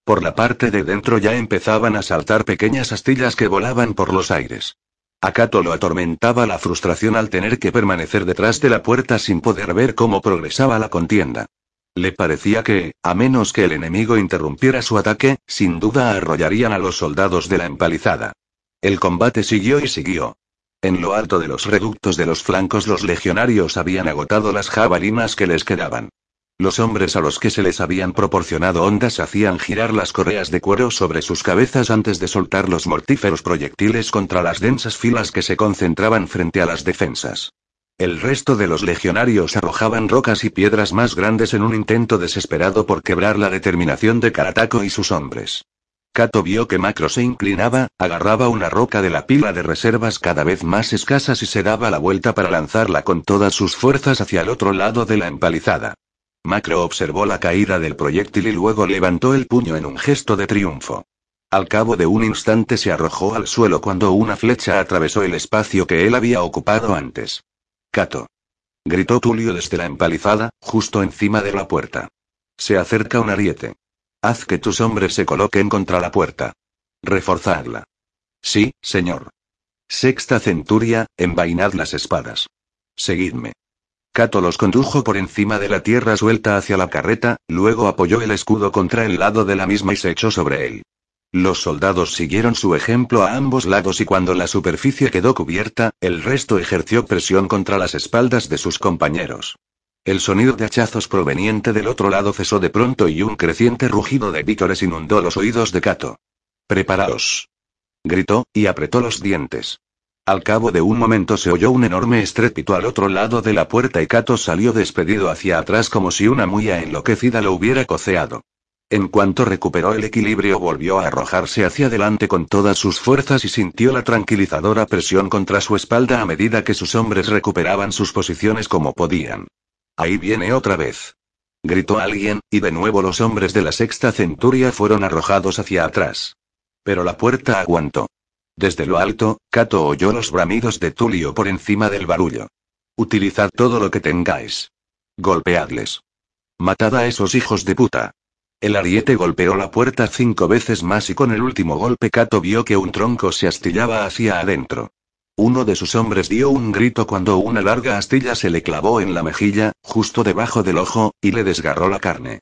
Por la parte de dentro ya empezaban a saltar pequeñas astillas que volaban por los aires. A lo atormentaba la frustración al tener que permanecer detrás de la puerta sin poder ver cómo progresaba la contienda. Le parecía que, a menos que el enemigo interrumpiera su ataque, sin duda arrollarían a los soldados de la empalizada. El combate siguió y siguió. En lo alto de los reductos de los flancos los legionarios habían agotado las jabalinas que les quedaban. Los hombres a los que se les habían proporcionado ondas hacían girar las correas de cuero sobre sus cabezas antes de soltar los mortíferos proyectiles contra las densas filas que se concentraban frente a las defensas. El resto de los legionarios arrojaban rocas y piedras más grandes en un intento desesperado por quebrar la determinación de Carataco y sus hombres. Cato vio que Macro se inclinaba, agarraba una roca de la pila de reservas cada vez más escasas y se daba la vuelta para lanzarla con todas sus fuerzas hacia el otro lado de la empalizada. Macro observó la caída del proyectil y luego levantó el puño en un gesto de triunfo. Al cabo de un instante se arrojó al suelo cuando una flecha atravesó el espacio que él había ocupado antes. Cato. Gritó Tulio desde la empalizada, justo encima de la puerta. Se acerca un ariete. Haz que tus hombres se coloquen contra la puerta. Reforzadla. Sí, señor. Sexta centuria, envainad las espadas. Seguidme. Cato los condujo por encima de la tierra suelta hacia la carreta, luego apoyó el escudo contra el lado de la misma y se echó sobre él. Los soldados siguieron su ejemplo a ambos lados y cuando la superficie quedó cubierta, el resto ejerció presión contra las espaldas de sus compañeros. El sonido de hachazos proveniente del otro lado cesó de pronto y un creciente rugido de vítores inundó los oídos de Cato. Preparaos. Gritó, y apretó los dientes. Al cabo de un momento se oyó un enorme estrépito al otro lado de la puerta y Cato salió despedido hacia atrás como si una muya enloquecida lo hubiera coceado. En cuanto recuperó el equilibrio volvió a arrojarse hacia adelante con todas sus fuerzas y sintió la tranquilizadora presión contra su espalda a medida que sus hombres recuperaban sus posiciones como podían. Ahí viene otra vez. Gritó alguien, y de nuevo los hombres de la sexta centuria fueron arrojados hacia atrás. Pero la puerta aguantó. Desde lo alto, Cato oyó los bramidos de Tulio por encima del barullo. Utilizad todo lo que tengáis. Golpeadles. Matad a esos hijos de puta. El ariete golpeó la puerta cinco veces más y con el último golpe Cato vio que un tronco se astillaba hacia adentro. Uno de sus hombres dio un grito cuando una larga astilla se le clavó en la mejilla, justo debajo del ojo, y le desgarró la carne.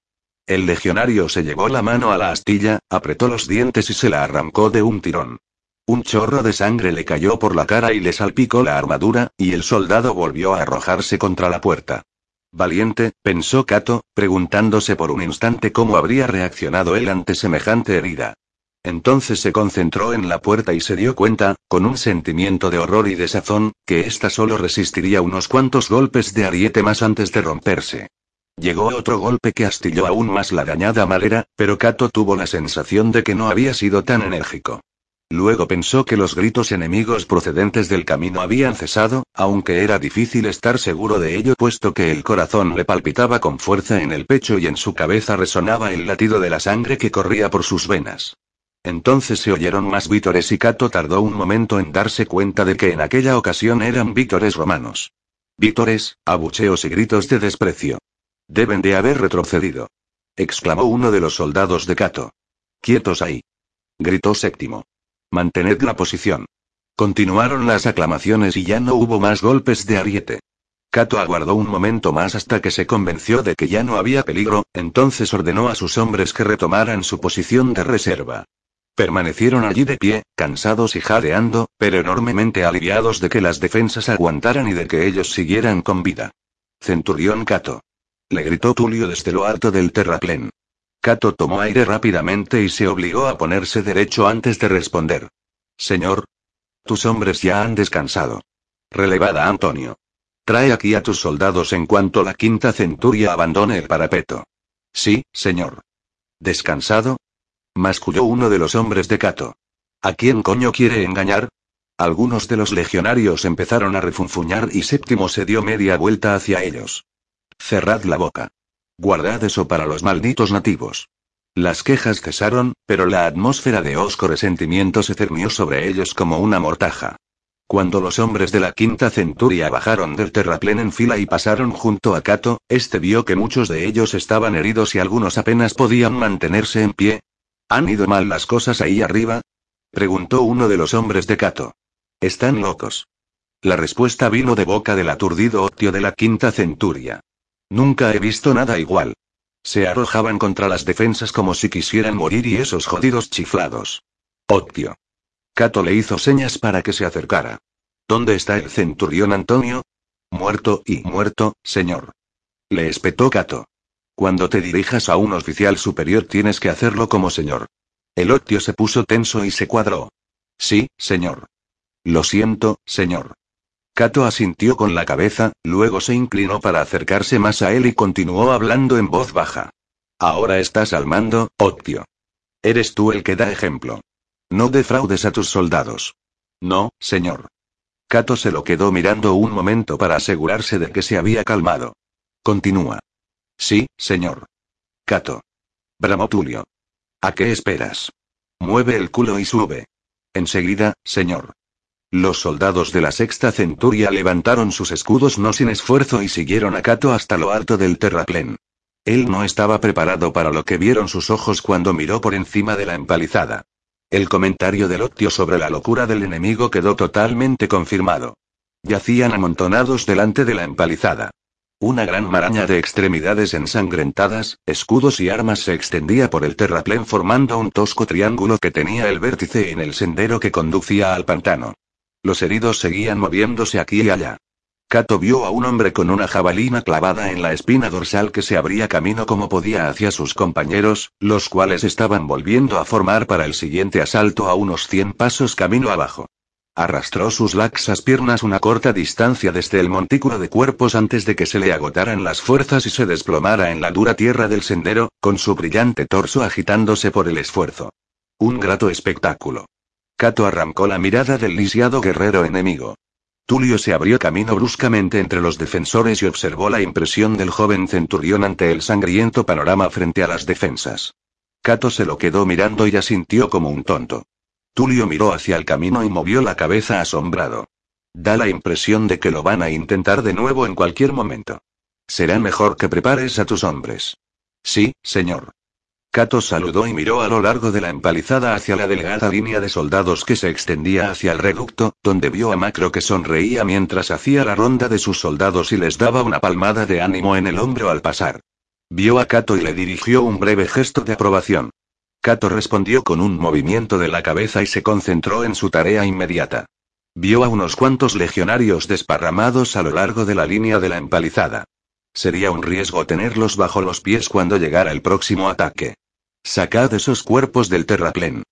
El legionario se llevó la mano a la astilla, apretó los dientes y se la arrancó de un tirón. Un chorro de sangre le cayó por la cara y le salpicó la armadura, y el soldado volvió a arrojarse contra la puerta. Valiente, pensó Cato, preguntándose por un instante cómo habría reaccionado él ante semejante herida. Entonces se concentró en la puerta y se dio cuenta, con un sentimiento de horror y desazón, que ésta solo resistiría unos cuantos golpes de ariete más antes de romperse. Llegó otro golpe que astilló aún más la dañada madera, pero Cato tuvo la sensación de que no había sido tan enérgico. Luego pensó que los gritos enemigos procedentes del camino habían cesado, aunque era difícil estar seguro de ello puesto que el corazón le palpitaba con fuerza en el pecho y en su cabeza resonaba el latido de la sangre que corría por sus venas. Entonces se oyeron más vítores y Cato tardó un momento en darse cuenta de que en aquella ocasión eran vítores romanos. Vítores, abucheos y gritos de desprecio. Deben de haber retrocedido. exclamó uno de los soldados de Cato. Quietos ahí. gritó séptimo. Mantened la posición. Continuaron las aclamaciones y ya no hubo más golpes de ariete. Cato aguardó un momento más hasta que se convenció de que ya no había peligro, entonces ordenó a sus hombres que retomaran su posición de reserva. Permanecieron allí de pie, cansados y jadeando, pero enormemente aliviados de que las defensas aguantaran y de que ellos siguieran con vida. Centurión Cato. Le gritó Tulio desde lo alto del terraplén. Cato tomó aire rápidamente y se obligó a ponerse derecho antes de responder. Señor. Tus hombres ya han descansado. Relevada Antonio. Trae aquí a tus soldados en cuanto la quinta centuria abandone el parapeto. Sí, señor. ¿Descansado? Masculló uno de los hombres de Cato. ¿A quién coño quiere engañar? Algunos de los legionarios empezaron a refunfuñar y Séptimo se dio media vuelta hacia ellos. Cerrad la boca. Guardad eso para los malditos nativos. Las quejas cesaron, pero la atmósfera de osco resentimiento se cernió sobre ellos como una mortaja. Cuando los hombres de la quinta centuria bajaron del terraplén en fila y pasaron junto a Cato, este vio que muchos de ellos estaban heridos y algunos apenas podían mantenerse en pie. ¿Han ido mal las cosas ahí arriba? preguntó uno de los hombres de Cato. Están locos. La respuesta vino de boca del aturdido Octio de la quinta centuria. Nunca he visto nada igual. Se arrojaban contra las defensas como si quisieran morir y esos jodidos chiflados. Octio. Cato le hizo señas para que se acercara. ¿Dónde está el centurión Antonio? Muerto y muerto, señor. Le espetó Cato. Cuando te dirijas a un oficial superior tienes que hacerlo como señor. El Octio se puso tenso y se cuadró. Sí, señor. Lo siento, señor. Cato asintió con la cabeza, luego se inclinó para acercarse más a él y continuó hablando en voz baja. Ahora estás al mando, Octio. Eres tú el que da ejemplo. No defraudes a tus soldados. No, señor. Cato se lo quedó mirando un momento para asegurarse de que se había calmado. Continúa. Sí, señor. Cato. Bramó Tulio. ¿A qué esperas? Mueve el culo y sube. Enseguida, señor. Los soldados de la sexta centuria levantaron sus escudos no sin esfuerzo y siguieron a Cato hasta lo alto del terraplén. Él no estaba preparado para lo que vieron sus ojos cuando miró por encima de la empalizada. El comentario del Octio sobre la locura del enemigo quedó totalmente confirmado. Yacían amontonados delante de la empalizada. Una gran maraña de extremidades ensangrentadas, escudos y armas se extendía por el terraplén formando un tosco triángulo que tenía el vértice en el sendero que conducía al pantano. Los heridos seguían moviéndose aquí y allá. Cato vio a un hombre con una jabalina clavada en la espina dorsal que se abría camino como podía hacia sus compañeros, los cuales estaban volviendo a formar para el siguiente asalto a unos cien pasos camino abajo. Arrastró sus laxas piernas una corta distancia desde el montículo de cuerpos antes de que se le agotaran las fuerzas y se desplomara en la dura tierra del sendero, con su brillante torso agitándose por el esfuerzo. Un grato espectáculo. Kato arrancó la mirada del lisiado guerrero enemigo. Tulio se abrió camino bruscamente entre los defensores y observó la impresión del joven centurión ante el sangriento panorama frente a las defensas. Kato se lo quedó mirando y asintió como un tonto. Tulio miró hacia el camino y movió la cabeza asombrado. Da la impresión de que lo van a intentar de nuevo en cualquier momento. Será mejor que prepares a tus hombres. Sí, señor. Kato saludó y miró a lo largo de la empalizada hacia la delgada línea de soldados que se extendía hacia el reducto, donde vio a Macro que sonreía mientras hacía la ronda de sus soldados y les daba una palmada de ánimo en el hombro al pasar. Vio a Kato y le dirigió un breve gesto de aprobación. Kato respondió con un movimiento de la cabeza y se concentró en su tarea inmediata. Vio a unos cuantos legionarios desparramados a lo largo de la línea de la empalizada. Sería un riesgo tenerlos bajo los pies cuando llegara el próximo ataque. Sacad esos cuerpos del terraplén.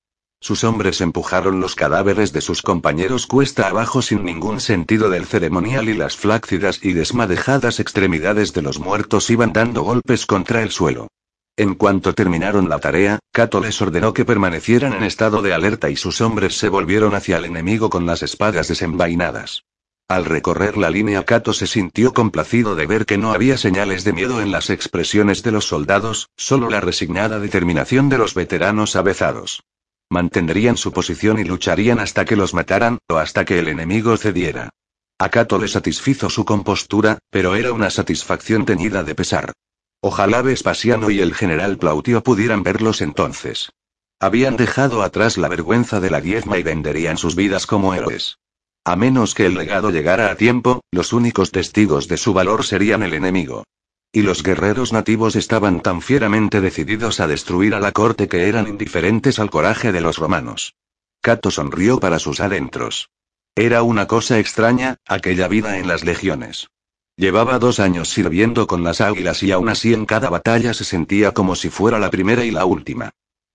Sus hombres empujaron los cadáveres de sus compañeros cuesta abajo sin ningún sentido del ceremonial y las flácidas y desmadejadas extremidades de los muertos iban dando golpes contra el suelo. En cuanto terminaron la tarea, Cato les ordenó que permanecieran en estado de alerta y sus hombres se volvieron hacia el enemigo con las espadas desenvainadas. Al recorrer la línea Cato se sintió complacido de ver que no había señales de miedo en las expresiones de los soldados, solo la resignada determinación de los veteranos avezados. Mantendrían su posición y lucharían hasta que los mataran, o hasta que el enemigo cediera. A Cato le satisfizo su compostura, pero era una satisfacción teñida de pesar. Ojalá Vespasiano y el general Plautio pudieran verlos entonces. Habían dejado atrás la vergüenza de la diezma y venderían sus vidas como héroes. A menos que el legado llegara a tiempo, los únicos testigos de su valor serían el enemigo. Y los guerreros nativos estaban tan fieramente decididos a destruir a la corte que eran indiferentes al coraje de los romanos. Cato sonrió para sus adentros. Era una cosa extraña, aquella vida en las legiones. Llevaba dos años sirviendo con las águilas y aún así en cada batalla se sentía como si fuera la primera y la última.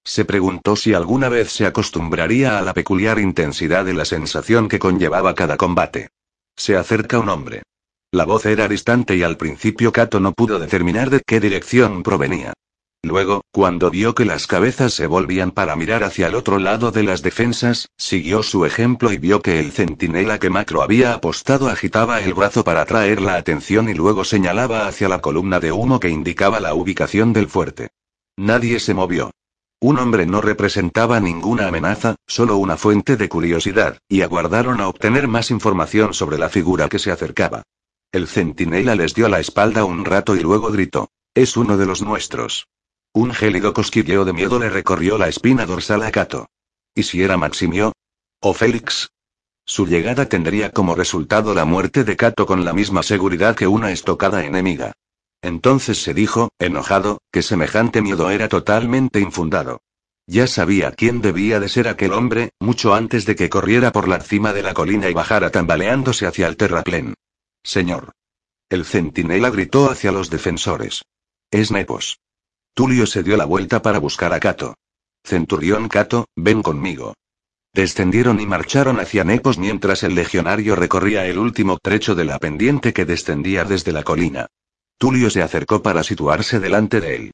Se preguntó si alguna vez se acostumbraría a la peculiar intensidad de la sensación que conllevaba cada combate. Se acerca un hombre. La voz era distante y al principio Cato no pudo determinar de qué dirección provenía. Luego, cuando vio que las cabezas se volvían para mirar hacia el otro lado de las defensas, siguió su ejemplo y vio que el centinela que Macro había apostado agitaba el brazo para atraer la atención y luego señalaba hacia la columna de humo que indicaba la ubicación del fuerte. Nadie se movió. Un hombre no representaba ninguna amenaza, solo una fuente de curiosidad, y aguardaron a obtener más información sobre la figura que se acercaba. El centinela les dio la espalda un rato y luego gritó. Es uno de los nuestros. Un gélido cosquilleo de miedo le recorrió la espina dorsal a Cato. ¿Y si era Maximio? ¿O Félix? Su llegada tendría como resultado la muerte de Cato con la misma seguridad que una estocada enemiga. Entonces se dijo, enojado, que semejante miedo era totalmente infundado. Ya sabía quién debía de ser aquel hombre, mucho antes de que corriera por la cima de la colina y bajara tambaleándose hacia el terraplén. Señor. El centinela gritó hacia los defensores. Es Nepos. Tulio se dio la vuelta para buscar a Cato. Centurión Cato, ven conmigo. Descendieron y marcharon hacia Nepos mientras el legionario recorría el último trecho de la pendiente que descendía desde la colina. Tulio se acercó para situarse delante de él.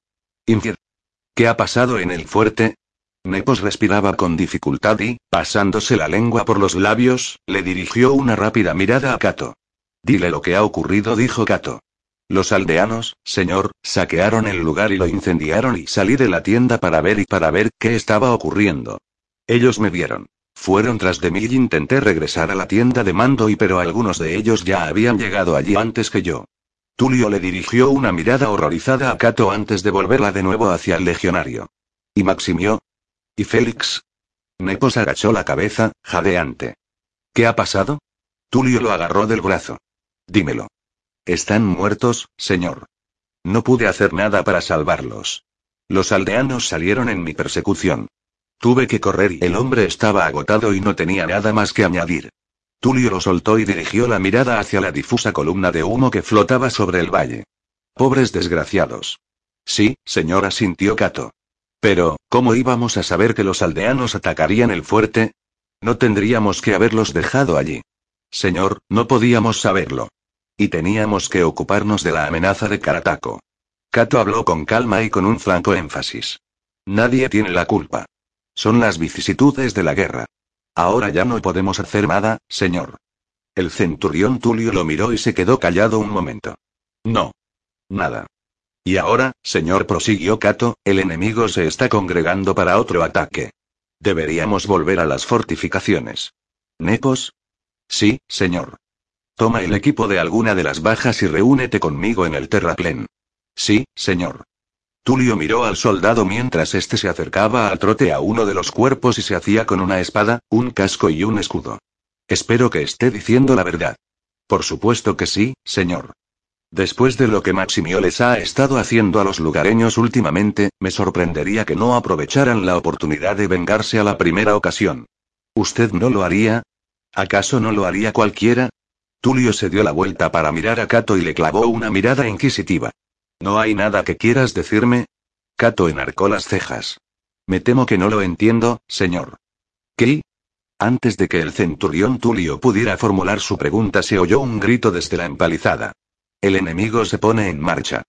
¿Qué ha pasado en el fuerte? Nepos respiraba con dificultad y, pasándose la lengua por los labios, le dirigió una rápida mirada a Cato. Dile lo que ha ocurrido, dijo Cato. Los aldeanos, señor, saquearon el lugar y lo incendiaron y salí de la tienda para ver y para ver qué estaba ocurriendo. Ellos me vieron. Fueron tras de mí y intenté regresar a la tienda de mando y pero algunos de ellos ya habían llegado allí antes que yo. Tulio le dirigió una mirada horrorizada a Cato antes de volverla de nuevo hacia el legionario. ¿Y Maximio? ¿Y Félix? Nepos agachó la cabeza, jadeante. ¿Qué ha pasado? Tulio lo agarró del brazo. Dímelo. Están muertos, señor. No pude hacer nada para salvarlos. Los aldeanos salieron en mi persecución. Tuve que correr y el hombre estaba agotado y no tenía nada más que añadir. Tulio lo soltó y dirigió la mirada hacia la difusa columna de humo que flotaba sobre el valle. Pobres desgraciados. Sí, señora, sintió Cato. Pero, ¿cómo íbamos a saber que los aldeanos atacarían el fuerte? No tendríamos que haberlos dejado allí. Señor, no podíamos saberlo. Y teníamos que ocuparnos de la amenaza de Karatako. Kato habló con calma y con un franco énfasis. Nadie tiene la culpa. Son las vicisitudes de la guerra. Ahora ya no podemos hacer nada, señor. El centurión Tulio lo miró y se quedó callado un momento. No. Nada. Y ahora, señor, prosiguió Kato, el enemigo se está congregando para otro ataque. Deberíamos volver a las fortificaciones. ¿Nepos? Sí, señor. Toma el equipo de alguna de las bajas y reúnete conmigo en el terraplén. Sí, señor. Tulio miró al soldado mientras éste se acercaba al trote a uno de los cuerpos y se hacía con una espada, un casco y un escudo. Espero que esté diciendo la verdad. Por supuesto que sí, señor. Después de lo que Maximio les ha estado haciendo a los lugareños últimamente, me sorprendería que no aprovecharan la oportunidad de vengarse a la primera ocasión. ¿Usted no lo haría? ¿Acaso no lo haría cualquiera? Tulio se dio la vuelta para mirar a Cato y le clavó una mirada inquisitiva. ¿No hay nada que quieras decirme? Cato enarcó las cejas. Me temo que no lo entiendo, señor. ¿Qué? Antes de que el centurión Tulio pudiera formular su pregunta se oyó un grito desde la empalizada. El enemigo se pone en marcha.